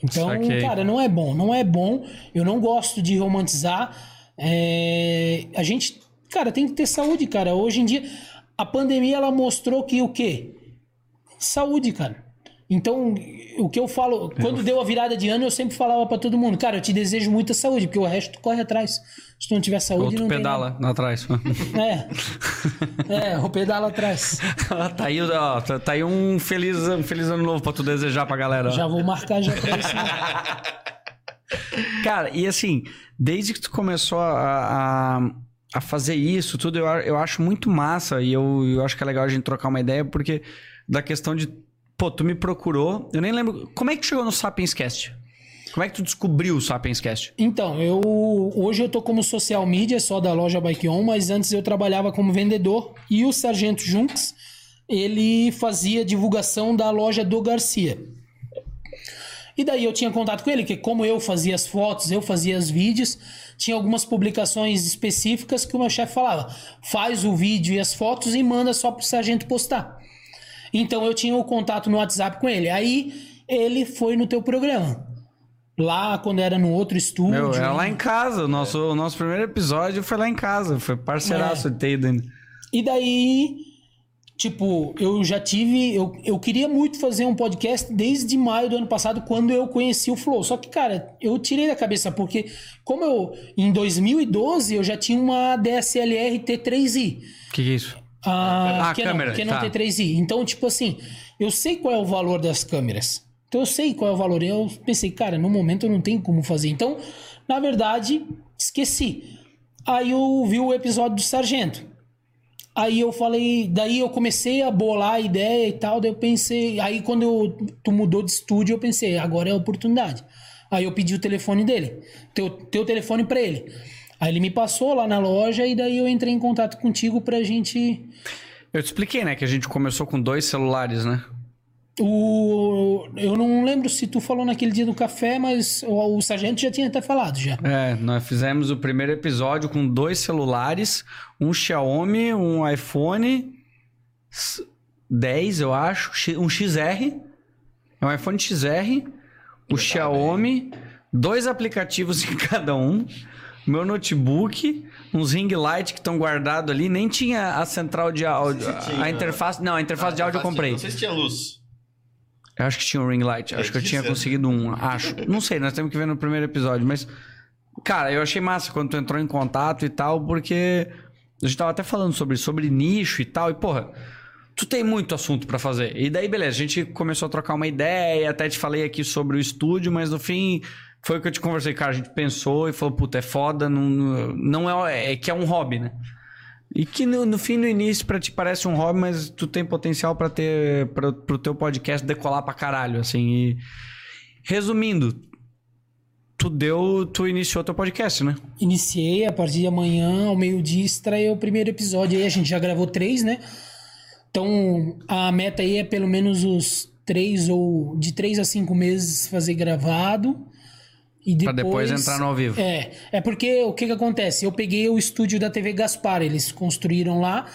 Então, Saquei. cara, não é bom, não é bom. Eu não gosto de romantizar. É, A gente, cara, tem que ter saúde, cara. Hoje em dia, a pandemia ela mostrou que o quê? Saúde, cara. Então, o que eu falo, quando deu a virada de ano, eu sempre falava pra todo mundo, cara, eu te desejo muita saúde, porque o resto tu corre atrás. Se tu não tiver saúde, Outro não pedala lá atrás. tem nada. É. É, o pedala atrás. tá, aí, ó, tá, tá aí um feliz, um feliz ano novo pra tu desejar pra galera. Já vou marcar já pra isso. né? Cara, e assim, desde que tu começou a, a, a fazer isso, tudo, eu, eu acho muito massa e eu, eu acho que é legal a gente trocar uma ideia, porque da questão de, pô, tu me procurou, eu nem lembro, como é que chegou no Sapiens Cast? Como é que tu descobriu o Sapiens Cast? Então, eu hoje eu tô como social media só da loja Bike On, mas antes eu trabalhava como vendedor e o Sargento Junks, ele fazia divulgação da loja do Garcia. E daí eu tinha contato com ele, que como eu fazia as fotos, eu fazia os vídeos, tinha algumas publicações específicas que o meu chefe falava: faz o vídeo e as fotos e manda só pro sargento postar. Então eu tinha o contato no WhatsApp com ele. Aí ele foi no teu programa. Lá quando era no outro estúdio. Meu, era lá em casa, o nosso, o nosso primeiro episódio foi lá em casa, foi parceiraço É. ainda. E daí, tipo, eu já tive. Eu, eu queria muito fazer um podcast desde maio do ano passado, quando eu conheci o Flow. Só que, cara, eu tirei da cabeça, porque, como eu. Em 2012, eu já tinha uma DSLR T3i. O que, que é isso? A, Ah, Canon, câmera, Canon tá. T3i. Então, tipo assim, eu sei qual é o valor das câmeras. Então eu sei qual é o valor. Eu pensei, cara, no momento eu não tenho como fazer. Então, na verdade, esqueci. Aí eu vi o episódio do Sargento. Aí eu falei, daí eu comecei a bolar a ideia e tal, daí eu pensei, aí quando eu, tu mudou de estúdio, eu pensei, agora é a oportunidade. Aí eu pedi o telefone dele, teu, teu telefone pra ele. Aí ele me passou lá na loja e daí eu entrei em contato contigo pra gente Eu te expliquei, né, que a gente começou com dois celulares, né? O, eu não lembro se tu falou naquele dia do café, mas o, o sargento já tinha até falado já. É, nós fizemos o primeiro episódio com dois celulares, um Xiaomi, um iPhone 10, eu acho, um XR, é um iPhone XR, o Xiaomi, dois aplicativos em cada um, meu notebook, uns ring light que estão guardados ali, nem tinha a central de áudio, a interface, não, a interface de áudio eu comprei. Não sei se tinha luz. Eu acho que tinha um ring light. Acho que eu tinha conseguido um. Acho. Não sei, nós temos que ver no primeiro episódio. Mas, cara, eu achei massa quando tu entrou em contato e tal, porque a gente tava até falando sobre, sobre nicho e tal. E, porra, tu tem muito assunto para fazer. E daí, beleza, a gente começou a trocar uma ideia. Até te falei aqui sobre o estúdio, mas no fim. Foi o que eu te conversei, cara. A gente pensou e falou, puta, é foda, não, não é, é que é um hobby, né? E que no, no, fim, no início, pra ti parece um hobby, mas tu tem potencial para ter. Pra, pro teu podcast decolar pra caralho, assim. E... Resumindo, tu deu. Tu iniciou teu podcast, né? Iniciei, a partir de amanhã, ao meio-dia, estreia o primeiro episódio aí. A gente já gravou três, né? Então, a meta aí é pelo menos os três ou de três a cinco meses fazer gravado. E depois, pra depois entrar no ao vivo. É, é porque o que que acontece? Eu peguei o estúdio da TV Gaspar, eles construíram lá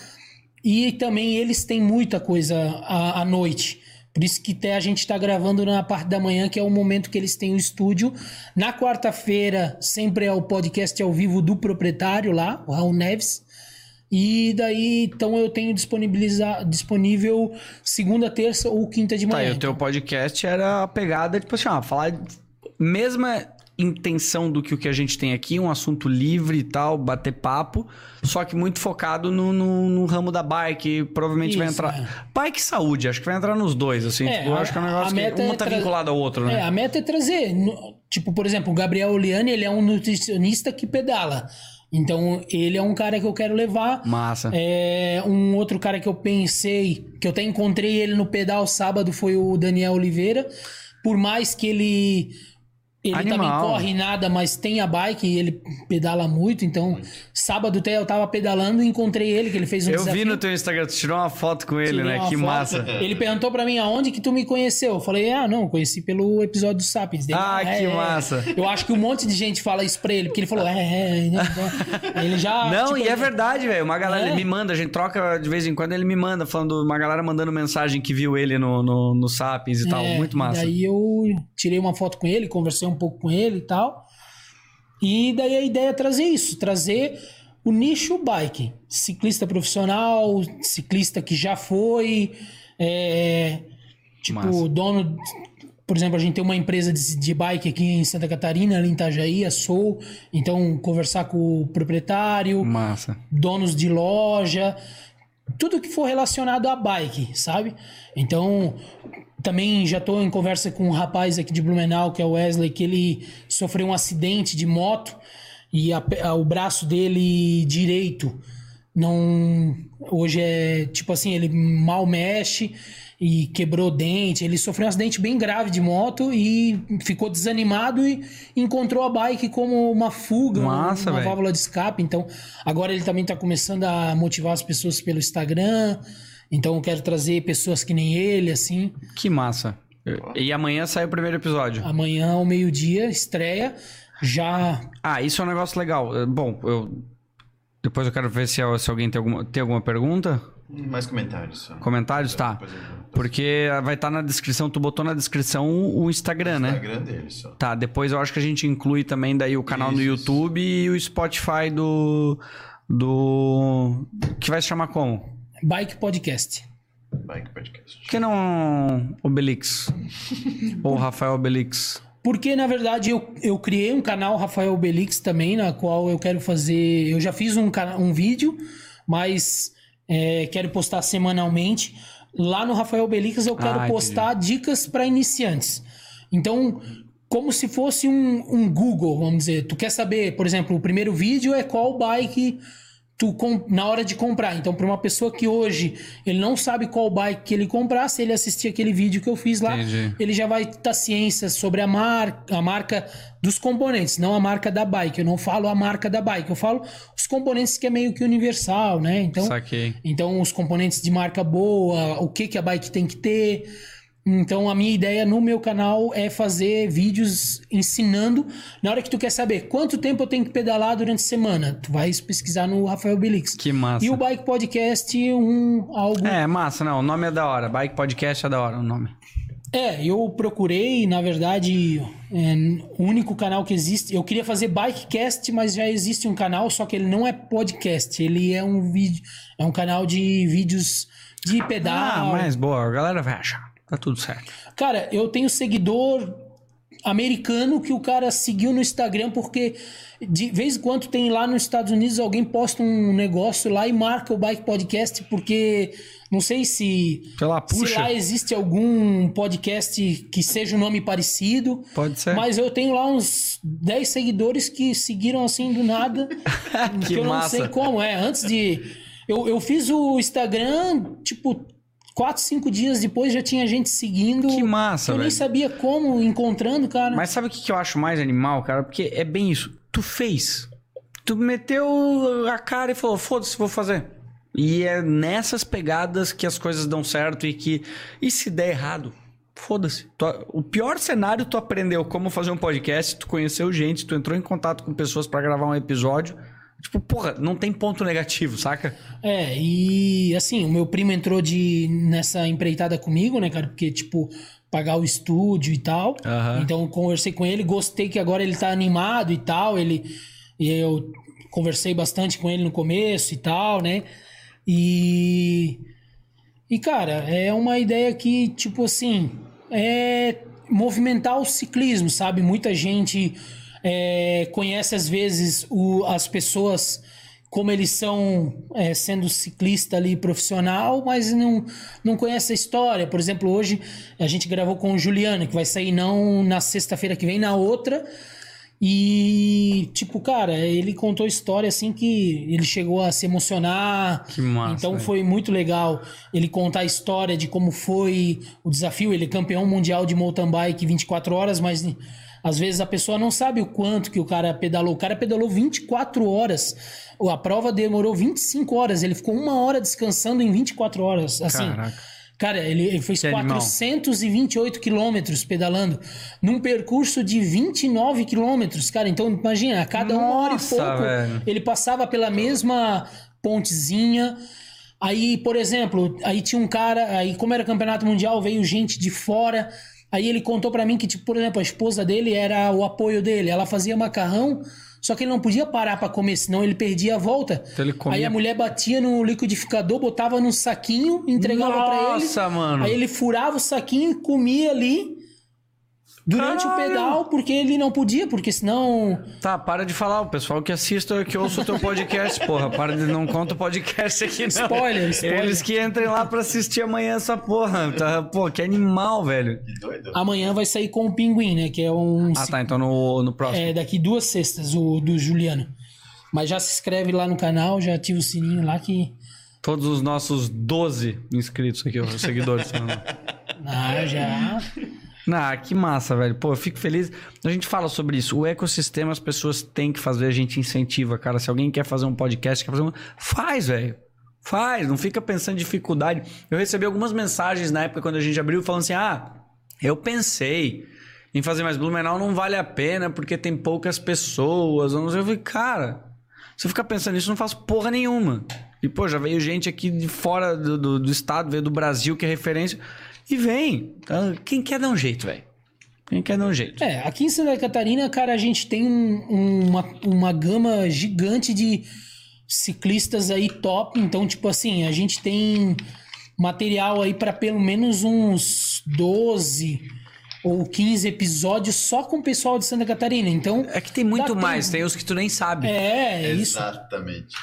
e também eles têm muita coisa à, à noite. Por isso que até a gente está gravando na parte da manhã, que é o momento que eles têm o estúdio. Na quarta-feira, sempre é o podcast ao vivo do proprietário lá, o Raul Neves. E daí, então eu tenho disponibilizar, disponível segunda, terça ou quinta de manhã. Tá, e o teu podcast era a pegada, tipo assim, ó, falar mesma intenção do que o que a gente tem aqui, um assunto livre e tal, bater papo, só que muito focado no, no, no ramo da bike, provavelmente Isso, vai entrar... É. Bike e saúde, acho que vai entrar nos dois, assim, é, tipo, eu acho que é um negócio que um é tá tra... vinculado ao outro, né? É, a meta é trazer, tipo, por exemplo, o Gabriel Oliani, ele é um nutricionista que pedala, então, ele é um cara que eu quero levar. Massa. É, um outro cara que eu pensei, que eu até encontrei ele no pedal sábado, foi o Daniel Oliveira. Por mais que ele ele Animal. também corre nada, mas tem a bike e ele pedala muito. Então, sábado até eu tava pedalando e encontrei ele, que ele fez um eu desafio. vi no teu Instagram, tu tirou uma foto com ele, Tirei né? Que foto. massa. Ele perguntou pra mim aonde que tu me conheceu. Eu falei, ah, não, conheci pelo episódio do Sapiens. Dele, ah, que é, massa. Eu acho que um monte de gente fala isso pra ele, porque ele falou, é, é, é. Ele já. Não, tipo, e é verdade, velho. Uma galera é. me manda, a gente troca de vez em quando, ele me manda, falando, uma galera mandando mensagem que viu ele no, no, no Sapiens e tal. É, Muito massa. E aí eu tirei uma foto com ele, conversei um pouco com ele e tal. E daí a ideia é trazer isso, trazer o nicho bike. Ciclista profissional, ciclista que já foi, é, tipo, Massa. dono. Por exemplo, a gente tem uma empresa de, de bike aqui em Santa Catarina, ali em Itajaí, a Soul. Então, conversar com o proprietário, Massa. donos de loja, tudo que for relacionado a bike, sabe? Então, também já estou em conversa com um rapaz aqui de Blumenau, que é o Wesley, que ele sofreu um acidente de moto e a, a, o braço dele direito não. Hoje é tipo assim, ele mal mexe e quebrou dente. Ele sofreu um acidente bem grave de moto e ficou desanimado e encontrou a bike como uma fuga, Massa, uma, uma válvula de escape. Então, agora ele também está começando a motivar as pessoas pelo Instagram. Então eu quero trazer pessoas que nem ele, assim. Que massa. E amanhã sai o primeiro episódio. Amanhã, ao meio-dia, estreia. Já. Ah, isso é um negócio legal. Eh, bom, eu. Depois eu quero ver se, se alguém tem alguma, tem alguma pergunta. Mais comentários. Só. Comentários? Tá. Porque vai estar tá na descrição, tu botou na descrição o Instagram, né? Instagram dele só. Tá, depois eu acho que a gente inclui também daí o canal isso, no YouTube isso. e o Spotify do. Do. Que vai se chamar como? Bike Podcast. Bike Podcast. Por que não Obelix? Ou Rafael Obelix? Porque, na verdade, eu, eu criei um canal Rafael Obelix também, na qual eu quero fazer. Eu já fiz um, um vídeo, mas é, quero postar semanalmente. Lá no Rafael Obelix eu quero ah, postar dicas para iniciantes. Então, como se fosse um, um Google, vamos dizer. Tu quer saber, por exemplo, o primeiro vídeo é qual bike tu na hora de comprar. Então, para uma pessoa que hoje ele não sabe qual bike que ele comprar, se ele assistir aquele vídeo que eu fiz lá, Entendi. ele já vai estar ciência sobre a marca, a marca dos componentes, não a marca da bike. Eu não falo a marca da bike, eu falo os componentes que é meio que universal, né? Então, Saquei. então, os componentes de marca boa, o que, que a bike tem que ter. Então, a minha ideia no meu canal é fazer vídeos ensinando. Na hora que tu quer saber quanto tempo eu tenho que pedalar durante a semana, tu vais pesquisar no Rafael Belix. Que massa. E o Bike Podcast, um algo. É, massa, não. O nome é da hora. Bike Podcast é da hora o nome. É, eu procurei, na verdade, é, o único canal que existe. Eu queria fazer Bikecast, mas já existe um canal, só que ele não é podcast. Ele é um vídeo, é um canal de vídeos de Ah, pedal. mas boa, a galera vai achar. Tá tudo certo. Cara, eu tenho seguidor americano que o cara seguiu no Instagram porque de vez em quando tem lá nos Estados Unidos alguém posta um negócio lá e marca o Bike Podcast porque não sei se Pela se lá existe algum podcast que seja um nome parecido. Pode ser. Mas eu tenho lá uns 10 seguidores que seguiram assim do nada. Que eu massa. não sei como. É, antes de. Eu, eu fiz o Instagram, tipo, 4, 5 dias depois já tinha gente seguindo. Que massa, Eu nem sabia como, encontrando, cara. Mas sabe o que que eu acho mais animal, cara? Porque é bem isso. Tu fez. Tu meteu a cara e falou: foda-se, vou fazer. E é nessas pegadas que as coisas dão certo e que. E se der errado? Foda-se. O pior cenário, tu aprendeu como fazer um podcast, tu conheceu gente, tu entrou em contato com pessoas pra gravar um episódio. Tipo, porra, não tem ponto negativo, saca? É, e assim, o meu primo entrou de nessa empreitada comigo, né, cara? Porque, tipo, pagar o estúdio e tal. Então conversei com ele, gostei que agora ele tá animado e tal. Ele. E eu conversei bastante com ele no começo e tal, né? E. E, cara, é uma ideia que, tipo assim, é movimentar o ciclismo, sabe? Muita gente é, conhece, às vezes, o- as pessoas como eles são é, sendo ciclista ali profissional, mas não, não conhece a história. Por exemplo, hoje a gente gravou com o Juliano, que vai sair não na sexta-feira que vem, na outra. E, tipo, cara, ele contou história assim que ele chegou a se emocionar. Que massa, Então foi muito legal ele contar a história de como foi o desafio. Ele é campeão mundial de mountain bike 24 horas, mas às vezes a pessoa não sabe o quanto que o cara pedalou. O cara pedalou 24 horas. A prova demorou 25 horas. Ele ficou uma hora descansando em 24 horas. Assim, Caraca. Cara, ele, ele fez Que animal. 428 quilômetros pedalando num percurso de 29 quilômetros, cara. Então, imagina, a cada uma hora e Nossa, pouco, velho. ele passava pela mesma pontezinha. Aí, por exemplo, aí tinha um cara, aí como era campeonato mundial, veio gente de fora. Aí ele contou pra mim que, tipo, por exemplo, a esposa dele era o apoio dele. Ela fazia macarrão, só que ele não podia parar pra comer, senão ele perdia a volta. Então ele comia- Aí a mulher batia no liquidificador, botava num saquinho, entregava pra ele. Nossa, mano. Aí ele furava o saquinho e comia ali durante Caralho. o pedal, porque ele não podia, porque senão. Tá, para de falar. O pessoal que assista, que ouça o teu podcast, porra. Para de não conta o podcast aqui, não. Spoiler, spoiler. Eles que entrem lá pra assistir amanhã essa porra. Tá, pô, que animal, velho. Que doido. Amanhã vai sair com o Pinguim, né? Que é um. Ah, tá. Então no, no próximo. É daqui duas sextas, o do Juliano. Mas já se inscreve lá no canal, já ativa o sininho lá que. Todos os nossos 12 inscritos aqui, os seguidores. Ah, já. Ah, que massa, velho. Pô, eu fico feliz. A gente fala sobre isso. O ecossistema as pessoas têm que fazer, a gente incentiva, cara. Se alguém quer fazer um podcast, quer fazer um. Faz, velho. Faz, não fica pensando em dificuldade. Eu recebi algumas mensagens na época quando a gente abriu falando assim: ah, eu pensei em fazer mais Blumenau não vale a pena porque tem poucas pessoas. Eu falei, cara, se eu ficar pensando nisso, não faço porra nenhuma. E, pô, já veio gente aqui de fora do, do, do estado, veio do Brasil, que é referência. E vem. Quem quer dar um jeito, velho? Quem quer dar um jeito? É, aqui em Santa Catarina, cara, a gente tem um- uma, uma gama gigante de ciclistas aí top. Então, tipo assim, a gente tem material aí para pelo menos uns 12 ou 15 episódios só com o pessoal de Santa Catarina. Então, É que tem muito mais, tempo. tem os que tu nem sabe. é, é isso. Exatamente.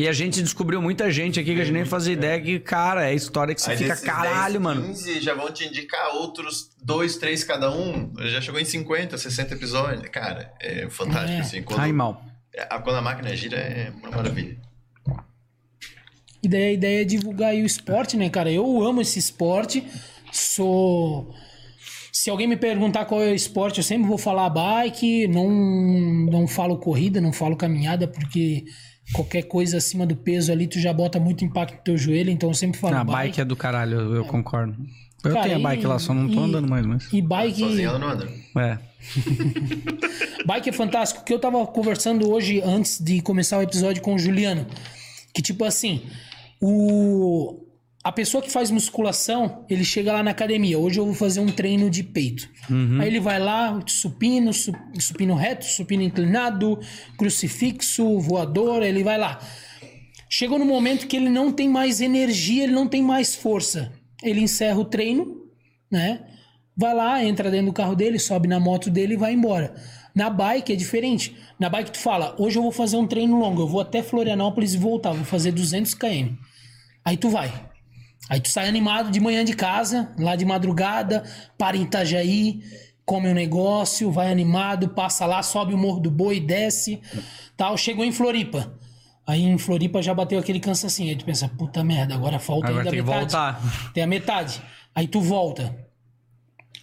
E a gente descobriu muita gente aqui que a gente nem fazia ideia que, cara, é história que você Aí fica desses caralho, 10, mano. 15 já vão te indicar outros dois, três cada um. Já chegou em 50, 60 episódios. Cara, é fantástico, É. assim. Quando, Ai, mal. a- quando a máquina gira é uma maravilha. E daí a ideia é divulgar aí o esporte, né, cara? Eu amo esse esporte, sou. Se alguém me perguntar qual é o esporte, eu sempre vou falar bike, não, não falo corrida, não falo caminhada, porque qualquer coisa acima do peso ali, tu já bota muito impacto no teu joelho, então eu sempre falo A bike. bike é do caralho, eu, eu concordo. Eu Cara, tenho a e- bike lá, só não tô e- andando mais, mas. E bike. Sozinho não anda. É. Bike é fantástico. Que eu tava conversando hoje antes de começar o episódio com o Juliano. Que tipo assim, o a pessoa que faz musculação, ele chega lá na academia. Hoje eu vou fazer um treino de peito. Aí ele vai lá, supino, su- supino reto, supino inclinado, crucifixo, voador, ele vai lá. Chegou no momento que ele não tem mais energia, ele não tem mais força. Ele encerra o treino, né? Vai lá, entra dentro do carro dele, sobe na moto dele e vai embora. Na bike é diferente. Na bike tu fala, hoje eu vou fazer um treino longo, eu vou até Florianópolis e voltar, vou fazer 200 km. Aí tu vai. Aí tu sai animado de manhã de casa, lá de madrugada, para em Itajaí, come um negócio, vai animado, passa lá, sobe o Morro do Boi, desce, tal, chegou em Floripa. Aí em Floripa já bateu aquele cansacinho. Aí tu pensa, puta merda, agora falta Agora ainda tem metade. voltar. Tem a metade. Aí tu volta.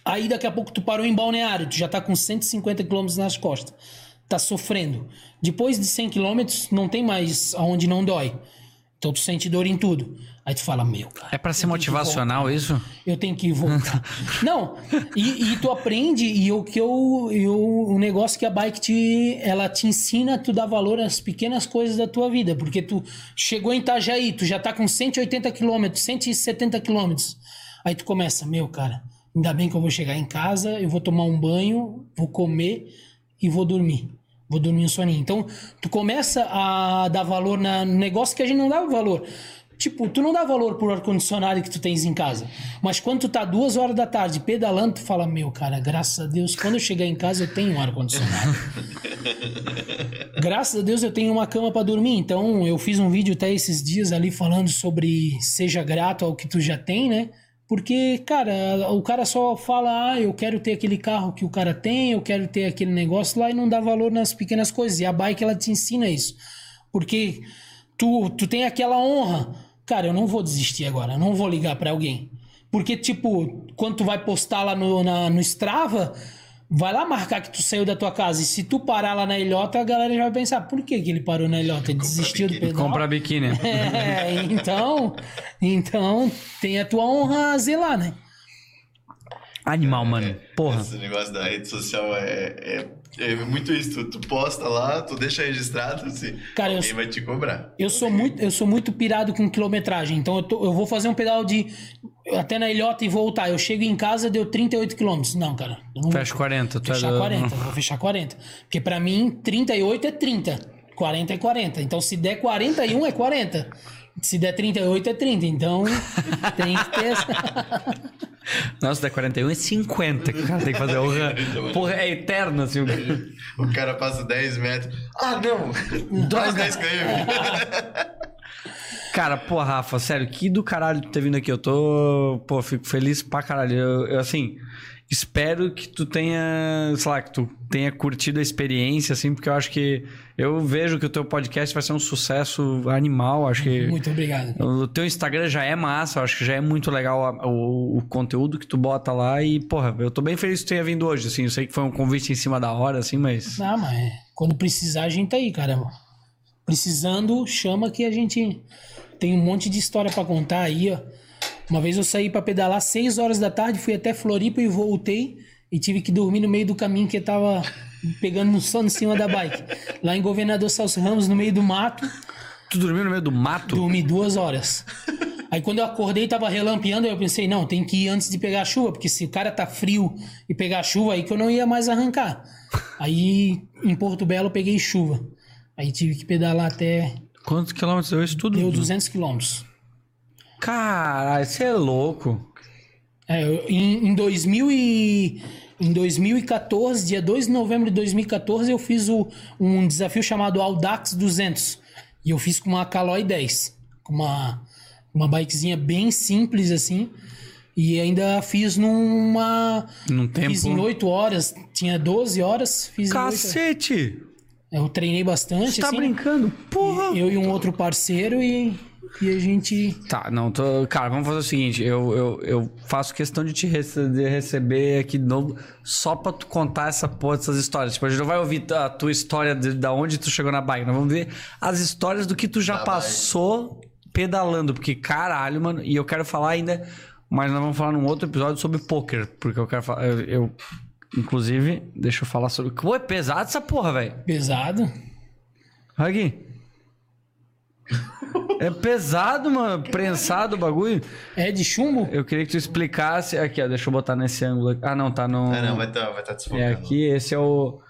Aí daqui a pouco tu parou em balneário, tu já tá com 150 km nas costas. Tá sofrendo. Depois de 100 km não tem mais aonde não dói. Então tu sente dor em tudo. Aí tu fala, meu, cara. É pra ser motivacional isso? eu tenho que voltar. não, e, e tu aprende, e o que eu, eu. O negócio que a bike te. Ela te ensina tu dar valor às pequenas coisas da tua vida. Porque tu chegou em Itajaí, tu já tá com 180 quilômetros, 170 quilômetros. Aí tu começa, meu, cara, ainda bem que eu vou chegar em casa, eu vou tomar um banho, vou comer e vou dormir. Vou dormir um soninho. Então, tu começa a dar valor na, no negócio que a gente não dava valor. Tipo, tu não dá valor pro ar-condicionado que tu tens em casa. Mas quando tu tá duas horas da tarde pedalando, tu fala, meu, cara, graças a Deus, quando eu chegar em casa eu tenho um ar-condicionado. graças a Deus eu tenho uma cama para dormir. Então, eu fiz um vídeo até esses dias ali falando sobre seja grato ao que tu já tem, né? Porque, cara, o cara só fala, ah, eu quero ter aquele carro que o cara tem, eu quero ter aquele negócio lá e não dá valor nas pequenas coisas. E a bike, ela te ensina isso. Porque tu, tu tem aquela honra. Cara, eu não vou desistir agora, eu não vou ligar pra alguém. Porque, tipo, quando tu vai postar lá no, na- no Strava, vai lá marcar que tu saiu da tua casa. E se tu parar lá na ilhota, a galera já vai pensar, por que, que ele parou na ilhota? Ele desistiu do biquíni. pedal? Comprar biquíni. É, então, então tem a tua honra a zelar, né? Animal, mano. Porra. Esse negócio da rede social é, é, é muito isso. Tu, tu posta lá, tu deixa registrado, assim, Cara, eu alguém sou- vai te cobrar. Eu sou muito, eu sou muito pirado com quilometragem. Então eu, tô- eu vou fazer um pedal de até na ilhota e voltar. Eu chego em casa, deu 38 quilômetros. Não, cara. Eu não Fecha 40. Tu é fechar do- 40. eu Vou fechar 40. Porque pra mim, 38 é 30. 40 é 40. Então se der 41 é 40. Se der 38 é 30. Então tem que ter essa. Nossa, da 41 é 50 que o cara tem que fazer. Porra, porra é eterno, assim. o- O cara passa 10 metros. Ah, não! Mais 10 km. Cara, pô, Rafa, sério, que do caralho tu ter vindo aqui. Eu tô, pô, fico feliz pra caralho. Eu, eu, assim, espero que tu tenha, sei lá, que tu tenha curtido a experiência, assim, porque eu acho que eu vejo que o teu podcast vai ser um sucesso animal. Acho que Muito obrigado. o teu Instagram já é massa, eu acho que já é muito legal a- o, o conteúdo que tu bota lá. E, porra, eu tô bem feliz que tu tenha vindo hoje, assim. Eu sei que foi um convite em cima da hora, assim, mas. Ah, mas quando precisar, a gente tá aí, caramba. Precisando, chama que a gente tem um monte de história pra contar aí, ó. Uma vez eu saí pra pedalar 6 horas da tarde, fui até Floripa e voltei e tive que dormir no meio do caminho que tava pegando no sono em cima da bike. Lá em Governador Celso Ramos, no meio do mato, Tu dormiu no meio do mato? dormi duas horas. Aí quando eu acordei, tava relampeando, aí eu pensei, não, tem que ir antes de pegar a chuva, porque se o cara tá frio e pegar chuva, aí que eu não ia mais arrancar. Aí em Porto Belo eu peguei chuva. Aí tive que pedalar até. Quantos quilômetros deu isso tudo? Deu 200 quilômetros. Caralho, você é louco. É, eu- em, em 2000 e, em 2014, dia 2 de novembro de 2014, eu fiz o- um desafio chamado Audax 200. E eu fiz com uma Caloi 10. Com uma, uma bikezinha bem simples assim. E ainda fiz numa. Num tempo. Fiz em 8 horas. Tinha 12 horas. Fiz em 8 Cacete! Eu treinei bastante. Você tá assim, brincando? Porra! Eu e um outro parceiro e, e a gente. Tá, não, tô. Cara, vamos fazer o seguinte: eu, eu, eu faço questão de te rece- de receber aqui de novo só pra tu contar essa porra dessas histórias. Tipo, a gente não vai ouvir a tua história de, da onde tu chegou na bike, nós vamos ver as histórias do que tu já Da passou pedalando, porque caralho, mano, e eu quero falar ainda, mas nós vamos falar num outro episódio sobre poker, porque eu quero falar. Eu, eu- inclusive, deixa eu falar sobre. Pô, é pesado essa porra, velho. Pesado. Olha aqui. É pesado, mano. Prensado o bagulho. É de chumbo? Eu queria que tu explicasse. Aqui, ó. Deixa eu botar nesse ângulo aqui. Ah, não, tá no. Ah, não, vai estar vai tá desfocando. É aqui. Esse é o,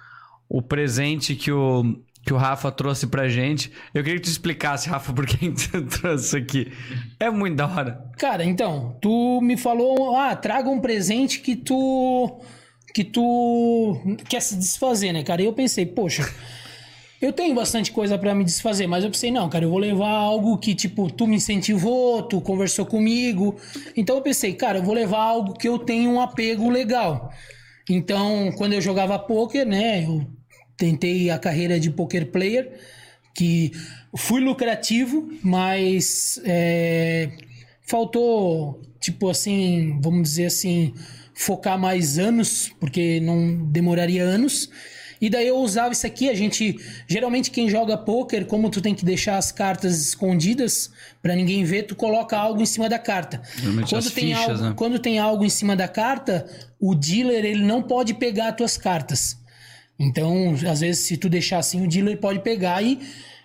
o presente que o, que o Rafa trouxe pra gente. Eu queria que tu explicasse, Rafa, por que tu trouxe isso aqui. É muito da hora. Cara, então, tu me falou, ah, traga um presente que tu que tu quer se desfazer, né, cara? E eu pensei, poxa, eu tenho bastante coisa pra me desfazer, mas eu pensei, não, cara, eu vou levar algo que tipo tu me incentivou, tu conversou comigo. Então eu pensei, cara, eu vou levar algo que eu tenho um apego legal. Então, quando eu jogava poker, né, eu tentei a carreira de poker player, que fui lucrativo, mas é, faltou, tipo assim, vamos dizer assim, focar mais anos, porque não demoraria anos. E daí eu usava isso aqui, a gente, geralmente quem joga poker, como tu tem que deixar as cartas escondidas para ninguém ver, tu coloca algo em cima da carta. Geralmente as tem fichas, algo, né? quando tem algo em cima da carta, o dealer ele não pode pegar as tuas cartas. Então, às vezes, se tu deixar assim, o dealer pode pegar e,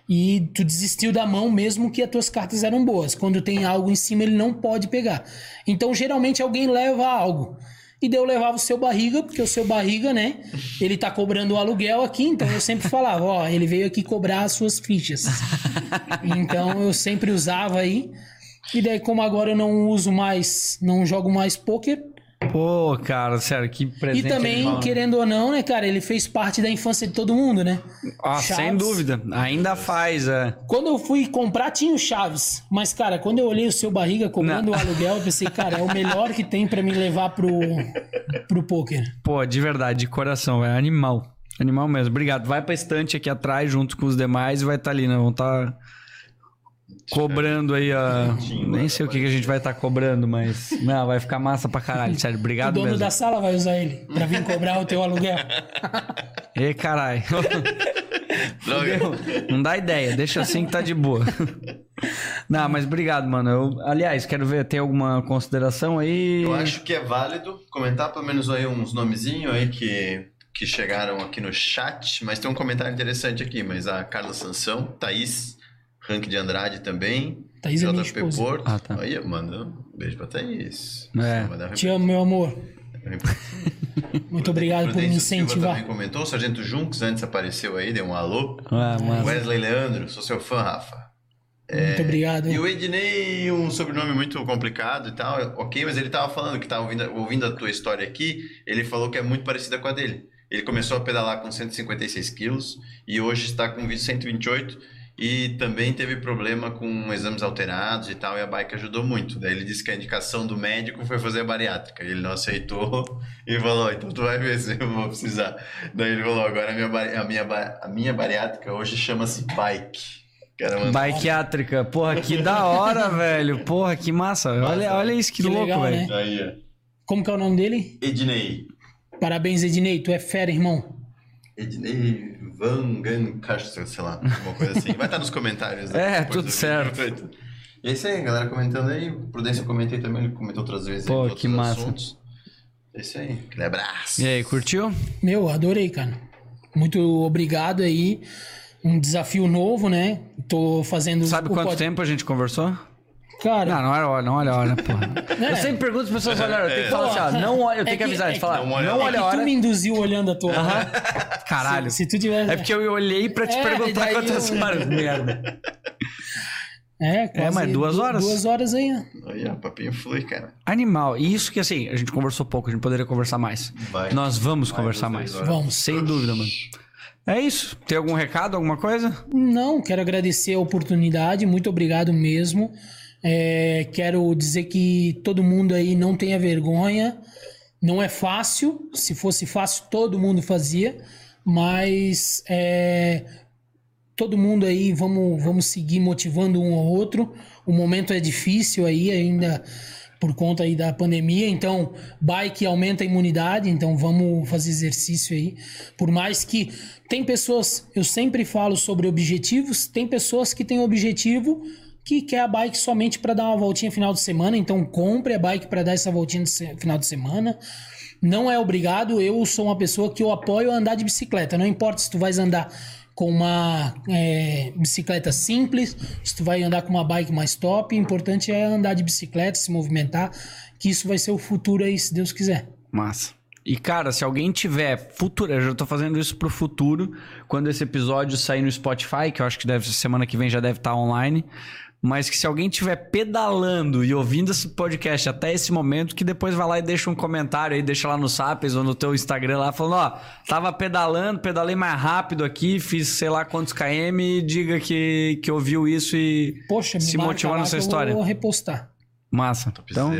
e tu desistiu da mão mesmo que as tuas cartas eram boas. Quando tem algo em cima, ele não pode pegar. Então, geralmente, alguém leva algo. E daí eu levava o seu barriga, porque o seu barriga, né? Ele tá cobrando o aluguel aqui, então eu sempre falava, ó, ele veio aqui cobrar as suas fichas. Então eu sempre usava aí. E daí, como agora eu não uso mais, não jogo mais poker, Pô, cara, sério, que presente. e também, animal, né? querendo ou não, né, cara, ele fez parte da infância de todo mundo, né? Ah, sem Chaves. dúvida. Ainda faz, é. Quando eu fui comprar, tinha o Chaves. Mas, cara, quando eu olhei o seu barriga cobrando o aluguel, eu pensei, cara, é o melhor que tem pra me levar pro, pro poker. Pô, de verdade, de coração, é animal. Animal mesmo. Obrigado. Vai pra estante aqui atrás, junto com os demais, e vai estar ali, né? Vão estar cobrando aí a. Nem sei o que, que a gente vai estar cobrando, mas. Não, vai ficar massa pra caralho. Sério, O obrigado dono mesmo. da sala vai usar ele pra vir cobrar o teu aluguel. Ê, caralho. Droga. Não dá ideia, deixa assim que tá de boa. Não, mas obrigado, mano. Eu, aliás, quero ver, tem alguma consideração aí? Eu acho que é válido comentar pelo menos aí uns nomezinhos aí que, que chegaram aqui no chat, mas tem um comentário interessante aqui, mas a Carla Sansão, Thaís, Rank de Andrade também, Thaís é minha esposa. Porto. Ah, tá. Aí, manda um beijo pra Thaís. É. Te amo, meu amor. Muito obrigado por me Silva incentivar. também comentou, o Sargento Junks antes apareceu aí, deu um alô. Ah, massa. Wesley Leandro, sou seu fã, Rafa. Muito obrigado. E o Ednei, um sobrenome muito complicado e tal, ok, mas ele tava falando que tava ouvindo, ouvindo a tua história aqui, ele falou que é muito parecida com a dele. Ele começou a pedalar com 156 quilos e hoje está com 128 e também teve problema com exames alterados e tal, e a bike ajudou muito. Daí ele disse que a indicação do médico foi fazer a bariátrica. Ele não aceitou e falou, então tu vai ver se eu vou precisar. Daí ele falou, agora a minha, bari- a minha, ba- a minha bariátrica hoje chama-se bike. Mandar Bikeátrica. Porra, que da hora, velho. Porra, que massa. Olha, olha isso, que, Que louco, legal, velho. né? Como que é o nome dele? Ednei. Parabéns, Ednei. Tu é fera, irmão. Ednei Van Gancastre, sei lá, alguma coisa assim. Vai estar nos comentários. né, É, tudo do certo. vídeo. E é isso aí, galera comentando aí. Prudência eu comentei também, ele comentou outras vezes. Pô, aí, que massa. assuntos. É isso aí. Aquele abraço. E aí, curtiu? Meu, adorei, cara. Muito obrigado aí. Um desafio novo, né? Tô fazendo. Sabe o quanto pod- tempo a gente conversou? Cara, Não, não olha hora, não olha a hora, porra. Eu sempre pergunto as pessoas olhar a hora. Eu tenho que falar assim, ó, não olha, eu tenho É que que- avisar, é de que- falar, Não não olha a olha, hora. é a que tu hora. me induziu olhando a tua. Aham. Caralho. Se, se tu tivesse. É porque eu olhei pra te É, perguntar quantas eu- horas, merda. É, quase mas duas du- horas? Duas horas aí, ó. Aí, ó, papinho flui, cara. Animal. E isso que, assim, a gente conversou pouco, a gente poderia conversar mais. Vai. Nós vamos Vai, conversar mais. Vamos. Sem dúvida, mano. É isso. Tem algum recado, alguma coisa? Não, quero agradecer a oportunidade, muito obrigado mesmo. É, quero dizer que todo mundo aí não tenha vergonha. Não é fácil, se fosse fácil todo mundo fazia, mas é, todo mundo aí, vamos, vamos seguir motivando um ao outro. O momento é difícil aí ainda por conta aí da pandemia, então bike aumenta a imunidade, então vamos fazer exercício aí. Por mais que tem pessoas, eu sempre falo sobre objetivos, tem pessoas que têm objetivo que quer a bike somente para dar uma voltinha final de semana, então compre a bike para dar essa voltinha de final de semana. Não é obrigado, eu sou uma pessoa que eu apoio andar de bicicleta, não importa se tu vais andar com uma é, bicicleta simples, se tu vai andar com uma bike mais top, o importante é andar de bicicleta, se movimentar, que isso vai ser o futuro aí, se Deus quiser. Massa. E, cara, se alguém tiver futuro, eu já tô fazendo isso pro futuro, quando esse episódio sair no Spotify, que eu acho que deve semana que vem já deve estar tá online mas que se alguém estiver pedalando e ouvindo esse podcast até esse momento, que depois vai lá e deixa um comentário aí, deixa lá no Sapiens ou no teu Instagram lá, falando, ó, tava pedalando, pedalei mais rápido aqui, fiz sei lá quantos km, e diga que, que ouviu isso e Poxa, se motivou nessa história. Eu vou repostar. Massa. Então,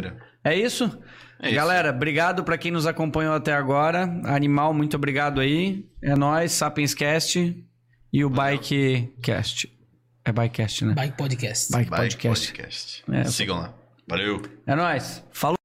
é isso? É Galera, isso. obrigado para quem nos acompanhou até agora. Animal, muito obrigado aí. É nós, Sapienscast e o Bikecast. É Bikecast, né? Bike Podcast. Bike, Bike Podcast. Podcast. É. Sigam lá. Valeu. É nóis. Falou.